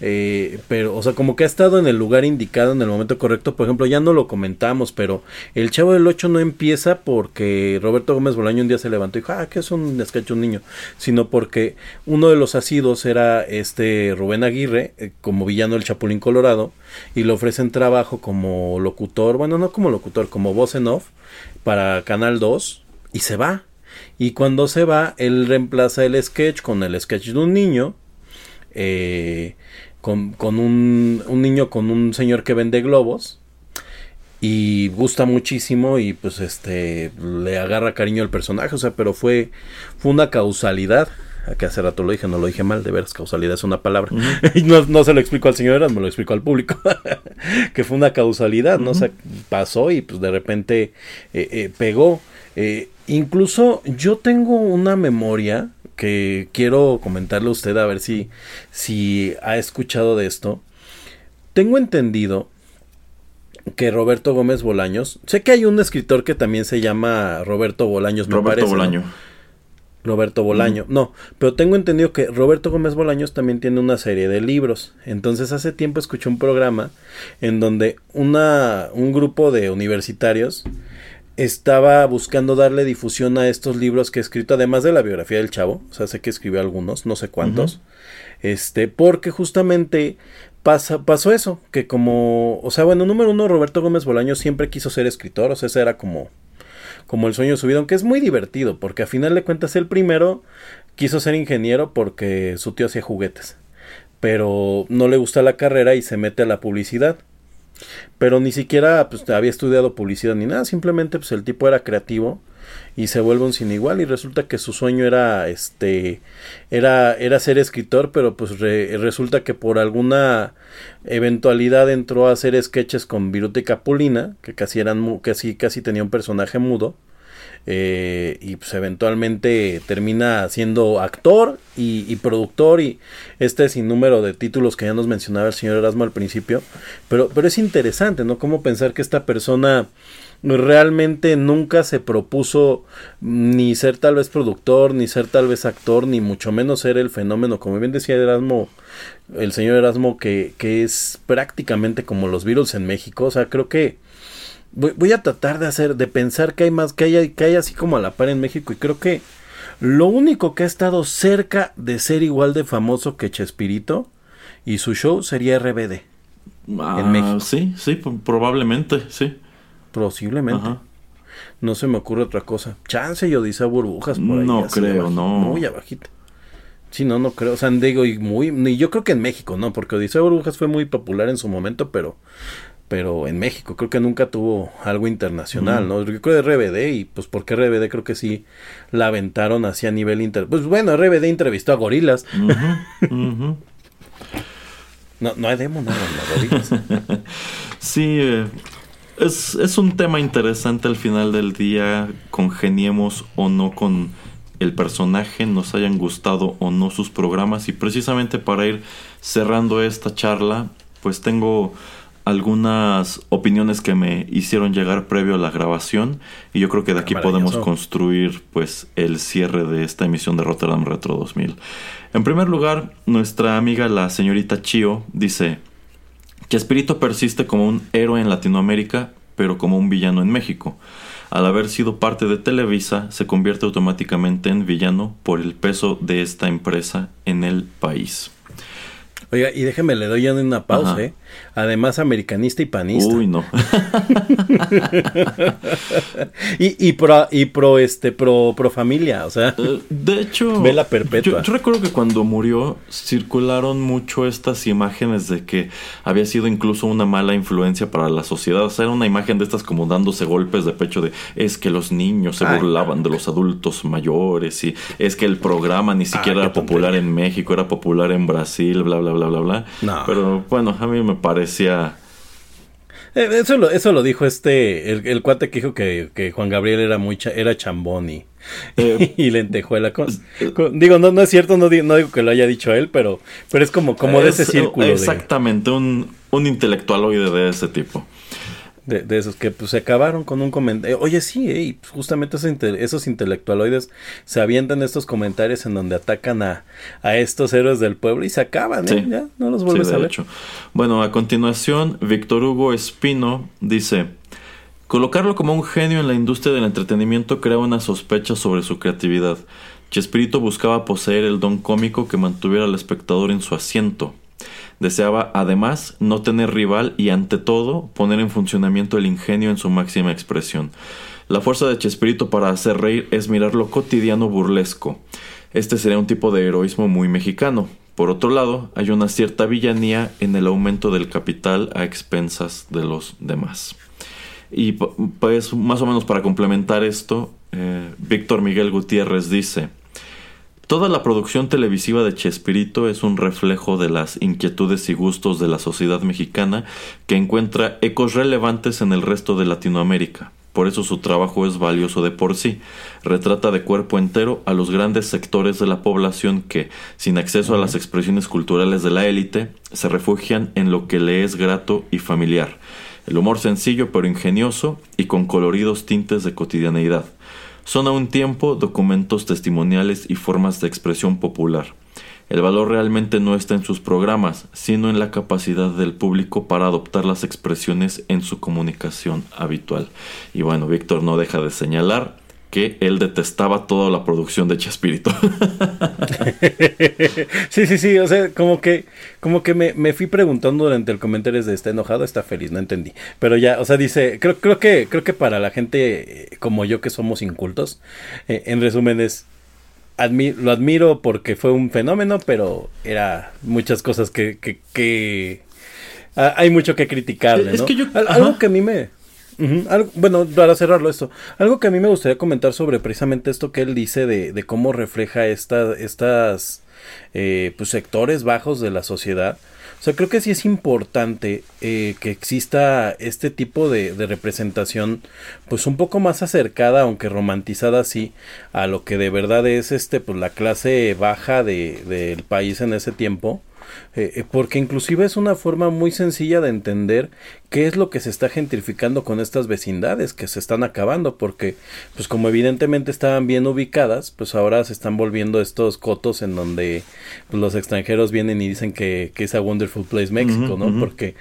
Eh, pero, o sea, como que ha estado en el lugar indicado en el momento correcto. Por ejemplo, ya no lo comentamos, pero el Chavo del 8 no empieza porque Roberto Gómez Bolaño un día se levantó y dijo, ah, que es un sketch un niño, sino porque uno de los asidos era este Rubén Aguirre, eh, como villano del Chapulín Colorado, y le ofrecen trabajo como locutor, bueno, no como locutor, como voz en off para Canal 2, y se va. Y cuando se va, él reemplaza el sketch con el sketch de un niño. Eh, con, con un, un, niño con un señor que vende globos y gusta muchísimo y pues este le agarra cariño al personaje, o sea, pero fue fue una causalidad, que hace rato lo dije, no lo dije mal, de veras, causalidad es una palabra. Uh -huh. y no, no, se lo explico al señor Eras, me lo explico al público. que fue una causalidad, ¿no? Uh -huh. O sea, pasó y pues de repente eh, eh, pegó. Eh, incluso yo tengo una memoria que quiero comentarle a usted a ver si, si ha escuchado de esto. Tengo entendido que Roberto Gómez Bolaños, sé que hay un escritor que también se llama Roberto Bolaños, me Roberto parece. Bolaño. ¿no? Roberto Bolaño, mm. no, pero tengo entendido que Roberto Gómez Bolaños también tiene una serie de libros. Entonces hace tiempo escuché un programa en donde una, un grupo de universitarios estaba buscando darle difusión a estos libros que he escrito, además de la biografía del chavo, o sea, sé que escribió algunos, no sé cuántos, uh -huh. este, porque justamente pasa, pasó eso, que como, o sea, bueno, número uno, Roberto Gómez Bolaño siempre quiso ser escritor, o sea, ese era como, como el sueño de su vida, aunque es muy divertido, porque a final de cuentas el primero quiso ser ingeniero porque su tío hacía juguetes, pero no le gusta la carrera y se mete a la publicidad pero ni siquiera pues, había estudiado publicidad ni nada, simplemente pues el tipo era creativo y se vuelve un sin igual y resulta que su sueño era este era era ser escritor pero pues re, resulta que por alguna eventualidad entró a hacer sketches con Viruta y Capulina que casi eran casi casi tenía un personaje mudo eh, y pues eventualmente termina siendo actor y, y, productor y este sinnúmero de títulos que ya nos mencionaba el señor Erasmo al principio. Pero, pero es interesante no cómo pensar que esta persona realmente nunca se propuso ni ser tal vez productor ni ser tal vez actor ni mucho menos ser el fenómeno. Como bien decía Erasmo el señor Erasmo que, que es prácticamente como los Beatles en México. O sea creo que voy, voy, a tratar de hacer, de pensar que hay más, que hay, que hay así como a la par en México y creo que lo único que ha estado cerca de ser igual de famoso que Chespirito y su show sería RBD. Ah, en México. Sí, sí, probablemente, sí. Posiblemente. Ajá. No se me ocurre otra cosa. Chance y Odisea Burbujas por ahí. No creo, no. Muy abajito. Sí, no, no creo. O sea, digo, y muy. Y yo creo que en México, ¿no? Porque Odisea Burbujas fue muy popular en su momento, pero pero en México creo que nunca tuvo algo internacional, ¿no? Yo creo de RBD y pues porque RBD creo que sí la aventaron así a nivel inter... Pues bueno, RBD entrevistó a gorilas. No, no hay demo, no, no, gorilas. sí, eh, es, es un tema interesante al final del día, congeniemos o no con el personaje, nos hayan gustado o no sus programas y precisamente para ir cerrando esta charla, pues tengo algunas opiniones que me hicieron llegar previo a la grabación y yo creo que de aquí podemos construir pues el cierre de esta emisión de Rotterdam Retro 2000. En primer lugar, nuestra amiga la señorita Chio dice que Espíritu persiste como un héroe en Latinoamérica, pero como un villano en México. Al haber sido parte de Televisa, se convierte automáticamente en villano por el peso de esta empresa en el país. Oiga, y déjeme, le doy ya una pausa, Ajá. ¿eh? Además, americanista y panista. Uy, no. y, y, pro, y pro, este, pro, pro familia, o sea. Uh, de hecho. Vela perpetua. Yo, yo, recuerdo que cuando murió, circularon mucho estas imágenes de que había sido incluso una mala influencia para la sociedad. O sea, era una imagen de estas como dándose golpes de pecho de es que los niños se Ay, burlaban de los adultos mayores y es que el programa ni siquiera Ay, era popular tontería. en México, era popular en Brasil, bla, bla, bla, bla, bla. No. Pero bueno, a mí me parecía... Eh, eso lo, eso lo dijo este, el, el cuate que dijo que, que, Juan Gabriel era muy cha, era chambón y, eh, y lentejuela. Con, con, digo, no, no es cierto, no digo, no digo, que lo haya dicho él, pero, pero es como, como es, de ese círculo. Exactamente, de... un, un intelectualoide de ese tipo. De, de esos que pues se acabaron con un comentario. Oye, sí, eh, y, pues, justamente esos, inte- esos intelectualoides se avientan estos comentarios en donde atacan a, a estos héroes del pueblo y se acaban, ¿eh? Sí. Ya no los vuelves a ver. hecho. Bueno, a continuación, Víctor Hugo Espino dice: Colocarlo como un genio en la industria del entretenimiento crea una sospecha sobre su creatividad. Chespirito buscaba poseer el don cómico que mantuviera al espectador en su asiento. Deseaba, además, no tener rival y, ante todo, poner en funcionamiento el ingenio en su máxima expresión. La fuerza de Chespirito para hacer reír es mirar lo cotidiano burlesco. Este sería un tipo de heroísmo muy mexicano. Por otro lado, hay una cierta villanía en el aumento del capital a expensas de los demás. Y pu- pues más o menos para complementar esto, eh, Víctor Miguel Gutiérrez dice, Toda la producción televisiva de Chespirito es un reflejo de las inquietudes y gustos de la sociedad mexicana que encuentra ecos relevantes en el resto de Latinoamérica. Por eso su trabajo es valioso de por sí. Retrata de cuerpo entero a los grandes sectores de la población que, sin acceso a las expresiones culturales de la élite, se refugian en lo que le es grato y familiar. El humor sencillo pero ingenioso y con coloridos tintes de cotidianeidad. Son a un tiempo documentos testimoniales y formas de expresión popular. El valor realmente no está en sus programas, sino en la capacidad del público para adoptar las expresiones en su comunicación habitual. Y bueno, Víctor no deja de señalar que él detestaba toda la producción de Chespirito. sí, sí, sí, o sea, como que, como que me, me fui preguntando durante el comentario de está enojado, está feliz, no entendí. Pero ya, o sea, dice, creo, creo que, creo que para la gente eh, como yo que somos incultos, eh, en resumen es admi- lo admiro porque fue un fenómeno, pero era muchas cosas que, que, que ah, hay mucho que criticarle, Es ¿no? que yo- Al- algo que a mí me Bueno, para cerrarlo esto, algo que a mí me gustaría comentar sobre precisamente esto que él dice de, de cómo refleja esta, estas eh, pues, sectores bajos de la sociedad. O sea, creo que sí es importante eh, que exista este tipo de, representación, pues un poco más acercada, aunque romantizada así, a lo que de verdad es este, pues la clase baja de, del país en ese tiempo. Eh, eh, porque inclusive es una forma muy sencilla de entender qué es lo que se está gentrificando con estas vecindades que se están acabando porque pues como evidentemente estaban bien ubicadas pues ahora se están volviendo estos cotos en donde pues, los extranjeros vienen y dicen que, que es a wonderful place México no porque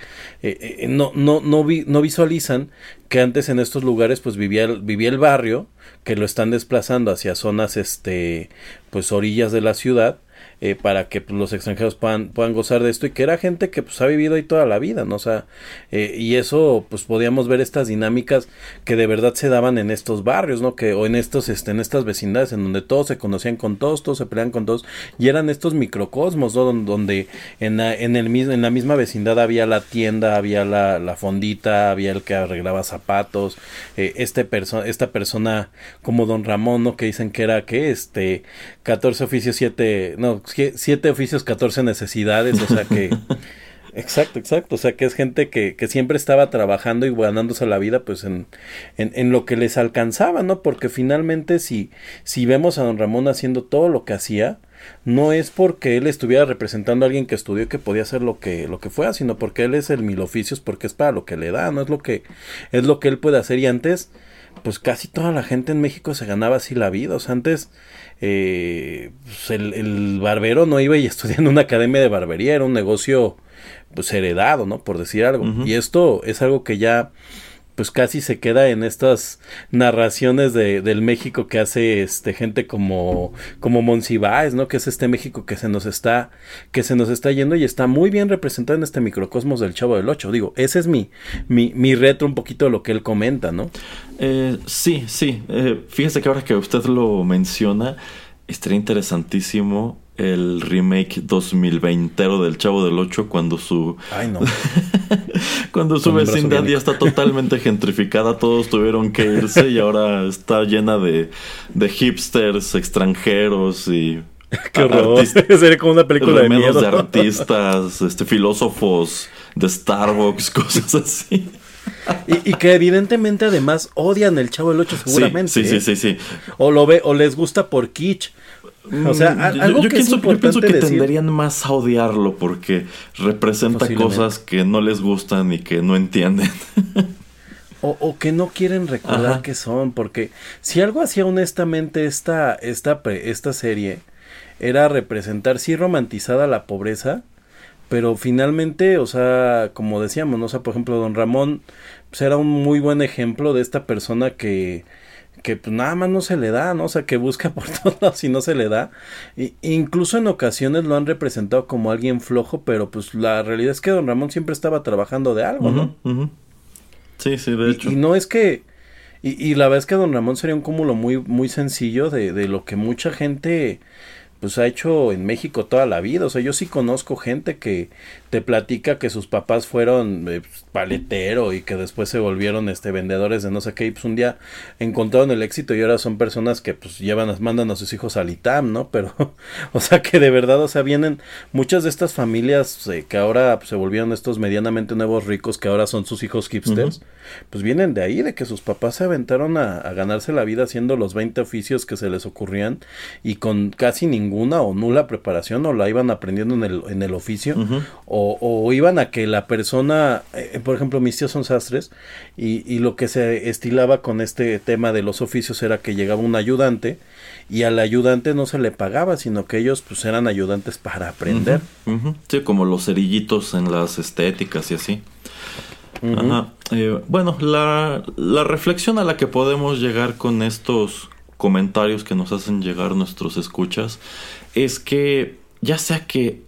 eh, eh, no no no vi- no visualizan que antes en estos lugares pues vivía el, vivía el barrio que lo están desplazando hacia zonas este pues orillas de la ciudad eh, para que pues, los extranjeros puedan, puedan gozar de esto y que era gente que pues ha vivido ahí toda la vida, ¿no? O sea, eh, y eso pues podíamos ver estas dinámicas que de verdad se daban en estos barrios, ¿no? Que o en estos este en estas vecindades en donde todos se conocían con todos, todos se peleaban con todos y eran estos microcosmos, ¿no? Don- Donde en la, en el en la misma vecindad había la tienda, había la, la fondita, había el que arreglaba zapatos, eh, este esta persona como Don Ramón, ¿no? Que dicen que era que este 14 oficios 7, no, 7 oficios 14 necesidades, o sea que Exacto, exacto. O sea, que es gente que, que siempre estaba trabajando y ganándose la vida, pues, en, en, en lo que les alcanzaba, ¿no? Porque finalmente, si, si vemos a don Ramón haciendo todo lo que hacía, no es porque él estuviera representando a alguien que estudió y que podía hacer lo que, lo que fuera, sino porque él es el mil oficios, porque es para lo que le da, no es lo que, es lo que él puede hacer. Y antes, pues casi toda la gente en México se ganaba así la vida. O sea, antes eh, pues, el, el barbero no iba y estudiaba en una academia de barbería, era un negocio pues heredado, ¿no? Por decir algo. Y esto es algo que ya pues casi se queda en estas narraciones de, del México que hace este gente como como Monsiváis, ¿no? Que es este México que se nos está que se nos está yendo y está muy bien representado en este microcosmos del Chavo del Ocho. Digo, ese es mi mi, mi retro un poquito de lo que él comenta, ¿no? Eh, sí, sí. Eh, fíjese que ahora que usted lo menciona, estaría interesantísimo el remake 2020 del Chavo del 8 cuando su Ay, no. cuando su vecindad ya está totalmente gentrificada, todos tuvieron que irse y ahora está llena de, de hipsters extranjeros y Qué horror. artistas- Sería como una película de miedo. de artistas, este filósofos de Starbucks, cosas así. y, y que evidentemente además odian el Chavo del Ocho seguramente. Sí, sí, ¿eh? sí, sí, sí. O lo ve o les gusta por kitsch. O sea, Mm, yo- algo yo, que es pienso, yo pienso que decir- tenderían más a odiarlo porque representa cosas que no les gustan y que no entienden. O, o que no quieren recordar Ajá. que son, porque si algo hacía honestamente esta, esta, esta serie, era representar, sí romantizada la pobreza, pero finalmente, o sea, como decíamos, ¿no? o sea, por ejemplo, don Ramón, pues era un muy buen ejemplo de esta persona que, que pues nada más no se le da, ¿no? O sea, que busca por todos lados y no se le da. Y, incluso en ocasiones lo han representado como alguien flojo, pero pues la realidad es que don Ramón siempre estaba trabajando de algo, ¿no? Sí, sí, de Y- hecho. Y, no es que. Y, y la verdad es que Don Ramón sería un cúmulo muy, muy sencillo de, de lo que mucha gente pues ha hecho en México toda la vida. O sea, yo sí conozco gente que te platica que sus papás fueron eh, pues, paletero y que después se volvieron este vendedores de no sé qué y pues un día encontraron el éxito y ahora son personas que pues llevan, mandan a sus hijos al ITAM, ¿no? Pero, o sea que de verdad, o sea, vienen muchas de estas familias eh, que ahora pues, se volvieron estos medianamente nuevos ricos que ahora son sus hijos hipsters, pues vienen de ahí, de que sus papás se aventaron a, a ganarse la vida haciendo los 20 oficios que se les ocurrían y con casi ninguna o nula preparación o la iban aprendiendo en el, en el oficio. O, o iban a que la persona, eh, por ejemplo, mis tíos son sastres y, y lo que se estilaba con este tema de los oficios era que llegaba un ayudante y al ayudante no se le pagaba, sino que ellos pues eran ayudantes para aprender. Sí, como los cerillitos en las estéticas y así. Ajá. Eh, bueno, la, la reflexión a la que podemos llegar con estos comentarios que nos hacen llegar nuestros escuchas es que ya sea que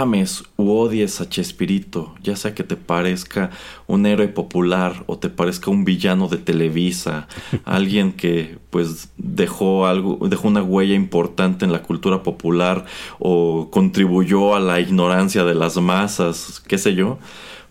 ames u odies a Chespirito, ya sea que te parezca un héroe popular o te parezca un villano de Televisa, alguien que pues dejó algo, dejó una huella importante en la cultura popular o contribuyó a la ignorancia de las masas, qué sé yo,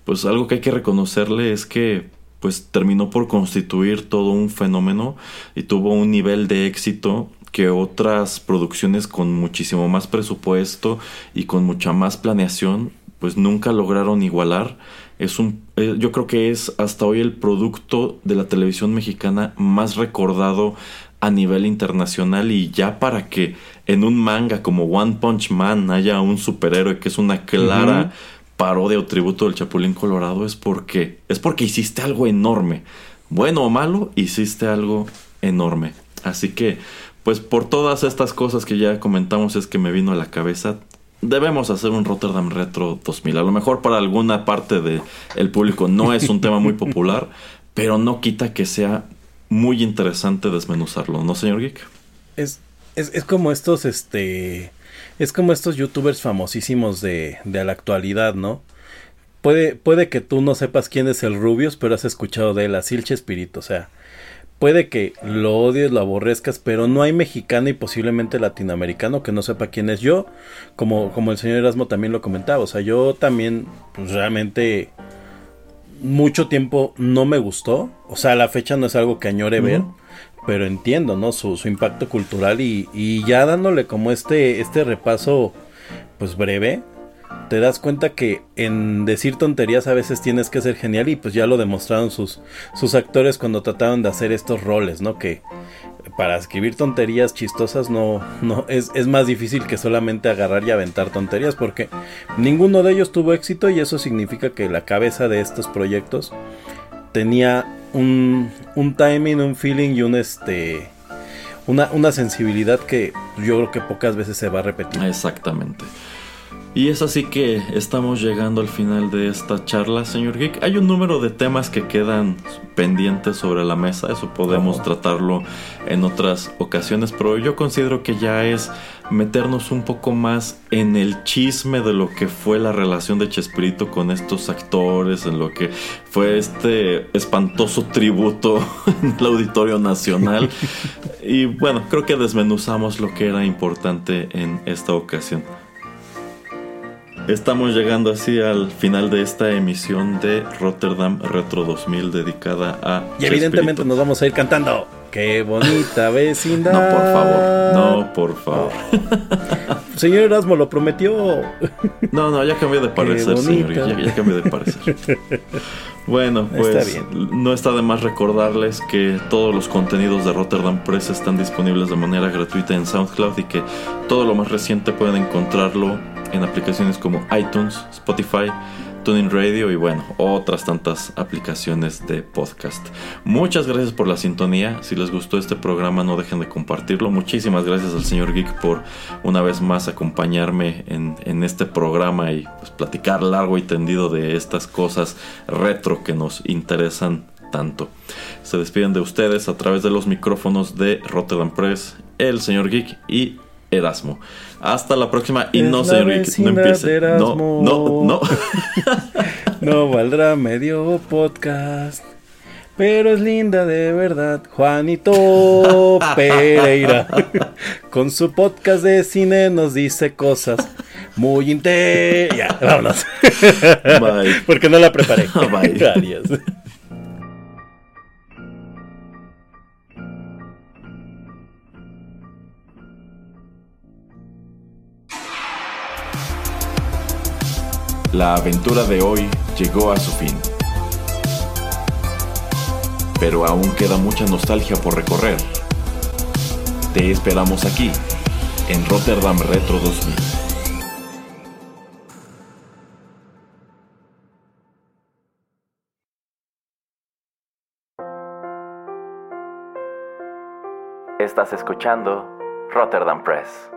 pues algo que hay que reconocerle es que pues terminó por constituir todo un fenómeno y tuvo un nivel de éxito que otras producciones con muchísimo más presupuesto y con mucha más planeación pues nunca lograron igualar. Es un, eh, yo creo que es hasta hoy el producto de la televisión mexicana más recordado a nivel internacional y ya para que en un manga como One Punch Man haya un superhéroe que es una clara parodia o tributo del Chapulín Colorado es porque es porque hiciste algo enorme. Bueno o malo, hiciste algo enorme. Así que, pues por todas estas cosas que ya comentamos es que me vino a la cabeza. Debemos hacer un Rotterdam Retro 2000. A lo mejor para alguna parte del el público no es un tema muy popular, pero no quita que sea muy interesante desmenuzarlo, ¿no, señor Geek? Es, es, es como estos, este, es como estos youtubers famosísimos de, de la actualidad, ¿no? Puede, puede que tú no sepas quién es el Rubius, pero has escuchado de él, así el Chespirito, o sea, puede que lo odies, lo aborrezcas, pero no hay mexicano y posiblemente latinoamericano que no sepa quién es yo, como, como el señor Erasmo también lo comentaba, o sea, yo también, pues realmente mucho tiempo no me gustó. O sea, la fecha no es algo que añore ver. Pero entiendo, ¿no? Su, su impacto cultural y, y ya dándole como este, este repaso, pues breve, te das cuenta que en decir tonterías a veces tienes que ser genial y pues ya lo demostraron sus, sus actores cuando trataron de hacer estos roles, ¿no? Que para escribir tonterías chistosas no, no es, es más difícil que solamente agarrar y aventar tonterías porque ninguno de ellos tuvo éxito y eso significa que la cabeza de estos proyectos tenía un, un timing, un feeling y un este una, una sensibilidad que yo creo que pocas veces se va a repetir. Exactamente. Y es así que estamos llegando al final de esta charla, señor Geek. Hay un número de temas que quedan pendientes sobre la mesa, eso podemos Ajá. tratarlo en otras ocasiones, pero yo considero que ya es meternos un poco más en el chisme de lo que fue la relación de Chespirito con estos actores, en lo que fue este espantoso tributo en el Auditorio Nacional. y bueno, creo que desmenuzamos lo que era importante en esta ocasión. Estamos llegando así al final de esta emisión de Rotterdam Retro 2000 dedicada a... Y evidentemente Chespirito. nos vamos a ir cantando. Qué bonita vecindad. No, por favor. No, por favor. Señor Erasmo lo prometió. No, no, ya cambié de parecer, señor. Ya, ya cambié de parecer. Bueno, pues no está de más recordarles que todos los contenidos de Rotterdam Press están disponibles de manera gratuita en SoundCloud y que todo lo más reciente pueden encontrarlo en aplicaciones como iTunes, Spotify, Tuning Radio y bueno, otras tantas aplicaciones de podcast. Muchas gracias por la sintonía. Si les gustó este programa, no dejen de compartirlo. Muchísimas gracias al señor Geek por una vez más acompañarme en, este programa y pues, platicar largo y tendido de estas cosas retro que nos interesan tanto. Se despiden de ustedes a través de los micrófonos de Rotterdam Press, el señor Geek y Erasmo. Hasta la próxima y Es no, señor Geek, no empiece. No, no, no. No valdrá medio podcast. Pero es linda de verdad, Juanito Pereira. Con su podcast de cine nos dice cosas muy inte... Ya, vámonos. Bye. Porque no la preparé. Bye. Adiós. La aventura de hoy llegó a su fin. Pero aún queda mucha nostalgia por recorrer. Te esperamos aquí, en Rotterdam Retro 2000. Estás escuchando Rotterdam Press.